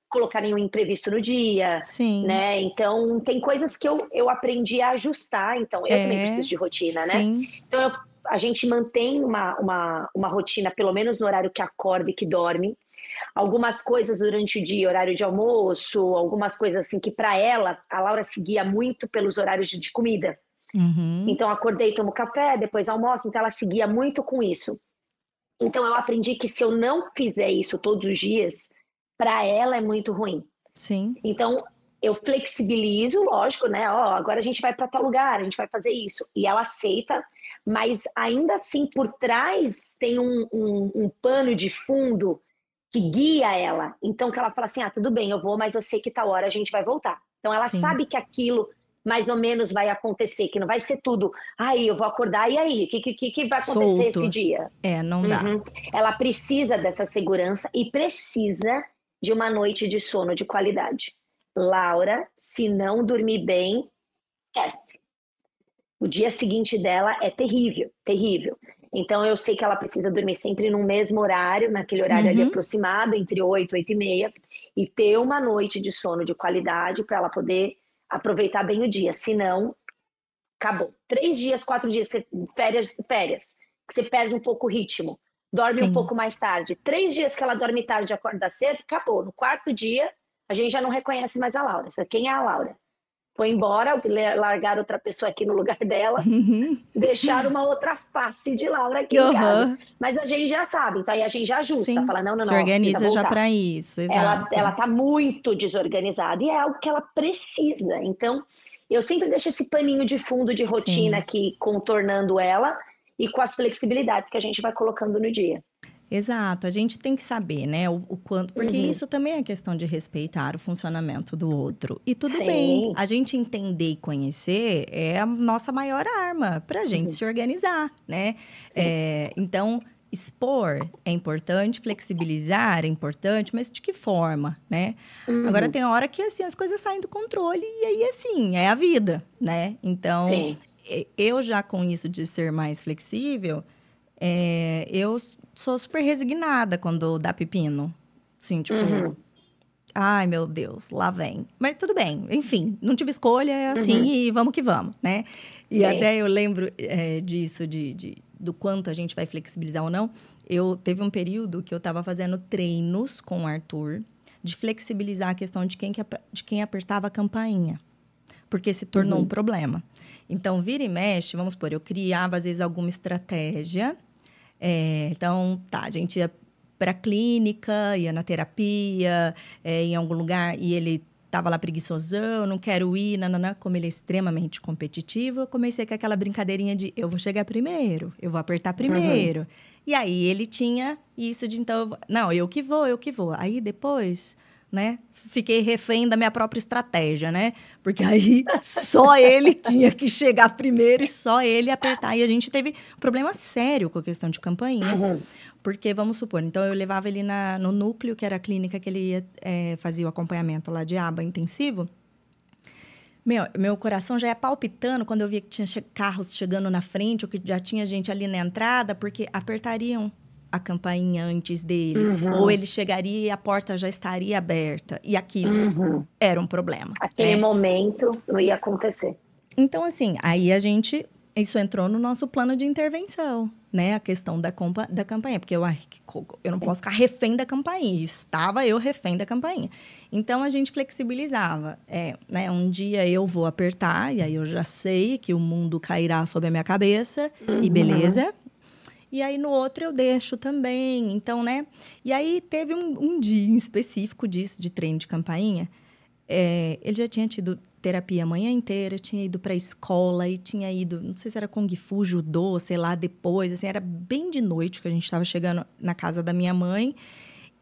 colocar nenhum imprevisto no dia. Sim. Né? Então tem coisas que eu, eu aprendi a ajustar. Então eu é, também preciso de rotina, né? Sim. Então eu, a gente mantém uma, uma, uma rotina, pelo menos no horário que acorda e que dorme. Algumas coisas durante o dia, horário de almoço, algumas coisas assim que para ela, a Laura seguia muito pelos horários de, de comida. Uhum. Então, acordei, tomo café, depois almoço. Então, ela seguia muito com isso. Então, eu aprendi que se eu não fizer isso todos os dias, para ela é muito ruim. Sim. Então, eu flexibilizo, lógico, né? Ó, agora a gente vai para tal lugar, a gente vai fazer isso. E ela aceita, mas ainda assim, por trás tem um, um, um pano de fundo que guia ela. Então, que ela fala assim: ah, tudo bem, eu vou, mas eu sei que tal hora a gente vai voltar. Então, ela Sim. sabe que aquilo mais ou menos vai acontecer, que não vai ser tudo, aí eu vou acordar, e aí, o que, que, que vai acontecer Solto. esse dia? É, não dá. Uhum. Ela precisa dessa segurança e precisa de uma noite de sono de qualidade. Laura, se não dormir bem, esquece. O dia seguinte dela é terrível, terrível. Então eu sei que ela precisa dormir sempre no mesmo horário, naquele horário uhum. ali aproximado, entre 8 e 8 e meia, e ter uma noite de sono de qualidade para ela poder aproveitar bem o dia. Senão, acabou. Três dias, quatro dias, férias, férias, que você perde um pouco o ritmo. Dorme Sim. um pouco mais tarde. Três dias que ela dorme tarde e acorda cedo, acabou. No quarto dia, a gente já não reconhece mais a Laura. Quem é a Laura? Foi embora, largar outra pessoa aqui no lugar dela, uhum. deixar uma outra face de Laura aqui uhum. em casa. Mas a gente já sabe, então aí a gente já ajusta, Sim. fala, não, não, não. Se organiza já para isso, exato. Ela, ela tá muito desorganizada e é algo que ela precisa. Então, eu sempre deixo esse paninho de fundo de rotina Sim. aqui contornando ela e com as flexibilidades que a gente vai colocando no dia. Exato, a gente tem que saber, né, o, o quanto, porque uhum. isso também é questão de respeitar o funcionamento do outro. E tudo Sim. bem, a gente entender e conhecer é a nossa maior arma para a gente uhum. se organizar, né? É, então, expor é importante, flexibilizar é importante, mas de que forma, né? Uhum. Agora tem hora que assim as coisas saem do controle e aí assim é a vida, né? Então Sim. eu já com isso de ser mais flexível, é, eu sou super resignada quando dá pepino. Assim, tipo. Uhum. Ai, meu Deus, lá vem. Mas tudo bem, enfim, não tive escolha, é assim uhum. e vamos que vamos, né? E Sim. até eu lembro é, disso, de, de, do quanto a gente vai flexibilizar ou não. Eu teve um período que eu estava fazendo treinos com o Arthur de flexibilizar a questão de quem, que, de quem apertava a campainha. Porque se tornou uhum. um problema. Então, vira e mexe, vamos supor, eu criava às vezes alguma estratégia é, então, tá, a gente ia para a clínica, ia na terapia, é, em algum lugar, e ele tava lá preguiçosão, não quero ir, nanana, como ele é extremamente competitivo, eu comecei com aquela brincadeirinha de eu vou chegar primeiro, eu vou apertar primeiro. Uhum. E aí ele tinha isso de então, eu vou, não, eu que vou, eu que vou. Aí depois né? Fiquei refém da minha própria estratégia, né? Porque aí só ele tinha que chegar primeiro e só ele apertar. E a gente teve problema sério com a questão de campainha. Uhum. Porque, vamos supor, então eu levava ele na, no núcleo, que era a clínica que ele ia, é, fazia o acompanhamento lá de aba intensivo. Meu, meu coração já ia palpitando quando eu via que tinha che carros chegando na frente, ou que já tinha gente ali na entrada, porque apertariam a campainha antes dele, uhum. ou ele chegaria e a porta já estaria aberta. E aquilo uhum. era um problema. Aquele né? momento não ia acontecer. Então, assim, aí a gente. Isso entrou no nosso plano de intervenção, né? A questão da, compa, da campainha. Porque eu, ai, eu não posso ficar refém da campainha. Estava eu refém da campainha. Então, a gente flexibilizava. É, né? Um dia eu vou apertar, e aí eu já sei que o mundo cairá sobre a minha cabeça, uhum. e beleza e aí no outro eu deixo também. Então, né? E aí teve um, um dia em específico disso, de treino de campainha. É, ele já tinha tido terapia a manhã inteira, tinha ido para a escola e tinha ido, não sei se era Kung Fu, judô, sei lá, depois, assim, era bem de noite que a gente estava chegando na casa da minha mãe.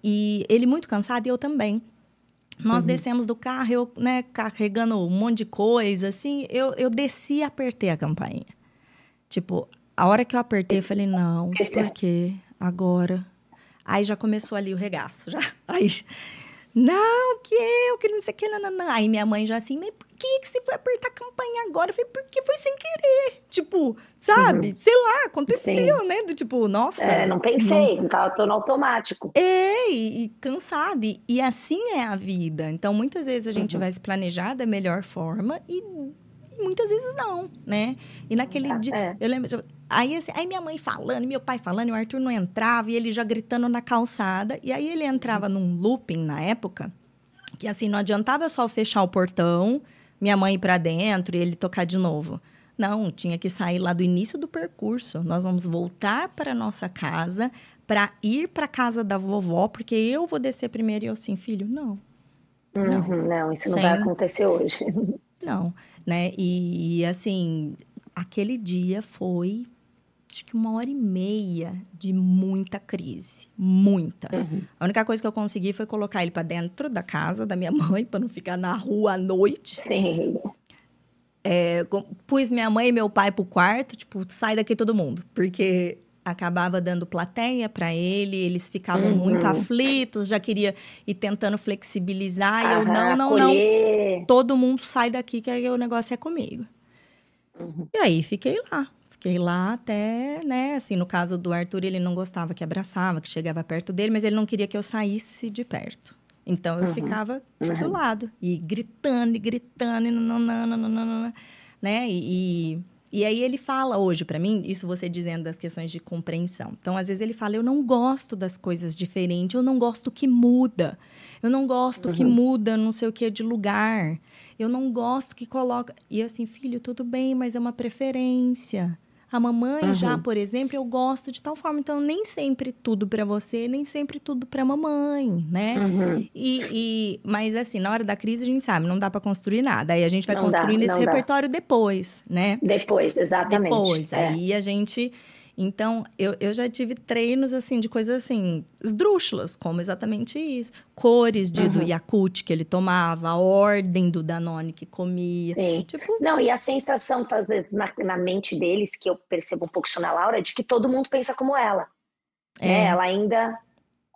E ele muito cansado e eu também. Nós uhum. descemos do carro, eu, né, carregando um monte de coisa, assim, eu, eu desci e apertei a campainha. Tipo, a hora que eu apertei, eu falei, não, por quê? Agora. Aí já começou ali o regaço, já. [LAUGHS] Aí, não, que eu, que não sei o que, não, não, não. Aí minha mãe já assim, mas por que, que você foi apertar a campanha agora? Eu falei, porque foi sem querer. Tipo, sabe? Uhum. Sei lá, aconteceu, Sim. né? Do tipo, nossa. É, não pensei, não tava tô no automático. É, e, e cansado. E, e, assim é a vida. Então, muitas vezes a gente uhum. vai se planejar da melhor forma e muitas vezes não, né? E naquele é. dia, é. eu lembro, aí, assim, aí minha mãe falando, meu pai falando, e o Arthur não entrava, e ele já gritando na calçada, e aí ele entrava num looping na época, que assim, não adiantava só fechar o portão, minha mãe ir para dentro e ele tocar de novo. Não, tinha que sair lá do início do percurso. Nós vamos voltar para nossa casa para ir para casa da vovó, porque eu vou descer primeiro e eu assim, filho, não. Uhum, não, não, isso não Sem... vai acontecer hoje. [LAUGHS] Não, né? E, assim, aquele dia foi acho que uma hora e meia de muita crise, muita. Uhum. A única coisa que eu consegui foi colocar ele para dentro da casa da minha [LAUGHS] mãe para não ficar na rua à noite. Sim. é, pus minha mãe e meu pai pro quarto, tipo, sai daqui todo mundo. Porque acabava dando plateia para ele, eles ficavam uhum. muito aflitos, já queria ir tentando flexibilizar, e eu, não, não, não, todo mundo sai daqui que o negócio é comigo. Uhum. E aí, fiquei lá. Fiquei lá até, né, assim, no caso do Arthur, ele não gostava que abraçava, que chegava perto dele, mas ele não queria que eu saísse de perto. Então, eu uhum. ficava uhum. do lado, e gritando, e gritando, e nananana, né, e... e e aí ele fala hoje para mim, isso você dizendo das questões de compreensão. Então, às vezes ele fala: "Eu não gosto das coisas diferentes, eu não gosto que muda. Eu não gosto uhum. que muda não sei o que de lugar. Eu não gosto que coloca". E assim, filho, tudo bem, mas é uma preferência. A mamãe uhum. já, por exemplo, eu gosto de tal forma. Então, nem sempre tudo para você, nem sempre tudo para mamãe, né? Uhum. E, e, mas, assim, na hora da crise, a gente sabe, não dá para construir nada. Aí a gente vai não construindo dá, esse repertório dá. depois, né? Depois, exatamente. Depois. É. Aí a gente então, eu, eu já tive treinos, assim, de coisas, assim, esdrúxulas, como exatamente isso. Cores de, uhum. do Yakult que ele tomava, a ordem do Danone que comia. Sim. Tipo... Não, e a sensação, às vezes, na, na mente deles, que eu percebo um pouco isso na Laura, é de que todo mundo pensa como ela. É. Né? Ela ainda...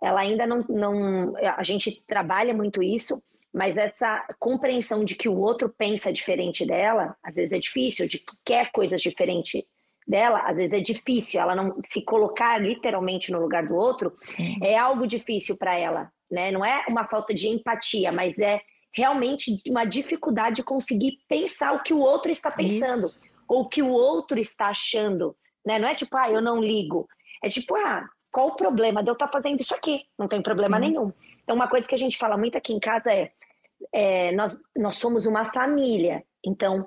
Ela ainda não, não... A gente trabalha muito isso, mas essa compreensão de que o outro pensa diferente dela, às vezes é difícil, de que quer coisas diferentes dela, às vezes é difícil, ela não se colocar literalmente no lugar do outro, Sim. é algo difícil para ela, né? Não é uma falta de empatia, mas é realmente uma dificuldade de conseguir pensar o que o outro está pensando Isso. ou o que o outro está achando, né? Não é tipo, ah, eu não ligo. É tipo, ah, qual o problema de eu estar tá fazendo isso aqui? Não tem problema Sim. nenhum. Então, uma coisa que a gente fala muito aqui em casa é, é nós, nós somos uma família. Então,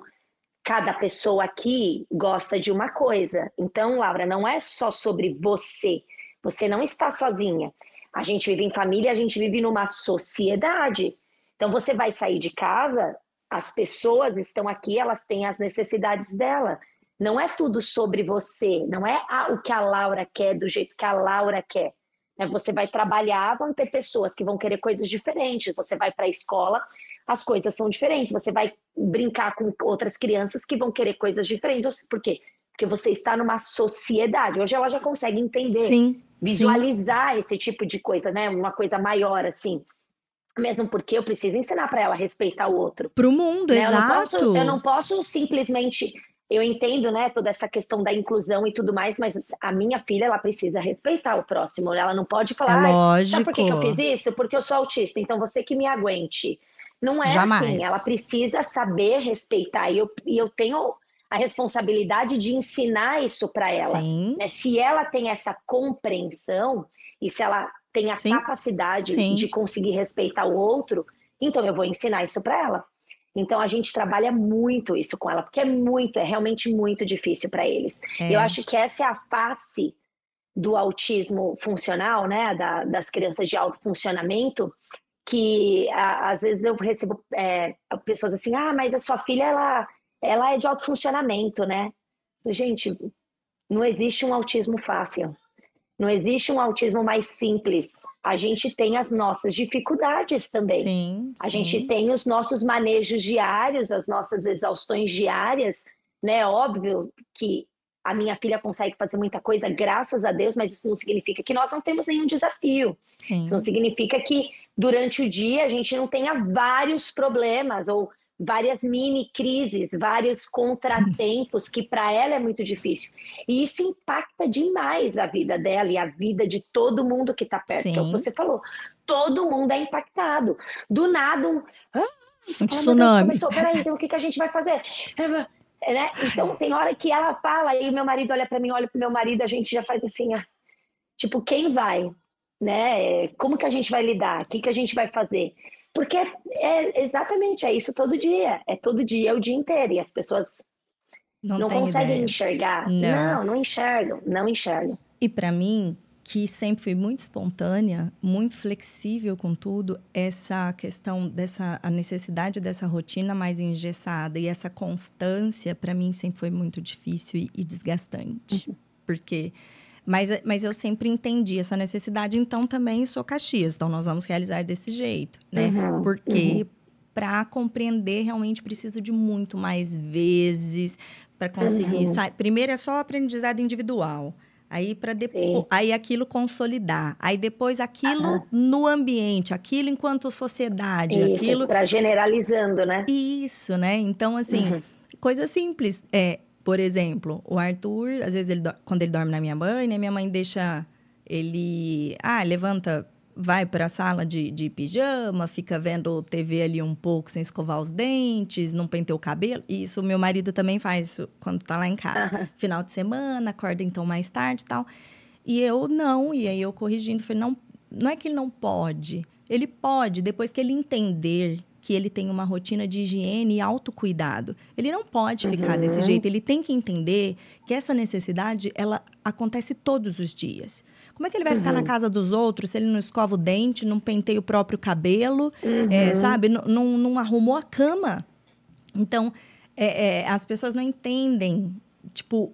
cada pessoa aqui gosta de uma coisa. Então, Laura, não é só sobre você. Você não está sozinha. A gente vive em família, a gente vive numa sociedade. Então, você vai sair de casa, as pessoas estão aqui, elas têm as necessidades dela. Não é tudo sobre você, não é o que a Laura quer do jeito que a Laura quer. Né? Você vai trabalhar, vão ter pessoas que vão querer coisas diferentes. Você vai para a escola, as coisas são diferentes. Você vai brincar com outras crianças que vão querer coisas diferentes. Por quê? Porque você está numa sociedade. Hoje ela já consegue entender, sim, visualizar sim. esse tipo de coisa, né? Uma coisa maior, assim. Mesmo porque eu preciso ensinar para ela a respeitar o outro. Para o mundo, né? exato. Eu não, posso, eu não posso simplesmente eu entendo, né, toda essa questão da inclusão e tudo mais, mas a minha filha, ela precisa respeitar o próximo. Ela não pode falar, é lógico. sabe por que, que eu fiz isso? Porque eu sou autista, então você que me aguente. Não é Jamais. assim, ela precisa saber respeitar. E eu, e eu tenho a responsabilidade de ensinar isso para ela. Né? Se ela tem essa compreensão e se ela tem a Sim. capacidade Sim. de conseguir respeitar o outro, então eu vou ensinar isso para ela. Então a gente trabalha muito isso com ela, porque é muito, é realmente muito difícil para eles. É. Eu acho que essa é a face do autismo funcional, né, da, das crianças de alto funcionamento, que a, às vezes eu recebo é, pessoas assim, ah, mas a sua filha ela, ela é de alto funcionamento, né? Gente, não existe um autismo fácil. Não existe um autismo mais simples. A gente tem as nossas dificuldades também. Sim, a gente tem os nossos manejos diários, as nossas exaustões diárias, né? Óbvio que a minha filha consegue fazer muita coisa, graças a Deus, mas isso não significa que nós não temos nenhum desafio. Sim. Isso não significa que durante o dia a gente não tenha vários problemas ou várias mini crises, vários contratempos que para ela é muito difícil. E isso impacta demais a vida dela e a vida de todo mundo que está perto. Sim. Que é o que você falou. Todo mundo é impactado. Do nada um, ah, um tsunami. começou, peraí, então o que, que a gente vai fazer? Né? Então tem hora que ela fala e meu marido olha para mim, olha para meu marido, a gente já faz assim, ah, tipo, quem vai? Né? Como que a gente vai lidar? O que, que a gente vai fazer? Porque é, é, exatamente, é isso todo dia. É todo dia, é o dia inteiro. E as pessoas não, não conseguem ideia. enxergar. Não. não, não enxergam, não enxergam. E para mim, que sempre fui muito espontânea, muito flexível com tudo, essa questão dessa a necessidade dessa rotina mais engessada e essa constância para mim sempre foi muito difícil e, e desgastante, uhum. porque mas, mas eu sempre entendi essa necessidade, então também sou Caxias, então nós vamos realizar desse jeito, né? Uhum, porque uhum. para compreender realmente precisa de muito mais vezes para conseguir uhum. Primeiro é só o aprendizado individual. Aí para depois, aí aquilo consolidar. Aí depois aquilo uhum. no ambiente, aquilo enquanto sociedade, Isso, aquilo para generalizando, né? Isso, né? Então assim, uhum. coisa simples, é, por exemplo, o Arthur, às vezes ele quando ele dorme na minha mãe, né, minha mãe deixa ele, ah, levanta vai para a sala de, de pijama, fica vendo TV ali um pouco sem escovar os dentes, não penteia o cabelo. Isso meu marido também faz quando tá lá em casa. Uhum. Final de semana, acorda então mais tarde e tal. E eu não, e aí eu corrigindo, falei, não, não é que ele não pode. Ele pode, depois que ele entender que ele tem uma rotina de higiene e autocuidado. Ele não pode uhum. ficar desse jeito, ele tem que entender que essa necessidade, ela acontece todos os dias. Como é que ele vai uhum. ficar na uhum. casa dos outros se ele não escova o dente, não penteia o próprio cabelo, uhum. é, sabe? Não, não, não, arrumou a cama. Então, é, é, as pessoas não entendem, tipo,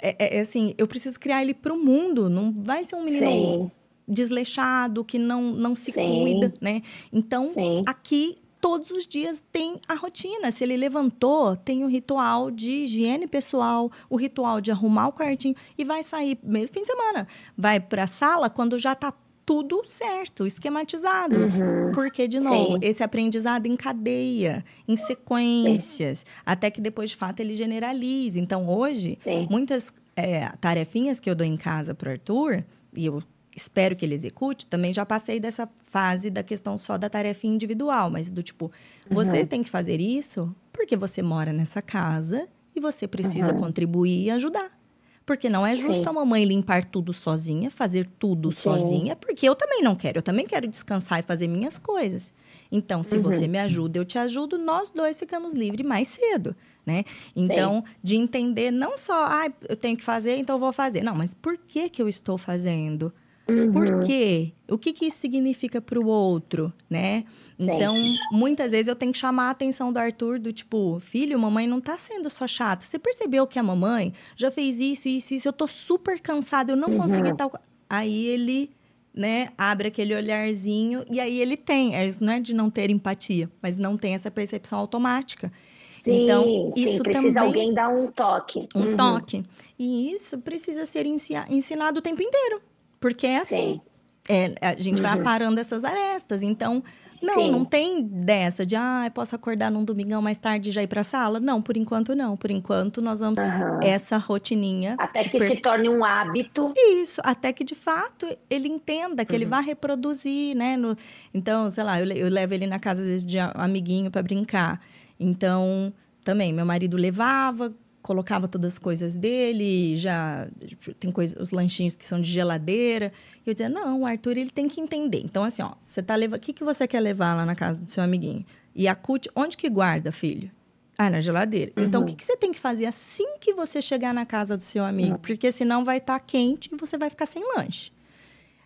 é, é, é assim, eu preciso criar ele para o mundo, não vai ser um menino Sim. desleixado, que não, não se Sim. cuida, né? Então, Sim. aqui todos os dias tem a rotina. Se ele levantou, tem o ritual de higiene pessoal, o ritual de arrumar o quartinho e vai sair mesmo fim de semana. Vai para a sala quando já está tudo certo, esquematizado. Uhum. Porque, de novo, Sim. esse aprendizado em cadeia, em sequências, Sim. até que depois, de fato, ele generalize. Então, hoje, Sim. muitas é, tarefinhas que eu dou em casa para Arthur, e eu espero que ele execute, também já passei dessa fase da questão só da tarefa individual, mas do tipo, uhum. você tem que fazer isso porque você mora nessa casa e você precisa uhum. contribuir e ajudar. Porque não é justo Sim. a mamãe limpar tudo sozinha, fazer tudo Sim. sozinha, porque eu também não quero. Eu também quero descansar e fazer minhas coisas. Então, se uhum. você me ajuda, eu te ajudo, nós dois ficamos livres mais cedo, né? Então, Sim. de entender não só, ah, eu tenho que fazer, então eu vou fazer. Não, mas por que que eu estou fazendo? Uhum. Por quê? O que, que isso significa para o outro, né? Sim. Então, muitas vezes eu tenho que chamar a atenção do Arthur do tipo, filho, mamãe não tá sendo só chata. Você percebeu que a mamãe já fez isso, isso, isso. Eu tô super cansada, eu não uhum. consegui tal... Aí ele, né, abre aquele olharzinho e aí ele tem. É, isso não é de não ter empatia, mas não tem essa percepção automática. Sim, então, isso sim, precisa também, alguém dar um toque. Um uhum. toque. E isso precisa ser ensinado o tempo inteiro. Porque é assim. É, a gente uhum. vai aparando essas arestas. Então, não, Sim. não tem dessa de, ah, posso acordar num domingão mais tarde e já ir pra sala. Não, por enquanto não. Por enquanto, nós vamos uhum. essa rotininha. Até que se torne um hábito. Isso, até que de fato ele entenda que uhum. ele vai reproduzir, né? No... Então, sei lá, eu, eu levo ele na casa, às vezes, de amiguinho para brincar. Então, também, meu marido levava, colocava todas as coisas dele, já tipo, tem coisa, os lanchinhos que são de geladeira. E eu dizia, não, o Arthur ele tem que entender. Então, assim, ó, você tá levando. O que, que você quer levar lá na casa do seu amiguinho? E a CUT, onde que guarda, filho? Ah, na geladeira. Uhum. Então, o que, que você tem que fazer assim que você chegar na casa do seu amigo? Uhum. Porque senão vai estar tá quente e você vai ficar sem lanche.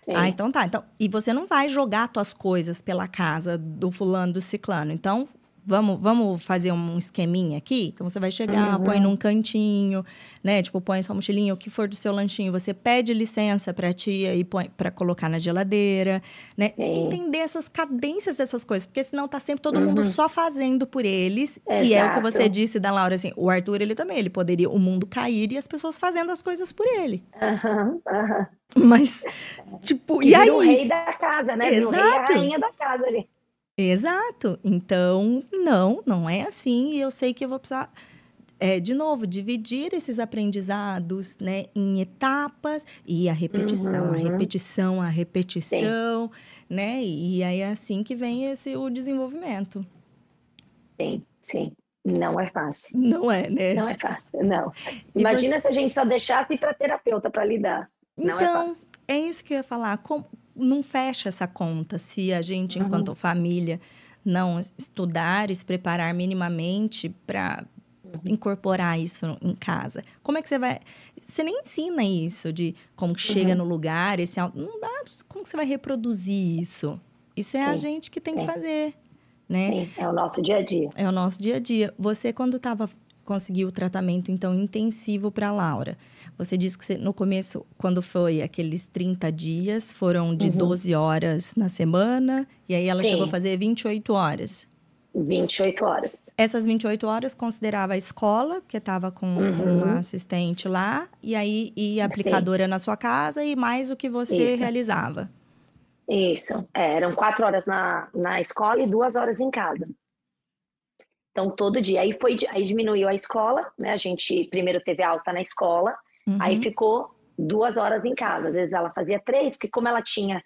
Sim. Ah, então tá. Então, e você não vai jogar tuas coisas pela casa do fulano, do ciclano. Então, vamos, vamos fazer um esqueminha aqui? Então você vai chegar, uhum. põe num cantinho, né? Tipo, põe sua mochilinha, o que for do seu lanchinho, você pede licença pra tia e põe para colocar na geladeira, né? Sim. Entender essas cadências dessas coisas, porque senão tá sempre todo uhum. mundo só fazendo por eles. Exato. E é o que você disse da Laura, assim, o Arthur, ele também, ele poderia o mundo cair e as pessoas fazendo as coisas por ele. Aham, uhum. aham. Mas, tipo, e, e aí? o rei da casa, né? Exato. O rei a rainha da casa ali. Exato. Então, não, não é assim. E eu sei que eu vou precisar, é, de novo, dividir esses aprendizados né, em etapas e a repetição, uhum. a repetição, a repetição, sim. né? E aí é assim que vem esse, o desenvolvimento. Sim, sim. Não é fácil. Não é, né? Não é fácil, não. Imagina você... se a gente só deixasse ir para terapeuta para lidar. Não é então, é, é isso que eu ia falar. Como, não fecha essa conta se a gente, uhum. enquanto família, não estudar e se preparar minimamente para uhum. incorporar isso em casa. Como é que você vai. Você nem ensina isso de como chega uhum. no lugar, esse não dá. Como você vai reproduzir isso? Isso é Sim. a gente que tem Sim. que fazer. Né? Sim, é o nosso dia a dia. É o nosso dia a dia. Você, quando estava conseguiu o tratamento então intensivo para Laura. Você disse que você, no começo, quando foi aqueles 30 dias, foram de uhum. 12 horas na semana, e aí ela Sim. chegou a fazer 28 horas. 28 horas. Essas 28 horas considerava a escola, porque estava com, uhum. uma assistente lá, e aí e a aplicadora Sim. na sua casa e mais o que você Isso. realizava. Isso. É, eram quatro horas na, na escola e duas horas em casa. Então, todo dia. Aí, foi, aí diminuiu a escola, né? A gente primeiro teve alta na escola, uhum. aí ficou duas horas em casa. Às vezes ela fazia três, porque como ela tinha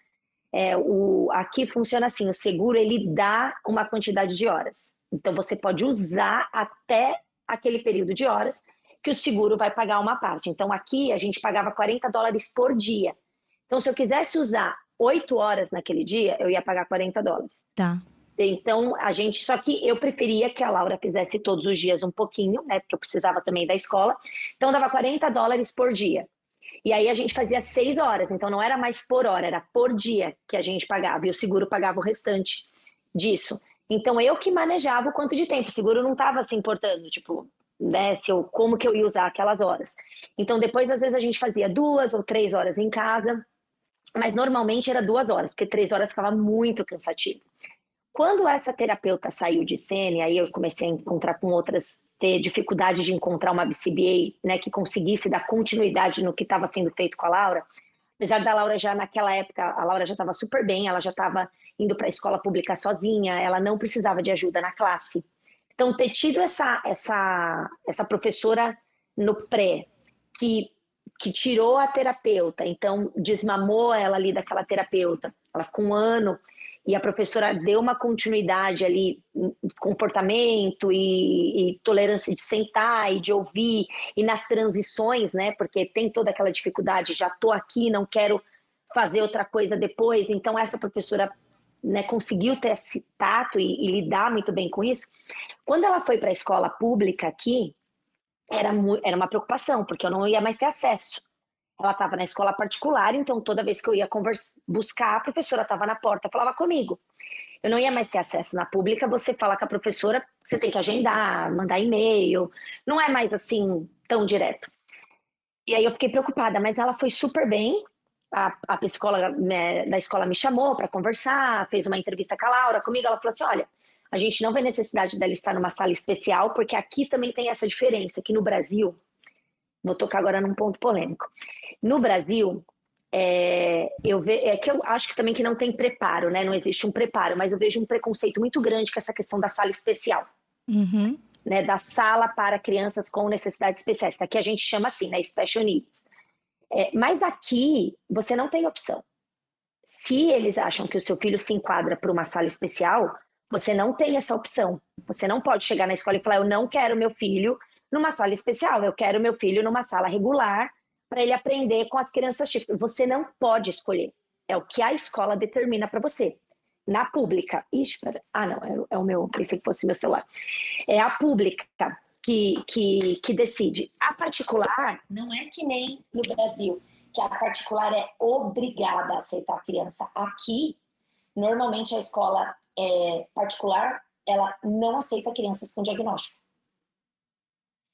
é, o, aqui funciona assim: o seguro ele dá uma quantidade de horas. Então você pode usar até aquele período de horas que o seguro vai pagar uma parte. Então aqui a gente pagava 40 dólares por dia. Então se eu quisesse usar oito horas naquele dia, eu ia pagar 40 dólares. Tá. Então, a gente, só que eu preferia que a Laura fizesse todos os dias um pouquinho, né? Porque eu precisava também da escola. Então, dava 40 dólares por dia. E aí a gente fazia seis horas, então não era mais por hora, era por dia que a gente pagava, e o seguro pagava o restante disso. Então eu que manejava o quanto de tempo, o seguro não estava se importando, tipo, né, se eu, como que eu ia usar aquelas horas. Então depois, às vezes, a gente fazia duas ou três horas em casa, mas normalmente era duas horas, porque três horas ficava muito cansativo. Quando essa terapeuta saiu de cena, e aí eu comecei a encontrar com outras, ter dificuldade de encontrar uma BCBA, né, que conseguisse dar continuidade no que estava sendo feito com a Laura. Apesar da Laura já naquela época, a Laura já estava super bem, ela já estava indo para a escola pública sozinha, ela não precisava de ajuda na classe. Então, ter tido essa, essa, essa professora no pré, que, que tirou a terapeuta, então desmamou ela ali daquela terapeuta, ela ficou um ano e a professora deu uma continuidade ali, comportamento e, e, tolerância de sentar e de ouvir, e nas transições, né? Porque tem toda aquela dificuldade, já estou aqui, não quero fazer outra coisa depois. Então, essa professora né, conseguiu ter esse tato e, e lidar muito bem com isso. Quando ela foi para a escola pública aqui, era, era uma preocupação, porque eu não ia mais ter acesso. Ela estava na escola particular, então toda vez que eu ia buscar, a professora estava na porta, falava comigo. Eu não ia mais ter acesso na pública, você fala com a professora, você tem que agendar, mandar e-mail, não é mais assim tão direto. E aí eu fiquei preocupada, mas ela foi super bem. A, a psicóloga né, da escola me chamou para conversar, fez uma entrevista com a Laura comigo. Ela falou assim: olha, a gente não vê necessidade dela estar numa sala especial, porque aqui também tem essa diferença, que no Brasil Vou tocar agora num ponto polêmico. No Brasil, é, eu ve, é que eu acho que também que não tem preparo, né? Não existe um preparo, mas eu vejo um preconceito muito grande com essa questão da sala especial. Uhum. Né, da sala para crianças com necessidades especiais. Aqui a gente chama assim, né? Special needs. É, mas aqui você não tem opção. Se eles acham que o seu filho se enquadra para uma sala especial, você não tem essa opção. Você não pode chegar na escola e falar: Eu não quero meu filho numa sala especial. Eu quero meu filho numa sala regular para ele aprender com as crianças tipo. Você não pode escolher. É o que a escola determina para você. Na pública, ixi, pera, ah não, é, é, o meu, pensei que fosse meu celular. É a pública que, que, que decide. A particular não é que nem no Brasil, que a particular é obrigada a aceitar a criança. Aqui, normalmente a escola é, particular, ela não aceita crianças com diagnóstico.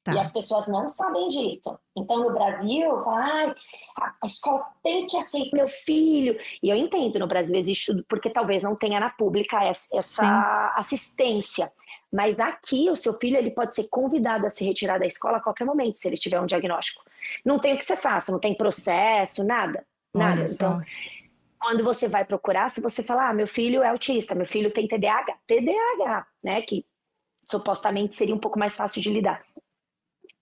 Tá. E as pessoas não sabem disso. Então, no Brasil, ai, a escola tem que aceitar meu filho. E eu entendo, no Brasil existe, porque talvez não tenha na pública essa, essa assistência. Mas aqui, o seu filho ele pode ser convidado a se retirar da escola a qualquer momento, se ele tiver um diagnóstico. Não tem o que você faça, não tem processo, nada. Nada. Então, quando você vai procurar, se você falar, ah, meu filho é autista, meu filho tem TDAH, TDAH, né? Que supostamente seria um pouco mais fácil de lidar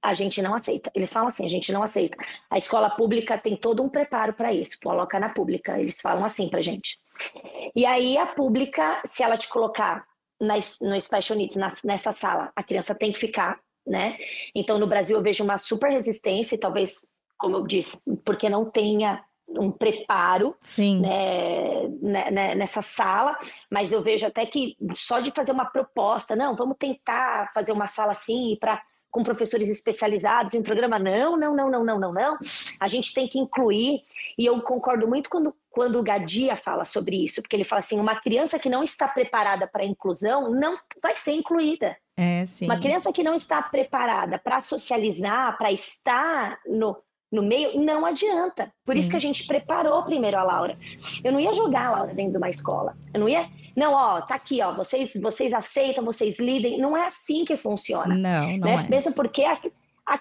a gente não aceita. Eles falam assim, a gente não aceita. A escola pública tem todo um preparo para isso, coloca na pública. Eles falam assim pra gente. E aí a pública, se ela te colocar na, no Special Needs, na, nessa sala, a criança tem que ficar, né? Então no Brasil eu vejo uma super resistência, e talvez, como eu disse, porque não tenha um preparo né, né, né, nessa sala, mas eu vejo até que só de fazer uma proposta, não, vamos tentar fazer uma sala assim para com professores especializados em um programa. Não, não, não, não, não, não, não. A gente tem que incluir, e eu concordo muito quando, quando o Gadia fala sobre isso, porque ele fala assim: uma criança que não está preparada para a inclusão não vai ser incluída. É, sim. Uma criança que não está preparada para socializar, para estar no, no meio, não adianta. Por Sim. isso que a gente preparou primeiro a Laura. Eu não ia jogar a Laura dentro de uma escola. Eu não ia. Não, ó, tá aqui, ó. Vocês, vocês aceitam, vocês lidem. Não é assim que funciona. Não, não né? é. Mesmo porque a, a,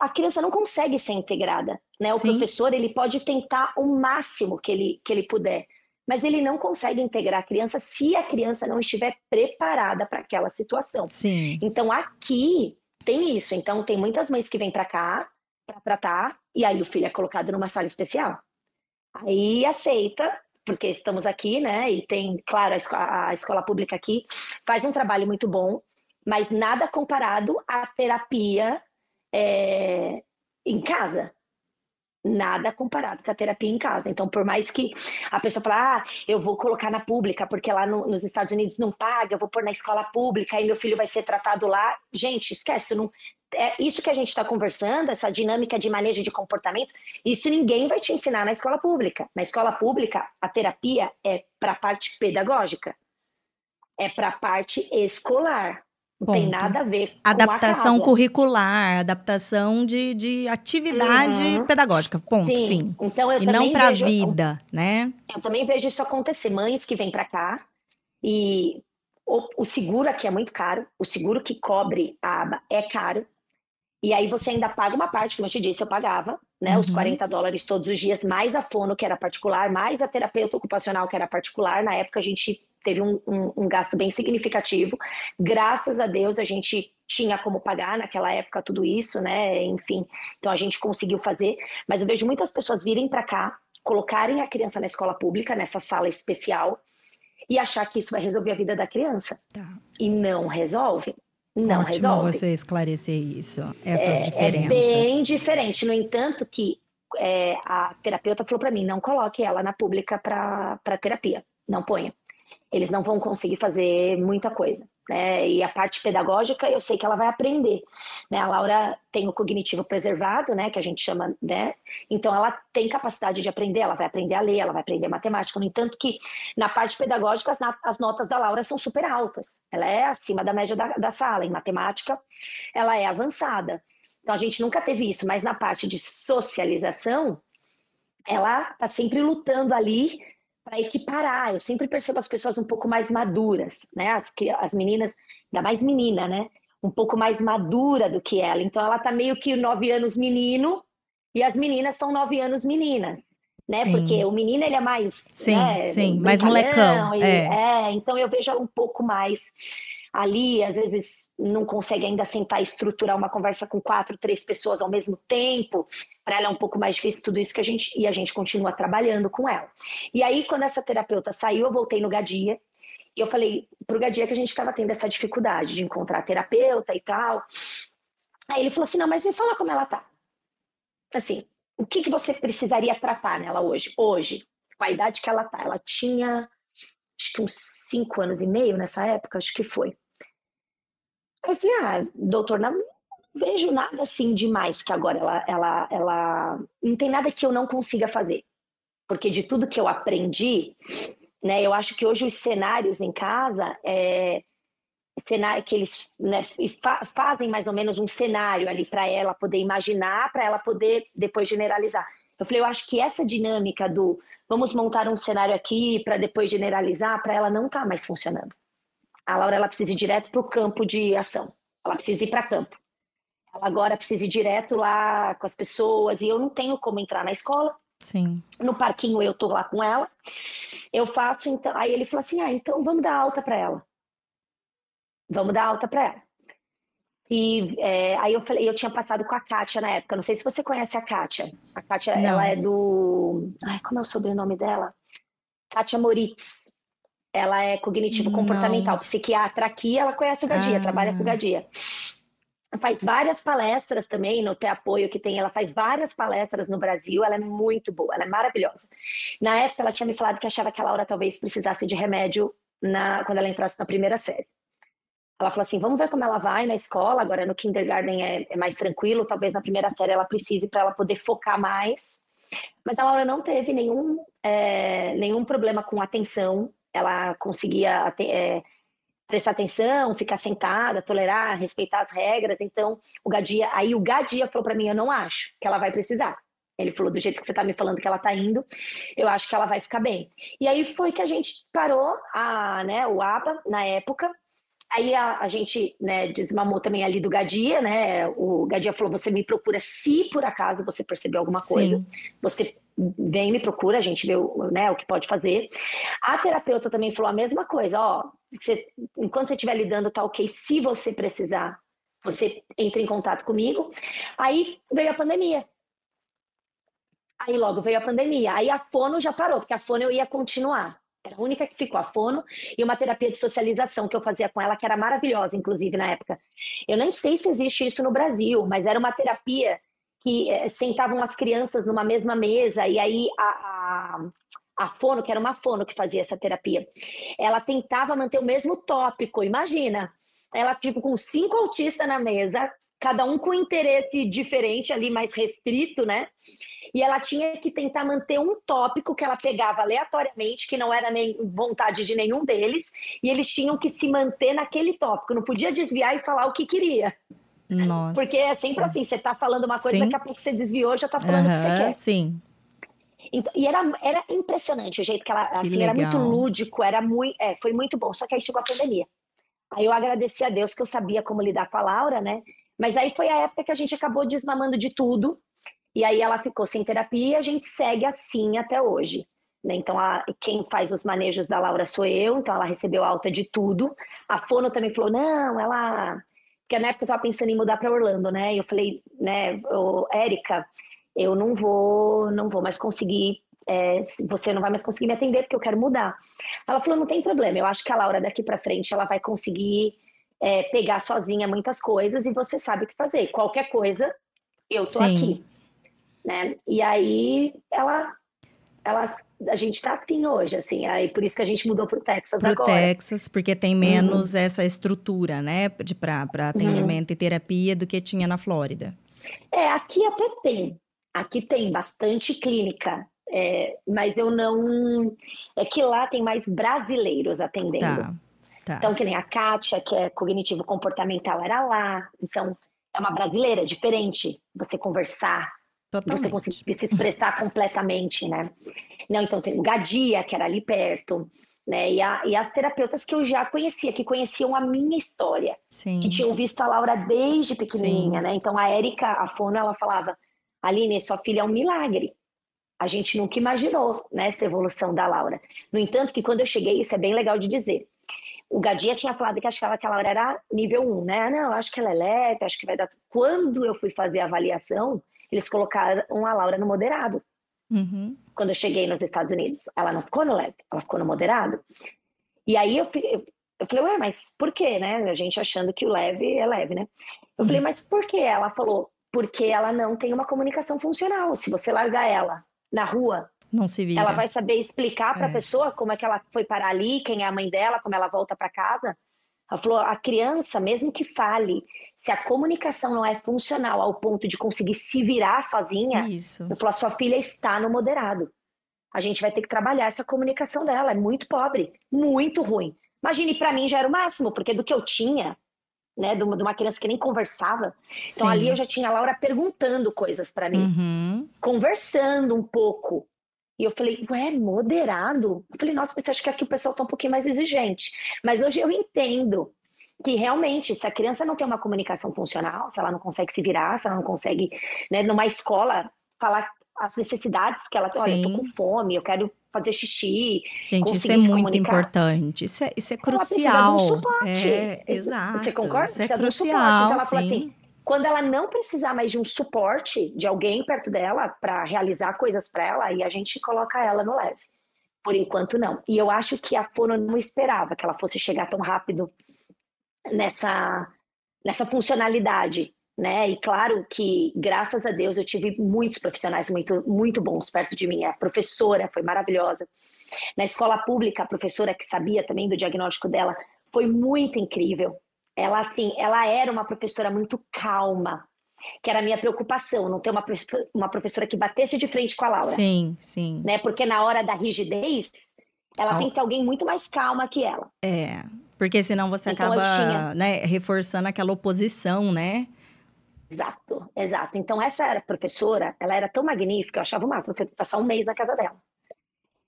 a, criança não consegue ser integrada. Né? O Sim. professor ele pode tentar o máximo que ele, que ele puder mas ele não consegue integrar a criança se a criança não estiver preparada para aquela situação. Sim. Então aqui tem isso. Então tem muitas mães que vêm para cá para tratar e aí o filho é colocado numa sala especial. Aí aceita, porque estamos aqui, né? E tem, claro, a escola, a escola pública aqui faz um trabalho muito bom, mas nada comparado à terapia é, em casa nada comparado com a terapia em casa. Então, por mais que a pessoa fale, ah, eu vou colocar na pública, porque lá no, nos Estados Unidos não paga, eu vou pôr na escola pública, e meu filho vai ser tratado lá. Gente, esquece, não, é isso que a gente está conversando, essa dinâmica de manejo de comportamento, isso ninguém vai te ensinar na escola pública. Na escola pública, a terapia é para a parte pedagógica, é para a parte escolar. Não Ponto. tem nada a ver com Adaptação curricular, adaptação de, de atividade uhum. pedagógica. Ponto, Sim. fim. Então, eu e não para a vida, né? Eu também vejo isso acontecer. Mães que vêm para cá e o, o, seguro aqui é muito caro, o seguro que cobre a aba é caro. E aí você ainda paga uma parte, como eu te disse, eu pagava, né? Uhum. Os 40 dólares todos os dias, mais a fono, que era particular, mais a terapeuta ocupacional, que era particular. Na época a gente teve um, um, um, gasto bem significativo. Graças a Deus a gente tinha como pagar naquela época tudo isso, né? Enfim, então a gente conseguiu fazer. Mas eu vejo muitas pessoas virem para cá, colocarem a criança na escola pública, nessa sala especial, e achar que isso vai resolver a vida da criança. Tá. E não resolve. Não Ótimo resolve. você esclarecer isso, essas é, diferenças. É bem diferente. No entanto, que é, a terapeuta falou para mim: não coloque ela na pública para terapia, não ponha eles não vão conseguir fazer muita coisa. Né? E a parte pedagógica, eu sei que ela vai aprender. Né? A Laura tem o cognitivo preservado, né? que a gente chama, né? Então ela tem capacidade de aprender, ela vai aprender a ler, ela vai aprender matemática. No entanto, que na parte pedagógica as, as notas da Laura são super altas. Ela é acima da média da, da sala. Em matemática, ela é avançada. Então a gente nunca teve isso, mas na parte de socialização, ela está sempre lutando ali para equiparar. Eu sempre percebo as pessoas um pouco mais maduras, né? As, as meninas, ainda mais menina, né? Um pouco mais madura do que ela. Então ela tá meio que nove anos menino e as meninas são nove anos meninas. Né? Sim. Porque o menino ele é mais sim, né? sim, mais molecão. E, é. é, então eu vejo um pouco mais ali, às vezes não consegue ainda sentar e estruturar uma conversa com quatro, três pessoas ao mesmo tempo. Para ela é um pouco mais difícil tudo isso que a gente e a gente continua trabalhando com ela. E aí quando essa terapeuta saiu, eu voltei no Gadia e eu falei pro Gadia que a gente estava tendo essa dificuldade de encontrar terapeuta e tal. Aí ele falou assim: "Não, mas me fala como ela tá". Assim, o que que você precisaria tratar nela hoje? Hoje, com a idade que ela tá, ela tinha acho que uns cinco anos e meio nessa época, acho que foi. Eu falei, ah, doutor, não vejo nada assim demais que agora ela, ela, ela não tem nada que eu não consiga fazer. Porque de tudo que eu aprendi, né, eu acho que hoje os cenários em casa, é, cenário que eles né, fa fazem mais ou menos um cenário ali para ela poder imaginar, para ela poder depois generalizar. Eu falei, eu acho que essa dinâmica do vamos montar um cenário aqui para depois generalizar, para ela não está mais funcionando. A Laura ela precisa ir direto para o campo de ação. Ela precisa ir para campo. Ela agora precisa ir direto lá com as pessoas e eu não tenho como entrar na escola. Sim. No parquinho eu tô lá com ela. Eu faço então. Aí ele falou assim: ah, então vamos dar alta para ela. Vamos dar alta para ela. E é, aí eu falei, eu tinha passado com a Kátia na época. Não sei se você conhece a Kátia. A Kátia, não. ela é do. Ai, como é o sobrenome dela? Kátia Moritz. Ela é cognitivo-comportamental, psiquiatra aqui, ela conhece o Gadia, ah. trabalha com o Gadia. Faz várias palestras também no Ter Apoio que tem, ela faz várias palestras no Brasil, ela é muito boa, ela é maravilhosa. Na época, ela tinha me falado que achava que a Laura talvez precisasse de remédio na, quando ela entrasse na primeira série. Ela falou assim: vamos ver como ela vai na escola. Agora no kindergarten é, é mais tranquilo, talvez na primeira série ela precise para ela poder focar mais. Mas a Laura não teve nenhum, é, nenhum problema com atenção ela conseguia é, prestar atenção, ficar sentada, tolerar, respeitar as regras. Então, o Gadia, aí o Gadia falou para mim, eu não acho que ela vai precisar. Ele falou, do jeito que você tá me falando que ela tá indo, eu acho que ela vai ficar bem. E aí foi que a gente parou a, né, o ABA na época. Aí a, a gente né, desmamou também ali do Gadia, né? O Gadia falou: você me procura se por acaso você perceber alguma coisa. Sim. Você vem me procura, a gente vê o, né, o que pode fazer. A terapeuta também falou a mesma coisa, ó, você, enquanto você estiver lidando, tá ok, se você precisar, você entra em contato comigo. Aí veio a pandemia. Aí logo veio a pandemia. Aí a fono já parou, porque a fono eu ia continuar. Era a única que ficou, a fono, e uma terapia de socialização que eu fazia com ela, que era maravilhosa, inclusive, na época. Eu nem sei se existe isso no Brasil, mas era uma terapia que é, sentavam as crianças numa mesma mesa, e aí a, a, a fono, que era uma fono que fazia essa terapia, ela tentava manter o mesmo tópico, imagina. Ela, tipo, com cinco autistas na mesa, cada um com interesse diferente ali, mais restrito, né? E ela tinha que tentar manter um tópico que ela pegava aleatoriamente, que não era nem vontade de nenhum deles, e eles tinham que se manter naquele tópico, não podia desviar e falar o que queria. Nossa. Porque é sempre assim, você tá falando uma coisa, sim. daqui a pouco você desviou, já tá falando o que você quer. Sim. Então, e era, era impressionante o jeito que ela, que assim, legal. era muito lúdico, era muito, é, foi muito bom. Só que aí chegou a pandemia. Aí eu agradeci a Deus que eu sabia como lidar com a Laura, né? Mas aí foi a época que a gente acabou desmamando de tudo. E aí ela ficou sem terapia e a gente segue assim até hoje. Né? Então, a, quem faz os manejos da Laura sou eu, então ela recebeu alta de tudo. A Fono também falou: não, ela. Porque na época eu estava pensando em mudar para Orlando, né? E eu falei, né, Érica, eu não vou, não vou mais conseguir é, você não vai mais conseguir me atender porque eu quero mudar. Ela falou, não tem problema, eu acho que a Laura daqui para frente ela vai conseguir é, pegar sozinha muitas coisas e você sabe o que fazer. Qualquer coisa, eu tô Sim. aqui. Né? E aí ela, ela a gente está assim hoje, assim, aí por isso que a gente mudou para o Texas pro agora. Texas, porque tem menos uhum. essa estrutura, né, para atendimento uhum. e terapia do que tinha na Flórida. É, aqui até tem, aqui tem bastante clínica, é, mas eu não, é que lá tem mais brasileiros atendendo. Tá. Tá. Então, que nem a Kátia, que é cognitivo comportamental, era lá. Então, é uma brasileira, diferente. Você conversar, Totalmente. você conseguir se expressar completamente, né? Não, então tem o Gadia, que era ali perto, né? E, a, e, as terapeutas que eu já conhecia, que conheciam a minha história, Sim. que tinham visto a Laura desde pequenininha, Sim. né? Então a Érica, a Fono, ela falava: Aline, sua filha é um milagre. A gente nunca imaginou né, essa evolução da Laura. No entanto, que quando eu cheguei, isso é bem legal de dizer. O Gadia tinha falado que achava que ela era nível 1, né? Não, acho que ela é leve, acho que vai dar. Quando eu fui fazer a avaliação, eles colocaram a Laura no moderado. Uhum. Quando eu cheguei nos Estados Unidos, ela não ficou no leve, ela ficou no moderado. E aí eu, eu falei, ué, mas por quê, né? A gente achando que o leve é leve, né? Eu uhum. falei, mas por quê? Ela falou, porque ela não tem uma comunicação funcional. Se você largar ela na rua, não se vira. Ela vai saber explicar para a é. pessoa como é que ela foi parar ali, quem é a mãe dela, como ela volta para casa. Ela falou: a criança, mesmo que fale, se a comunicação não é funcional ao ponto de conseguir se virar sozinha, Isso. eu falou: a sua filha está no moderado. A gente vai ter que trabalhar essa comunicação dela. É muito pobre, muito ruim. Imagine, para mim já era o máximo, porque do que eu tinha, né, de uma, de uma criança que nem conversava. Então Sim. ali eu já tinha a Laura perguntando coisas para mim, uhum. conversando um pouco. E eu falei, ué, moderado? Eu falei, nossa, mas acho que aqui o pessoal tá um pouquinho mais exigente. Mas hoje eu entendo que realmente, se a criança não tem uma comunicação funcional, se ela não consegue se virar, se ela não consegue, né, numa escola, falar as necessidades que ela tem, olha, eu tô com fome, eu quero fazer xixi. Gente, isso é muito importante. Isso é, isso é crucial. Ela precisa de um suporte. É, exato. Você concorda? Isso precisa é crucial, de um suporte. Então ela sim. fala assim, quando ela não precisar mais de um suporte de alguém perto dela para realizar coisas para ela, aí a gente coloca ela no leve. Por enquanto, não. E eu acho que a Fono não esperava que ela fosse chegar tão rápido nessa, nessa funcionalidade. Né? E claro que, graças a Deus, eu tive muitos profissionais muito, muito bons perto de mim. A professora foi maravilhosa. Na escola pública, a professora que sabia também do diagnóstico dela foi muito incrível ela assim, ela era uma professora muito calma, que era a minha preocupação, não ter uma, uma professora que batesse de frente com a Laura. Sim, sim. Né? Porque na hora da rigidez, ela tem que ter alguém muito mais calma que ela. É, porque senão você então, acaba, né, reforçando aquela oposição, né? Exato, exato. Então, essa professora, ela era tão magnífica, eu achava o máximo, eu passar um mês na casa dela.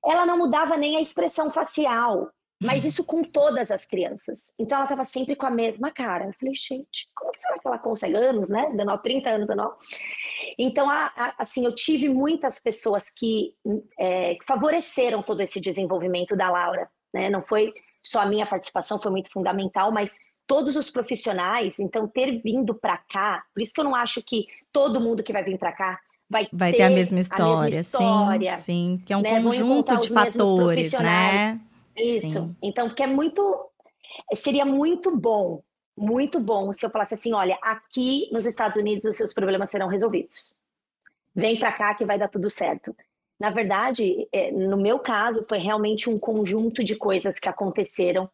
Ela não mudava nem a expressão facial, mas isso com todas as crianças. Então, ela estava sempre com a mesma cara. Eu falei, gente, como que será que ela consegue? Anos, né? Dando 30 anos, dando. Então, a, a, assim, eu tive muitas pessoas que é, favoreceram todo esse desenvolvimento da Laura. Né? Não foi só a minha participação, foi muito fundamental, mas todos os profissionais, então ter vindo para cá, por isso que eu não acho que todo mundo que vai vir para cá vai, vai ter, ter, a mesma história, a mesma história sim, sim, que é um né? conjunto de fatores, né? Isso. Sim. Então, que é muito seria muito bom, muito bom se eu falasse assim, olha, aqui nos Estados Unidos os seus problemas serão resolvidos. Vem para cá que vai dar tudo certo. Na verdade, é, no meu caso, foi realmente um conjunto de coisas que aconteceram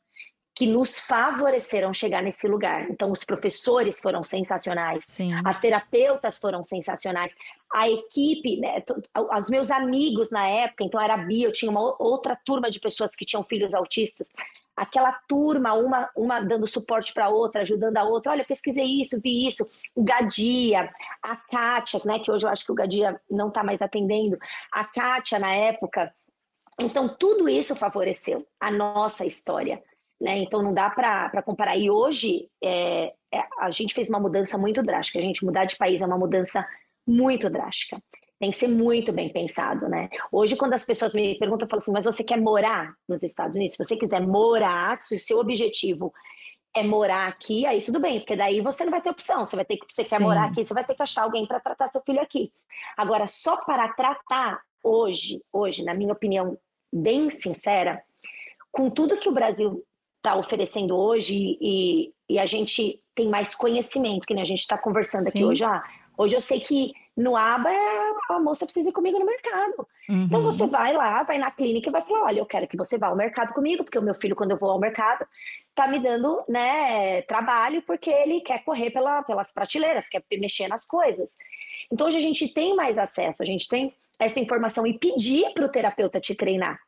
que nos favoreceram chegar nesse lugar. Então, os professores foram sensacionais, Sim. as terapeutas foram sensacionais, a equipe, né, os meus amigos na época, então era a Bia, eu tinha uma outra turma de pessoas que tinham filhos autistas, aquela turma, uma, uma dando suporte para a outra, ajudando a outra, olha, pesquisei isso, vi isso, o Gadia, a Kátia, né, que hoje eu acho que o Gadia não está mais atendendo, a Kátia na época, então tudo isso favoreceu a nossa história, né? Então não dá para comparar. E hoje é, é, a gente fez uma mudança muito drástica. A gente mudar de país é uma mudança muito drástica. Tem que ser muito bem pensado, né? Hoje, quando as pessoas me perguntam, eu falo assim: mas você quer morar nos Estados Unidos? Se você quiser morar, se o seu objetivo é morar aqui, aí tudo bem, porque daí você não vai ter opção. Você vai ter que, você quer Sim. morar aqui, você vai ter que achar alguém para tratar seu filho aqui. Agora, só para tratar hoje, hoje, na minha opinião, bem sincera, com tudo que o Brasil está oferecendo hoje e, e, a gente tem mais conhecimento, que nem a gente está conversando Sim. aqui hoje. Ah, hoje eu sei que no ABA a moça precisa ir comigo no mercado. Uhum. Então você vai lá, vai na clínica e vai falar: olha, eu quero que você vá ao mercado comigo, porque o meu filho, quando eu vou ao mercado, tá me dando né, trabalho porque ele quer correr pela, pelas prateleiras, quer mexer nas coisas. Então hoje a gente tem mais acesso, a gente tem essa informação e pedir para o terapeuta te treinar.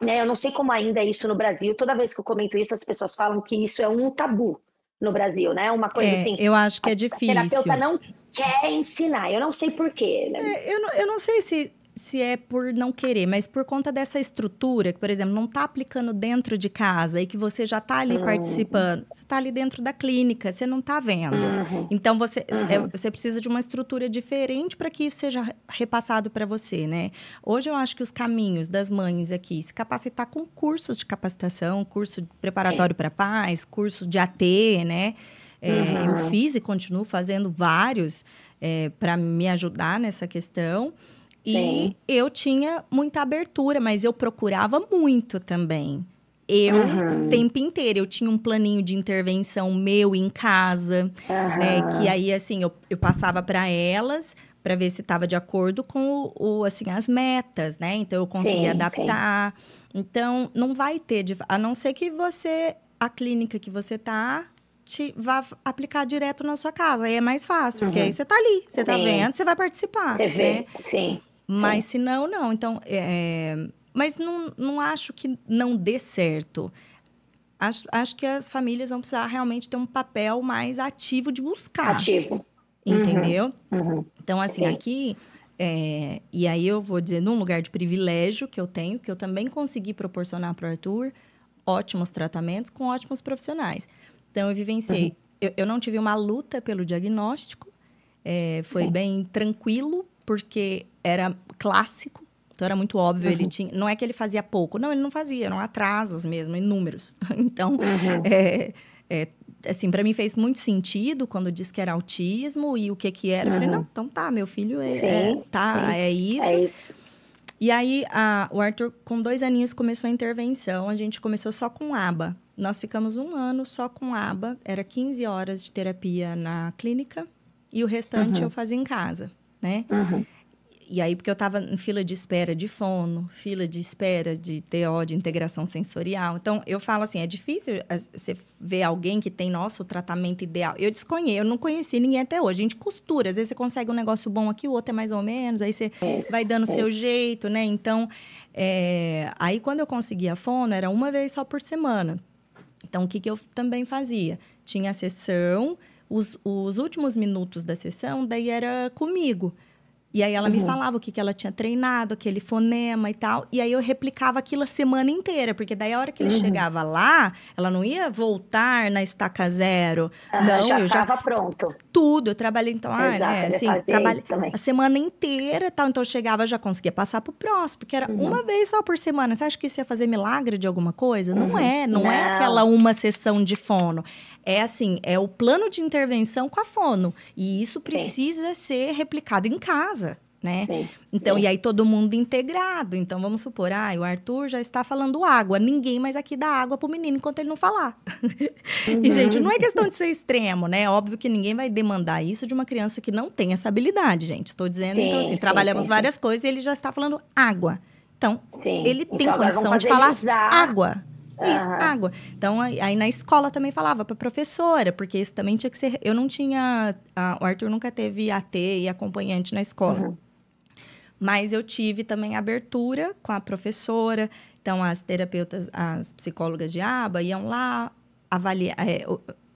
Né? Eu não sei como ainda é isso no Brasil. Toda vez que eu comento isso, as pessoas falam que isso é um tabu no Brasil, né? Uma coisa é, assim. Eu acho que é difícil. A terapeuta não quer ensinar. Eu não sei porquê. Né? É, eu, não, eu não sei se se é por não querer, mas por conta dessa estrutura, que, por exemplo, não está aplicando dentro de casa e que você já está ali uhum. participando, você está ali dentro da clínica, você não está vendo. Uhum. Então, você, é, uhum. você precisa de uma estrutura diferente para que isso seja repassado para você, né? Hoje, eu acho que os caminhos das mães aqui, se capacitar com cursos de capacitação, curso preparatório para pais, curso de AT, né? É, eu uhum. fiz e continuo fazendo vários é, para me ajudar nessa questão. E Sim. eu tinha muita abertura, mas eu procurava muito também. Eu, uhum. o tempo inteiro, eu tinha um planinho de intervenção meu em casa, uhum. né? Que aí, assim, eu, eu passava para elas para ver se estava de acordo com o, o, assim, as metas, né? Então, eu conseguia sim, adaptar. Sim. Então, não vai ter... A não ser que você... A clínica que você tá te vá aplicar direto na sua casa. Aí é mais fácil, uhum. porque aí você tá ali, você tá vendo, você vai participar. Você vê, né? sim. Mas Sim. se não, não. Então, é, mas não, não acho que não dê certo. Acho, acho que as famílias vão precisar realmente ter um papel mais ativo de buscar. Ativo. Entendeu? Uhum. Uhum. Então, assim, Sim. aqui. É, e aí eu vou dizer, num lugar de privilégio que eu tenho, que eu também consegui proporcionar para o Arthur ótimos tratamentos com ótimos profissionais. Então, eu vivenciei. Uhum. Eu, eu, não tive uma luta pelo diagnóstico, é, foi bem tranquilo, porque era clássico, então era muito óbvio, uhum. ele tinha. Não é que ele fazia pouco, não, ele não fazia, eram atrasos mesmo, inúmeros. [LAUGHS] Então, uhum. é, é, assim, para mim fez muito sentido quando disse que era autismo e o que que era. Eu falei, uhum. não, então tá, meu filho é, sim, é tá, sim. é isso. É isso. E aí, a, o Arthur, com dois aninhos, começou a intervenção. A gente começou só com aba. Nós ficamos um ano só com aba. Era 15 horas de terapia na clínica. E o restante uhum. eu fazia em casa, né? Uhum. E aí, porque eu estava em fila de espera de fono, fila de espera de TO, de integração sensorial. Então, eu falo assim, é difícil você ver alguém que tem nosso tratamento ideal. Eu desconheço, eu não conheci ninguém até hoje. A gente costura, às vezes você consegue um negócio bom aqui, o outro é mais ou menos, aí você isso, vai dando o seu jeito, né? Então, é... aí quando eu conseguia fono, era uma vez só por semana. Então, o que, que eu também fazia? Tinha a sessão os, os últimos minutos da sessão, daí era comigo. E aí ela uhum. me falava o que, que ela tinha treinado, aquele fonema e tal. E aí eu replicava aquilo a semana inteira, porque daí a hora que ele uhum. chegava lá, ela não ia voltar na estaca zero. Uhum, não, já eu já estava pronto. Tudo, eu trabalhei então, ah, né, assim, trabalhei a semana inteira, tal. Então eu chegava já conseguia passar pro próximo, porque era uhum. uma vez só por semana. Você acha que isso ia fazer milagre de alguma coisa? Não uhum. é, não, é não, é aquela uma sessão de fono é assim, é o plano de intervenção com a fono. E isso precisa Sim. ser replicado em casa. Né? Sim, então, sim. e aí todo mundo integrado. Então, vamos supor, ah, o Arthur já está falando água. Ninguém mais aqui dá água pro menino enquanto ele não falar. Uhum. [LAUGHS] e, gente, não é questão de ser extremo, né? Óbvio que ninguém vai demandar isso de uma criança que não tem essa habilidade, gente. Estou dizendo, então, assim, trabalhamos várias coisas e ele já está falando água. Então, ele tem então, condição de falar água. Isso, uhum. água. Então, aí na escola também falava para professora, porque isso também tinha que ser. Eu não tinha. A, o Arthur nunca teve AT e acompanhante na escola. Uhum. Mas eu tive também abertura com a professora. Então, as terapeutas, as psicólogas de aba iam lá, avaliar, é,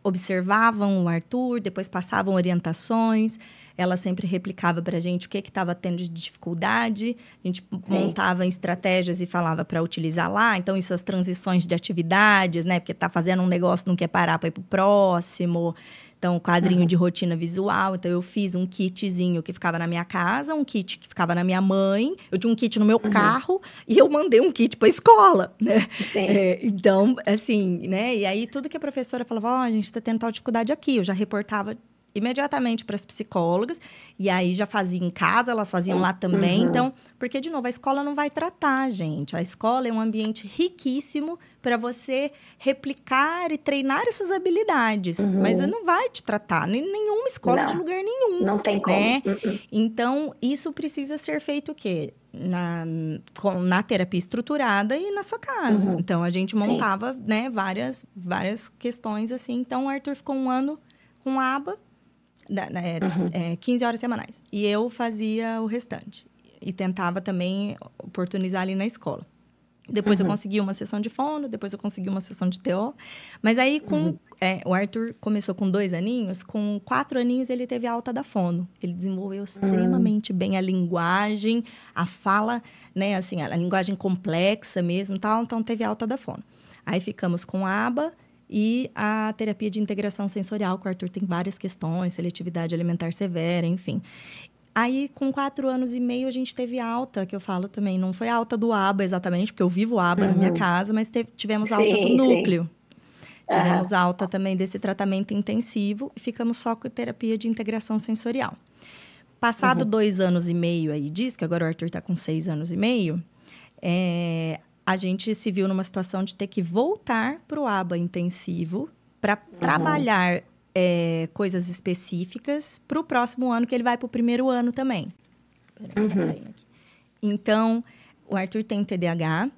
observavam o Arthur, depois passavam orientações. Ela sempre replicava para a gente o que estava tendo de dificuldade. A gente Sim. montava estratégias e falava para utilizar lá. Então, isso, as transições de atividades, né? Porque está fazendo um negócio, não quer parar para ir para o próximo. Então, quadrinho uhum. de rotina visual. Então, eu fiz um kitzinho que ficava na minha casa, um kit que ficava na minha mãe. Eu tinha um kit no meu uhum. carro e eu mandei um kit para a escola, [LAUGHS] né? É, então, assim, né? E aí, tudo que a professora falava, ó, oh, a gente está tendo tal dificuldade aqui. Eu já reportava imediatamente para as psicólogas e aí já fazia em casa, elas faziam lá também. Uhum. Então, porque de novo, a escola não vai tratar, gente. A escola é um ambiente riquíssimo para você replicar e treinar essas habilidades, uhum. mas não vai te tratar em nenhuma escola não. de lugar nenhum. Não tem como. Né? Uhum. Então, isso precisa ser feito o quê? Na, na terapia estruturada e na sua casa. Uhum. Então, a gente montava, né, várias, várias questões assim. Então, o Arthur ficou um ano com aba da, né, uhum. é, 15 horas semanais. E eu fazia o restante. E tentava também oportunizar ali na escola. Depois uhum. eu consegui uma sessão de fono, depois eu consegui uma sessão de TO. Mas aí, com uhum. é, o Arthur começou com dois aninhos, com quatro aninhos ele teve alta da fono. Ele desenvolveu extremamente uhum. bem a linguagem, a fala, né, assim, a, a linguagem complexa mesmo tal, então teve alta da fono. Aí ficamos com a aba e a terapia de integração sensorial, que o Arthur tem várias questões, seletividade alimentar severa, enfim. Aí, com quatro anos e meio, a gente teve alta, que eu falo também. Não foi alta do ABA exatamente, porque eu vivo ABA uhum. na minha uhum. casa, mas teve, tivemos sim, alta do núcleo. Tivemos uhum. alta também desse tratamento intensivo e ficamos só com terapia de integração sensorial. Passado uhum. dois anos e meio aí diz que agora o Arthur está com seis anos e meio, é, a gente se viu numa situação de ter que voltar para o aba intensivo para uhum. trabalhar é, coisas específicas para o próximo ano, que ele vai para o primeiro ano também. Uhum. Então, o Arthur tem TDAH,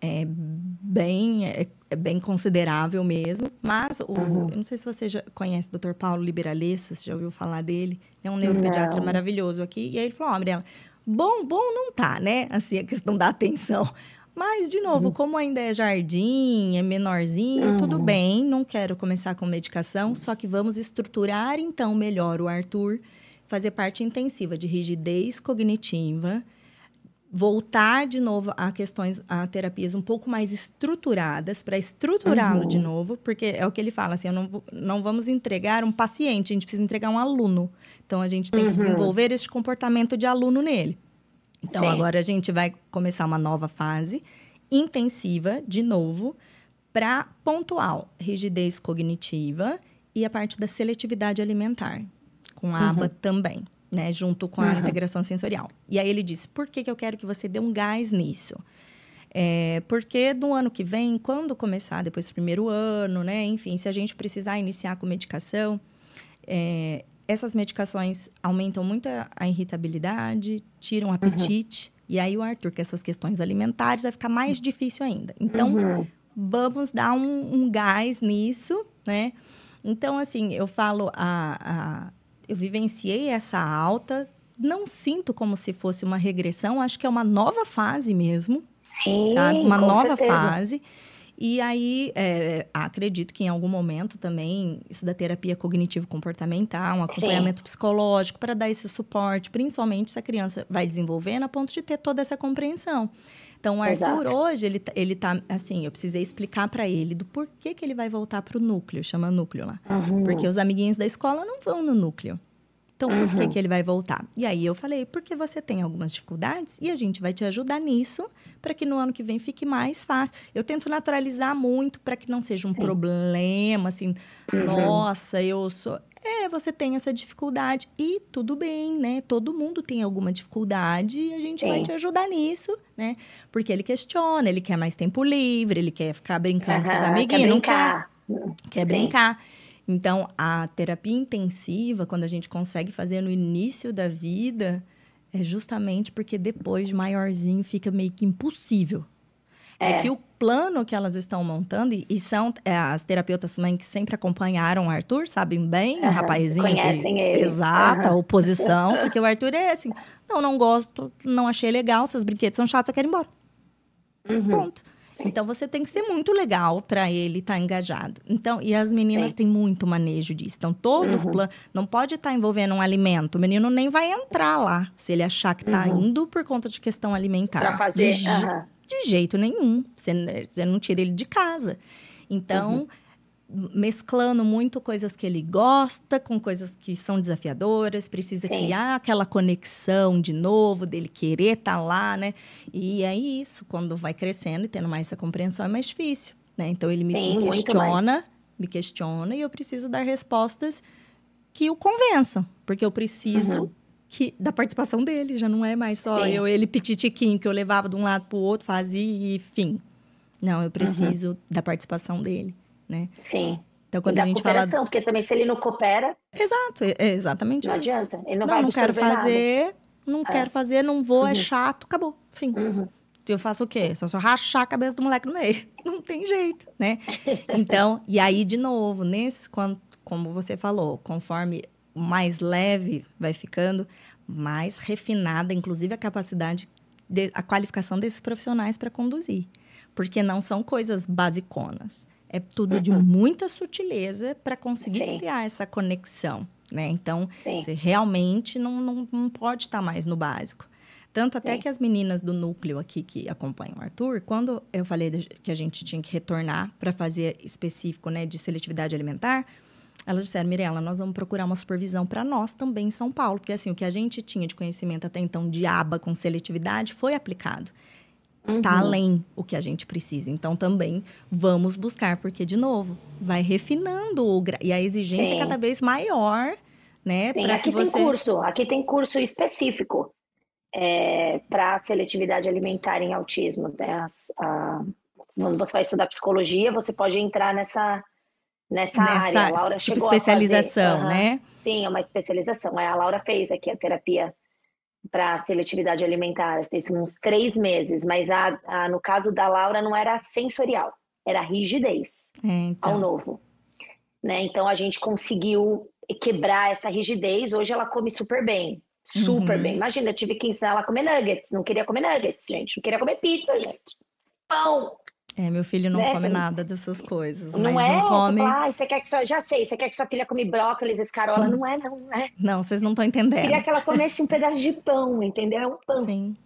é bem, é, é bem considerável mesmo, mas o, uhum. eu não sei se você já conhece o Dr. Paulo Liberalesso, você já ouviu falar dele, é um neuropediatra não. maravilhoso aqui, e aí ele falou, ó, oh, Mariela, bom, bom não tá, né, assim, a questão da atenção, mas, de novo, uhum. como ainda é jardim, é menorzinho, uhum. tudo bem, não quero começar com medicação, só que vamos estruturar então melhor o Arthur, fazer parte intensiva de rigidez cognitiva, voltar de novo a questões, a terapias um pouco mais estruturadas, para estruturá-lo uhum. de novo, porque é o que ele fala, assim, não, não vamos entregar um paciente, a gente precisa entregar um aluno. Então, a gente tem que uhum. desenvolver esse comportamento de aluno nele. Então, Sim. agora a gente vai começar uma nova fase intensiva, de novo, para pontual, rigidez cognitiva e a parte da seletividade alimentar, com a uhum. aba também, né? Junto com a uhum. integração sensorial. E aí ele disse: por que, que eu quero que você dê um gás nisso? É, porque no ano que vem, quando começar depois do primeiro ano, né? Enfim, se a gente precisar iniciar com medicação, é, essas medicações aumentam muito a, irritabilidade, tiram o uhum. apetite. Uhum. E aí o Arthur, com essas questões alimentares, vai ficar mais difícil ainda. Então, uhum. vamos dar um, um, gás nisso, né? Então, assim, eu falo, a, a, eu vivenciei essa alta, não sinto como se fosse uma regressão, acho que é uma nova fase mesmo. Sim, sabe? Uma nova certeza. fase. E aí, é, acredito que em algum momento também, isso da terapia cognitivo-comportamental, um acompanhamento Sim. psicológico para dar esse suporte, principalmente se a criança vai desenvolvendo a ponto de ter toda essa compreensão. Então, o Arthur Exato. hoje, ele, tá, ele tá, assim, eu precisei explicar para ele do porquê que ele vai voltar para o núcleo, chama núcleo lá. Uhum. Porque os amiguinhos da escola não vão no núcleo. Então, por que, uhum. que ele vai voltar? E aí eu falei, porque você tem algumas dificuldades e a gente vai te ajudar nisso para que no ano que vem fique mais fácil. Eu tento naturalizar muito para que não seja um Sim. problema, assim, uhum. nossa, eu sou. É, você tem essa dificuldade e tudo bem, né? Todo mundo tem alguma dificuldade e a gente Sim. vai te ajudar nisso, né? Porque ele questiona, ele quer mais tempo livre, ele quer ficar brincando uhum, com os amiguinhos, quer brincar. não quer, quer brincar. Então, a terapia intensiva, quando a gente consegue fazer no início da vida, é justamente porque depois de maiorzinho fica meio que impossível. É, é que o plano que elas estão montando, e são é, as terapeutas também que sempre acompanharam o Arthur, sabem bem, uhum, o rapazinho. Conhecem que, ele. Exato, uhum. a oposição, [LAUGHS] porque o Arthur é assim: não, não gosto, não achei legal, seus brinquedos são chatos, eu quero ir embora. Uhum. Ponto. Então você tem que ser muito legal para ele estar tá engajado. Então, e as meninas Sim. têm muito manejo disso. Então, todo uhum. plano não pode estar tá envolvendo um alimento. O menino nem vai entrar lá se ele achar que está uhum. indo por conta de questão alimentar. Para fazer. De, uhum. de, jeito nenhum. Você, você, não tira ele de casa. Então, uhum mesclando muito coisas que ele gosta com coisas que são desafiadoras, precisa Sim. criar aquela conexão de novo, dele querer estar tá lá, né? E é isso, quando vai crescendo e tendo mais essa compreensão é mais difícil, né? Então ele me, Sim, me questiona, me questiona e eu preciso dar respostas que o convençam, porque eu preciso uhum. que da participação dele, já não é mais só Sim. eu ele petitiquinho que eu levava de um lado para o outro, fazia e fim. Não, eu uhum. preciso uhum. da participação dele né? Sim. Então, quando a gente fala. Porque também, se ele não coopera. Exato, é, é exatamente não isso. adianta. Ele não, não vai não quero fazer, nada. não é. quero fazer, não vou, é uhum. é chato, acabou. Fim. Uhum. Eu faço o quê? Só só rachar a cabeça do moleque no meio. [LAUGHS] Não tem jeito, né? Então, e aí, de novo, nesse, como você falou, conforme mais leve vai ficando, mais refinada, inclusive a capacidade, de, a qualificação desses profissionais para conduzir. Porque não são coisas basiconas. É tudo uhum. de muita sutileza para conseguir Sim. criar essa conexão, né? Então, você realmente não, não, não pode estar tá mais no básico. Tanto até Sim. que as meninas do núcleo aqui que acompanham o Arthur, quando eu falei que a gente tinha que retornar para fazer específico, né, de seletividade alimentar, elas disseram, Mirella, nós vamos procurar uma supervisão para nós também em São Paulo, porque assim, o que a gente tinha de conhecimento até então de aba com seletividade foi aplicado. Tá uhum. Tá além o que a gente precisa. Então, também vamos buscar, porque, de novo, vai refinando o gra... e a exigência é cada vez maior, né? Sim, aqui que você... tem curso, aqui tem curso específico é, para seletividade alimentar em autismo. Né? As, a... Quando você vai estudar psicologia, você pode entrar nessa, nessa, nessa área. A Laura tipo chegou especialização, a fazer. né? Sim, é uma especialização. É, a Laura fez aqui a terapia para seletividade alimentar, fez uns três meses, mas a, a, no caso da Laura não era sensorial, era rigidez é, então. ao novo. Né? Então a gente conseguiu quebrar essa rigidez, hoje ela come super bem, super uhum. bem. Imagina, eu tive que ensinar ela a comer nuggets, não queria comer nuggets, gente, não queria comer pizza, gente. Pão, é, meu filho não né? come nada dessas coisas. Não mas é? Não come. ah, você quer que sua, já sei, você quer que sua filha come brócolis, escarola? Não, não é, não, não é. Não, vocês não estão entendendo. Queria que ela comesse um pedaço de pão, entendeu? É um pão. Sim.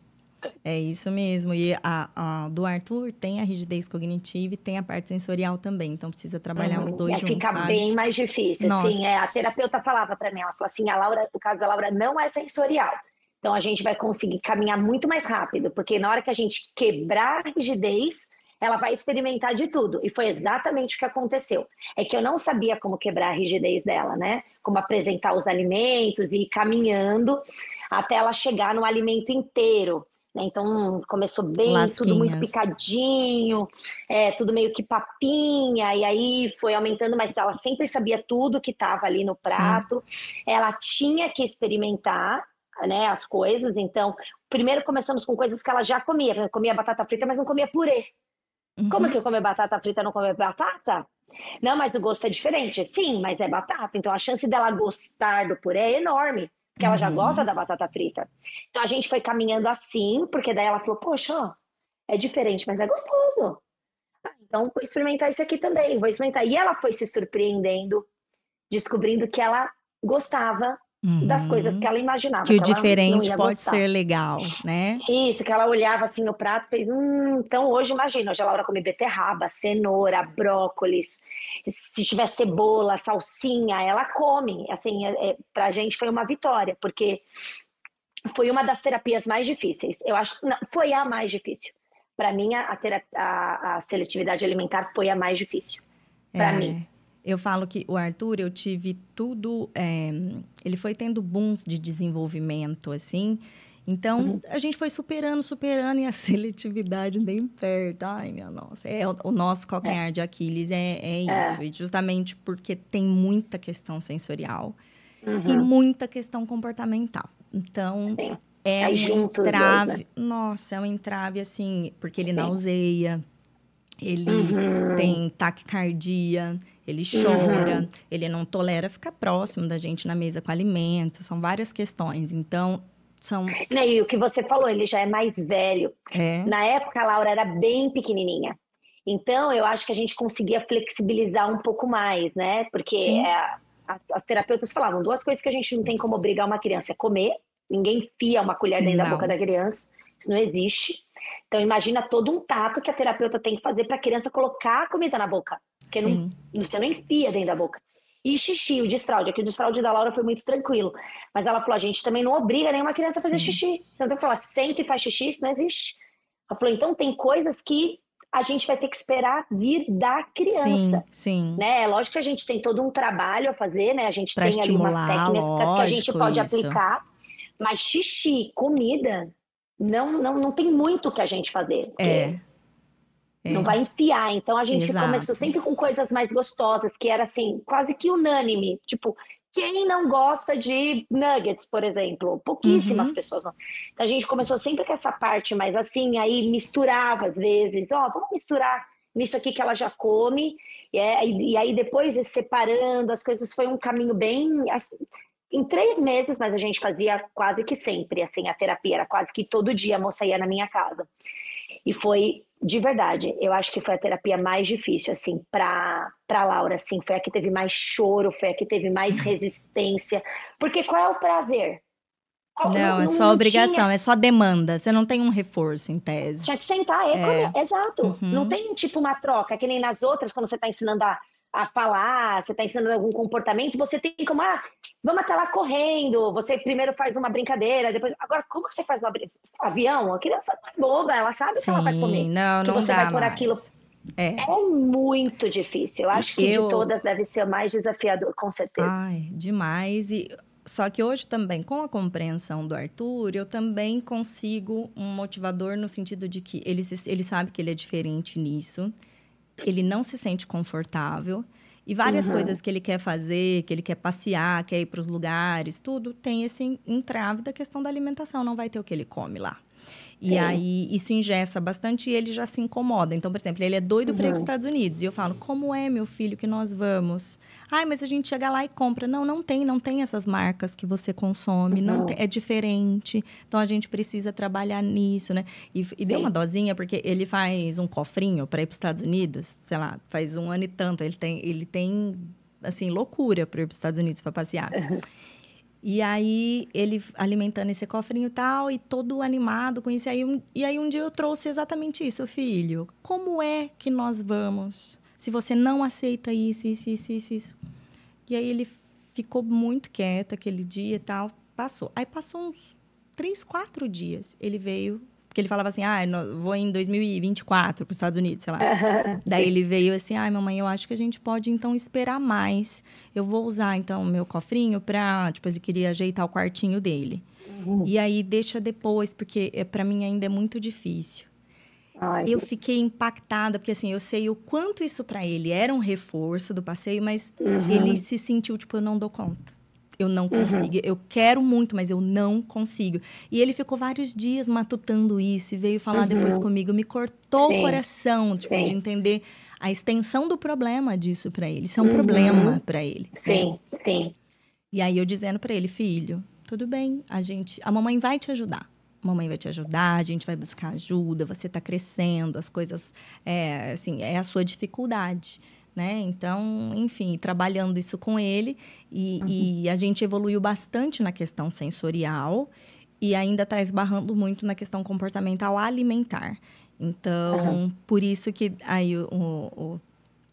É isso mesmo. E a, a, do Arthur tem a rigidez cognitiva e tem a parte sensorial também. Então precisa trabalhar uhum. os dois é, juntos. Fica sabe? bem mais difícil. Nossa. Sim, é, a terapeuta falava para mim, ela falou assim: a Laura, o caso da Laura não é sensorial. Então a gente vai conseguir caminhar muito mais rápido, porque na hora que a gente quebrar a rigidez, ela vai experimentar de tudo. E foi exatamente o que aconteceu. É que eu não sabia como quebrar a rigidez dela, né? Como apresentar os alimentos e ir caminhando até ela chegar no alimento inteiro. Né? Então começou bem, Lasquinhas. tudo muito picadinho, é, tudo meio que papinha, e aí foi aumentando, mas ela sempre sabia tudo que estava ali no prato. Sim. Ela tinha que experimentar né, as coisas. Então, primeiro começamos com coisas que ela já comia. comia batata frita, mas não comia purê. Uhum. Como que comer batata frita não comer batata? Não, mas o gosto é diferente. Sim, mas é batata. Então a chance dela gostar do purê é enorme, porque ela já uhum. gosta da batata frita. Então a gente foi caminhando assim, porque daí ela falou: Poxa, ó, é diferente, mas é gostoso. então vou experimentar isso aqui também, vou experimentar. E ela foi se surpreendendo, descobrindo que ela gostava Uhum. das coisas que ela imaginava. Que, que o diferente pode gostar. ser legal, né? Isso, que ela olhava assim no prato e fez, hum, então hoje imagina, hoje a Laura come beterraba, cenoura, brócolis, se tiver cebola, salsinha, ela come. Assim, é, é, pra gente foi uma vitória, porque foi uma das terapias mais difíceis. Eu acho, não, foi a mais difícil. Para mim, a, a, a, seletividade alimentar foi a mais difícil. Para é. mim. Eu falo que o Arthur, eu tive tudo. É, ele foi tendo booms de desenvolvimento, assim. Então, uhum. a gente foi superando, superando, e a [LAUGHS] seletividade nem perto. Ai, minha nossa. É, o, o nosso calcanhar é. de Aquiles é, é, é isso. E justamente porque tem muita questão sensorial uhum. e muita questão comportamental. Então, Sim. é Aí um entrave. Dois, né? Nossa, é um entrave, assim, porque ele Sim. nauseia, ele uhum. tem taquicardia ele chora, uhum. ele não tolera ficar próximo da gente na mesa com alimentos, são várias questões. Então, são. E o que você falou, ele já é mais velho. É. Na época, a Laura era bem pequenininha. Então, eu acho que a gente conseguia flexibilizar um pouco mais, né? Porque é, as terapeutas falavam duas coisas que a gente não tem como obrigar uma criança a comer. Ninguém enfia uma colher dentro não. da boca da criança. Isso não existe. Então, imagina todo um tato que a terapeuta tem que fazer para a criança colocar a comida na boca. Porque não, você não enfia dentro da boca. E xixi, o desfraude. Aqui o desfraude da Laura foi muito tranquilo. Mas ela falou: a gente também não obriga nenhuma criança a fazer sim. xixi. Você não tem que falar, senta e faz xixi, isso não existe. Ela falou: então tem coisas que a gente vai ter que esperar vir da criança. Sim, sim. Né? É lógico que a gente tem todo um trabalho a fazer, né? A gente pra tem ali umas técnicas lógico, que a gente pode isso. aplicar. Mas xixi, comida, não, não, não tem muito que a gente fazer. É. É. Não vai enfiar. Então a gente Exato. começou sempre com coisas mais gostosas, que era assim, quase que unânime. Tipo, quem não gosta de nuggets, por exemplo? Pouquíssimas uhum. pessoas não. Então a gente começou sempre com essa parte mais assim, aí misturava às vezes, ó, oh, vamos misturar nisso aqui que ela já come. E, é, e aí depois separando as coisas foi um caminho bem assim, em três meses, mas a gente fazia quase que sempre, assim, a terapia era quase que todo dia a moça ia na minha casa. E foi de verdade, eu acho que foi a terapia mais difícil, assim, para para Laura, assim, foi a que teve mais choro, foi a que teve mais uhum. resistência, porque qual é o prazer? Não, não é só não obrigação, tinha... é só demanda. Você não tem um reforço em tese. Tinha que sentar, é, é. exato. Uhum. Não tem tipo uma troca, que nem nas outras, quando você está ensinando a, a falar, você está ensinando algum comportamento, você tem como, ah, vamos até lá correndo, você primeiro faz uma brincadeira, depois. Agora, como que você faz uma brincadeira? Avião, a criança é boba, ela sabe o que ela vai comer. Não, que não você vai pôr aquilo. É. é muito difícil. Eu acho que eu... de todas deve ser o mais desafiador, com certeza. Ai, demais. E só que hoje também, com a compreensão do Arthur, eu também consigo um motivador no sentido de que ele, ele sabe que ele é diferente nisso ele não se sente confortável. E várias uhum. coisas que ele quer fazer, que ele quer passear, quer ir para os lugares, tudo tem esse entrave da questão da alimentação. Não vai ter o que ele come lá. E aí isso ingessa bastante e ele já se incomoda. Então, por exemplo, ele é doido uhum. para ir para os Estados Unidos. E eu falo, como é, meu filho, que nós vamos? Ai, mas a gente chega lá e compra. Não, não tem, não tem essas marcas que você consome, uhum. não tem, é diferente. Então a gente precisa trabalhar nisso, né? E, e deu uma dosinha, porque ele faz um cofrinho para ir para os Estados Unidos, sei lá, faz um ano e tanto. Ele tem, ele tem assim, loucura para ir para os Estados Unidos para passear. Uhum. E aí, ele alimentando esse cofrinho e tal, e todo animado com isso. E aí, um, e aí, um dia eu trouxe exatamente isso, filho. Como é que nós vamos se você não aceita isso, isso, isso, isso, isso? E aí, ele ficou muito quieto aquele dia e tal. Passou. Aí, passou uns três, quatro dias. Ele veio porque ele falava assim, ah, vou em 2024 para os Estados Unidos, sei lá. [LAUGHS] Daí ele veio assim, ai, mamãe, eu acho que a gente pode então esperar mais. Eu vou usar então o meu cofrinho para, tipo, ele queria ajeitar o quartinho dele. Uhum. E aí deixa depois, porque é, para mim ainda é muito difícil. Ai, eu fiquei impactada, porque assim, eu sei o quanto isso para ele era um reforço do passeio, mas uhum. ele se sentiu, tipo, eu não dou conta. Eu não uhum. consigo. Uhum. Eu quero muito, mas eu não consigo. E ele ficou vários dias matutando isso e veio falar uhum. depois comigo. Me cortou Sim. o coração, tipo, Sim. de entender a extensão do problema disso para ele. Isso é um uhum. problema para ele. Sim, né? sim. E aí eu dizendo para ele, filho, tudo bem, a gente, a mamãe vai te ajudar. mamãe vai te ajudar, a gente vai buscar ajuda, você está crescendo, as coisas, é, assim, é a sua dificuldade, né? Então, enfim, trabalhando isso com ele e, uhum. e a gente evoluiu bastante na questão sensorial e ainda está esbarrando muito na questão comportamental alimentar. Então, uhum. por isso que aí o, o,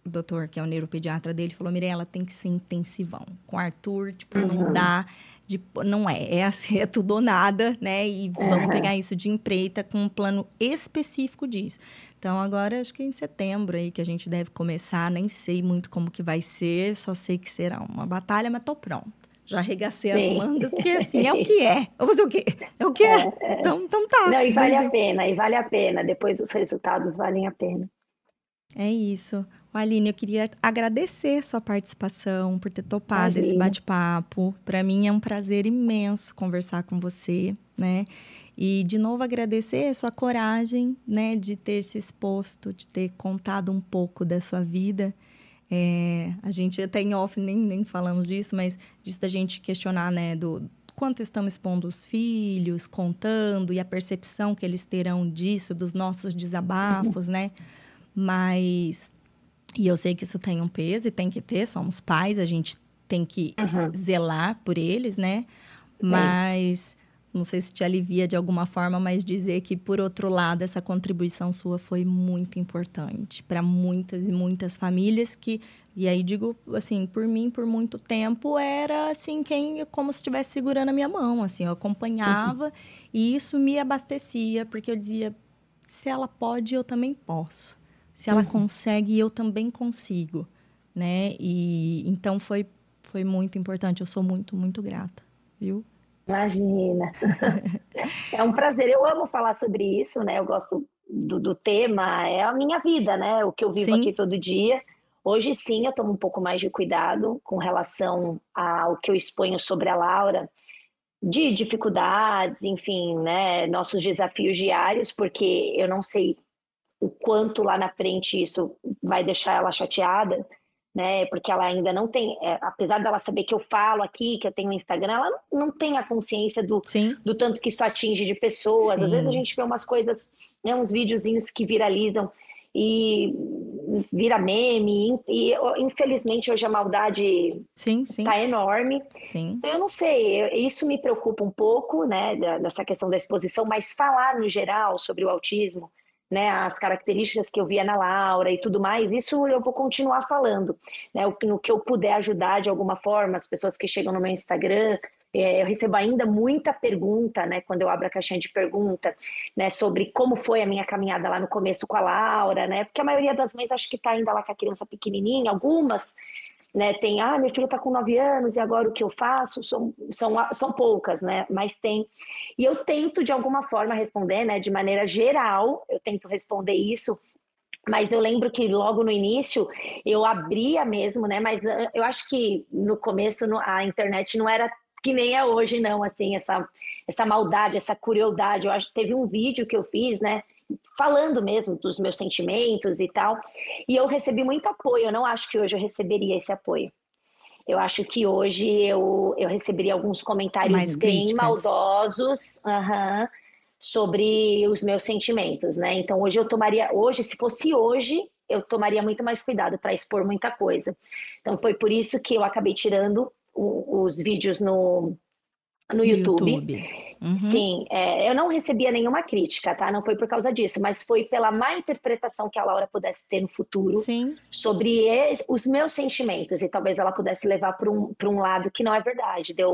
o doutor, que é o neuropediatra dele, falou, Mirella, tem que ser intensivão. Com Arthur, tipo, uhum. não dá de, não é, é assim, é tudo ou nada, né? E uhum. vamos pegar isso de empreita com um plano específico disso. Então, agora, acho que em setembro aí que a gente deve começar, nem sei muito como que vai ser, só sei que será uma batalha, mas tô pronta. Já arregacei Sim. as mangas, porque assim, é o que é. [LAUGHS] Vou fazer o quê? É o que é. é, é. Então, então tá. Não, e vale a pena, e vale a pena. Depois os resultados valem a pena. É isso. Aline, eu queria agradecer sua participação, por ter topado Imagina. esse bate-papo. Para mim é um prazer imenso conversar com você, né? E de novo agradecer a sua coragem, né, de ter se exposto, de ter contado um pouco da sua vida. É, a gente até em off nem, nem falamos disso, mas disso da gente questionar, né, do quanto estamos expondo os filhos, contando e a percepção que eles terão disso, dos nossos desabafos, né? Mas e eu sei que isso tem um peso e tem que ter, somos pais, a gente tem que uhum. zelar por eles, né? Mas não sei se te alivia de alguma forma, mas dizer que, por outro lado, essa contribuição sua foi muito importante para muitas e muitas famílias que, e aí digo assim, por mim, por muito tempo, era assim, quem, como se estivesse segurando a minha mão, assim, eu acompanhava uhum. e isso me abastecia, porque eu dizia, se ela pode, eu também posso. Se ela uhum. consegue, eu também consigo, né? E então foi foi muito importante. Eu sou muito muito grata, viu? Imagina. [LAUGHS] é um prazer. Eu amo falar sobre isso, né? Eu gosto do, do tema. É a minha vida, né? O que eu vivo sim. aqui todo dia. Hoje sim, eu tomo um pouco mais de cuidado com relação ao que eu exponho sobre a Laura, de dificuldades, enfim, né, nossos desafios diários, porque eu não sei o quanto lá na frente isso vai deixar ela chateada, né? Porque ela ainda não tem, é, apesar dela saber que eu falo aqui, que eu tenho um Instagram, ela não, não tem a consciência do, do tanto que isso atinge de pessoas. Sim. Às vezes a gente vê umas coisas, né, uns videozinhos que viralizam e vira meme e infelizmente hoje a maldade sim, sim. tá enorme. Sim. Eu não sei, isso me preocupa um pouco, né, dessa questão da exposição, mas falar no geral sobre o autismo, né, as características que eu via na Laura e tudo mais, isso eu vou continuar falando, né, no que eu puder ajudar de alguma forma, as pessoas que chegam no meu Instagram, é, eu recebo ainda muita pergunta, né, quando eu abro a caixinha de pergunta, né, sobre como foi a minha caminhada lá no começo com a Laura, né, porque a maioria das mães acho que está ainda lá com a criança pequenininha, algumas né? Tem, ah, meu filho está com nove anos e agora o que eu faço? São, são, são poucas, né? Mas tem. E eu tento, de alguma forma, responder, né? De maneira geral, eu tento responder isso. Mas eu lembro que logo no início eu abria mesmo, né? Mas ah, eu acho que no começo a internet não era que nem é hoje, não, assim, essa, essa maldade, essa crueldade. Eu acho que teve um vídeo que eu fiz, né? Falando mesmo dos meus sentimentos e tal. E eu recebi muito apoio. Eu não acho que hoje eu receberia esse apoio. Eu acho que hoje eu, eu receberia alguns comentários Mais bem críticas. maldosos sobre os meus sentimentos, né? Então hoje eu tomaria, hoje, se fosse hoje, eu tomaria muito mais cuidado para expor muita coisa. Então foi por isso que eu acabei tirando o, os vídeos no, no YouTube. YouTube. Uhum. Sim, é, eu não recebia nenhuma crítica, tá? Não foi por causa disso, mas foi pela má interpretação que a Laura pudesse ter no futuro Sim. sobre os meus sentimentos e talvez ela pudesse levar para um, um lado que não é verdade. Deu,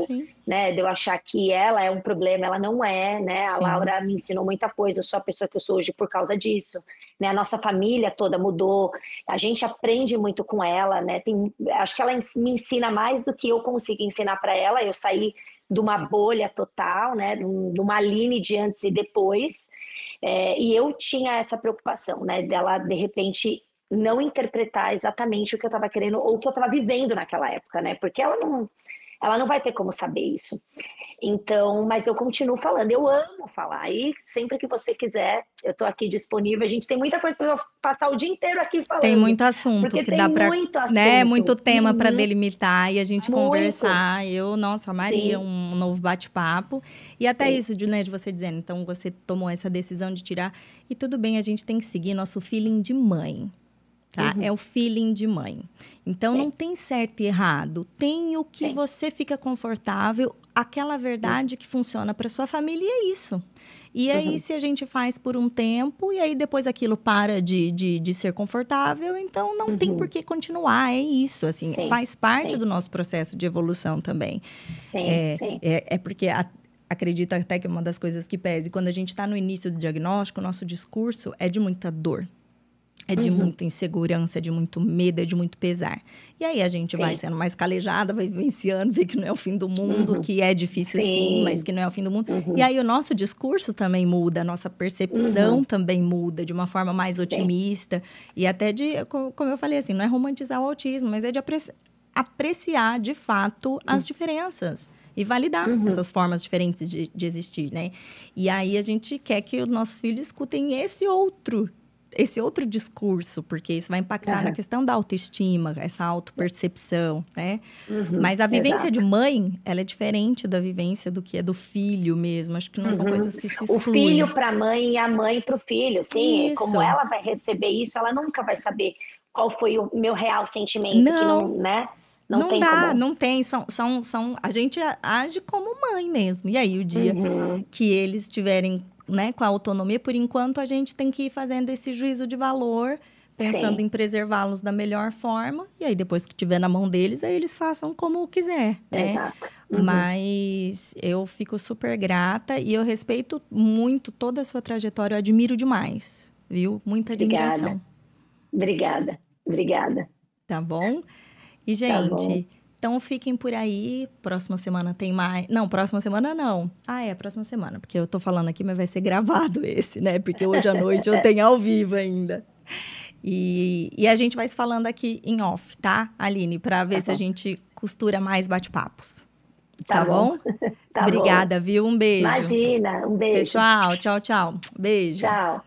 né, de eu achar que ela é um problema, ela não é, né? A Sim. Laura me ensinou muita coisa, eu sou a pessoa que eu sou hoje por causa disso, né? A nossa família toda mudou, a gente aprende muito com ela, né? Tem, acho que ela me ensina mais do que eu consigo ensinar para ela. Eu saí de uma bolha total, né, de uma Aline de antes e depois. É, e eu tinha essa preocupação, né, dela de repente não interpretar exatamente o que eu estava querendo ou o que eu estava vivendo naquela época, né, porque ela não ela não vai ter como saber isso. Então, mas eu continuo falando, eu amo falar. E sempre que você quiser, eu estou aqui disponível. A gente tem muita coisa para passar o dia inteiro aqui falando. Tem muito assunto que dá para, né, muito tema uhum. para delimitar e a gente muito. conversar. Eu, nossa, Maria, Sim. um novo bate-papo. E até Sim. isso, de, né, de você dizendo, então você tomou essa decisão de tirar e tudo bem, a gente tem que seguir nosso feeling de mãe tá? Uhum. É o feeling de mãe. Então Sim. não tem certo e errado, tem o que Sim. você fica confortável, aquela verdade Sim. que funciona para sua família e é isso. E aí, uhum. se a gente faz por um tempo e aí depois aquilo para de, de, de ser confortável, então não uhum. tem por que continuar. É isso, assim, faz parte do nosso processo de evolução também. É, é, é, porque a, acredito até que uma das coisas que pese, quando a gente está no início do diagnóstico, o nosso discurso é de muita dor. É de uhum. muita insegurança, é de muito medo, é de muito pesar. E aí a gente sim. vai sendo mais calejada, vai vivenciando, vê que não é o fim do mundo, uhum. que é difícil sim. sim. mas que não é o fim do mundo. Uhum. E aí o nosso discurso também muda, a nossa percepção uhum. também muda de uma forma mais otimista. Sim. E até de, como eu falei assim, não é romantizar o autismo, mas é de apreciar de fato as uhum. diferenças e validar uhum. essas formas diferentes de, de, existir, né? E aí a gente quer que os nossos filhos escutem esse outro esse outro discurso, porque isso vai impactar uhum. na questão da autoestima, essa autopercepção, né? Uhum, Mas a vivência exato. de mãe, ela é diferente da vivência do que é do filho mesmo. Acho que não uhum. são coisas que se excluem. O filho para a mãe e a mãe para o filho, sim. Isso. Como ela vai receber isso, ela nunca vai saber qual foi o meu real sentimento, não, não né? Não, não dá, como... não tem. São, são, são, a gente age como mãe mesmo. E aí, o dia uhum. que eles tiverem né, com a autonomia, por enquanto a gente tem que ir fazendo esse juízo de valor, pensando Sim. em preservá-los da melhor forma, e aí depois que tiver na mão deles, aí eles façam como quiser, né? Exato. Uhum. Mas eu fico super grata e eu respeito muito toda a sua trajetória, eu admiro demais, viu? Muita admiração. Obrigada. Obrigada. Obrigada. Tá bom? E, gente, tá bom. Então fiquem por aí. Próxima semana tem mais. Não, próxima semana não. Ah, é, próxima semana. Porque eu tô falando aqui, mas vai ser gravado [LAUGHS] esse, né? Porque hoje à noite eu tenho ao vivo ainda. E, e a gente vai se falando aqui em off, tá, Aline? Para ver tá se a gente costura mais bate-papos. Tá, tá, bom? bom? [LAUGHS] tá Obrigada, bom. viu? Um beijo. Imagina, um beijo. Pessoal, tchau, tchau. Beijo. Tchau.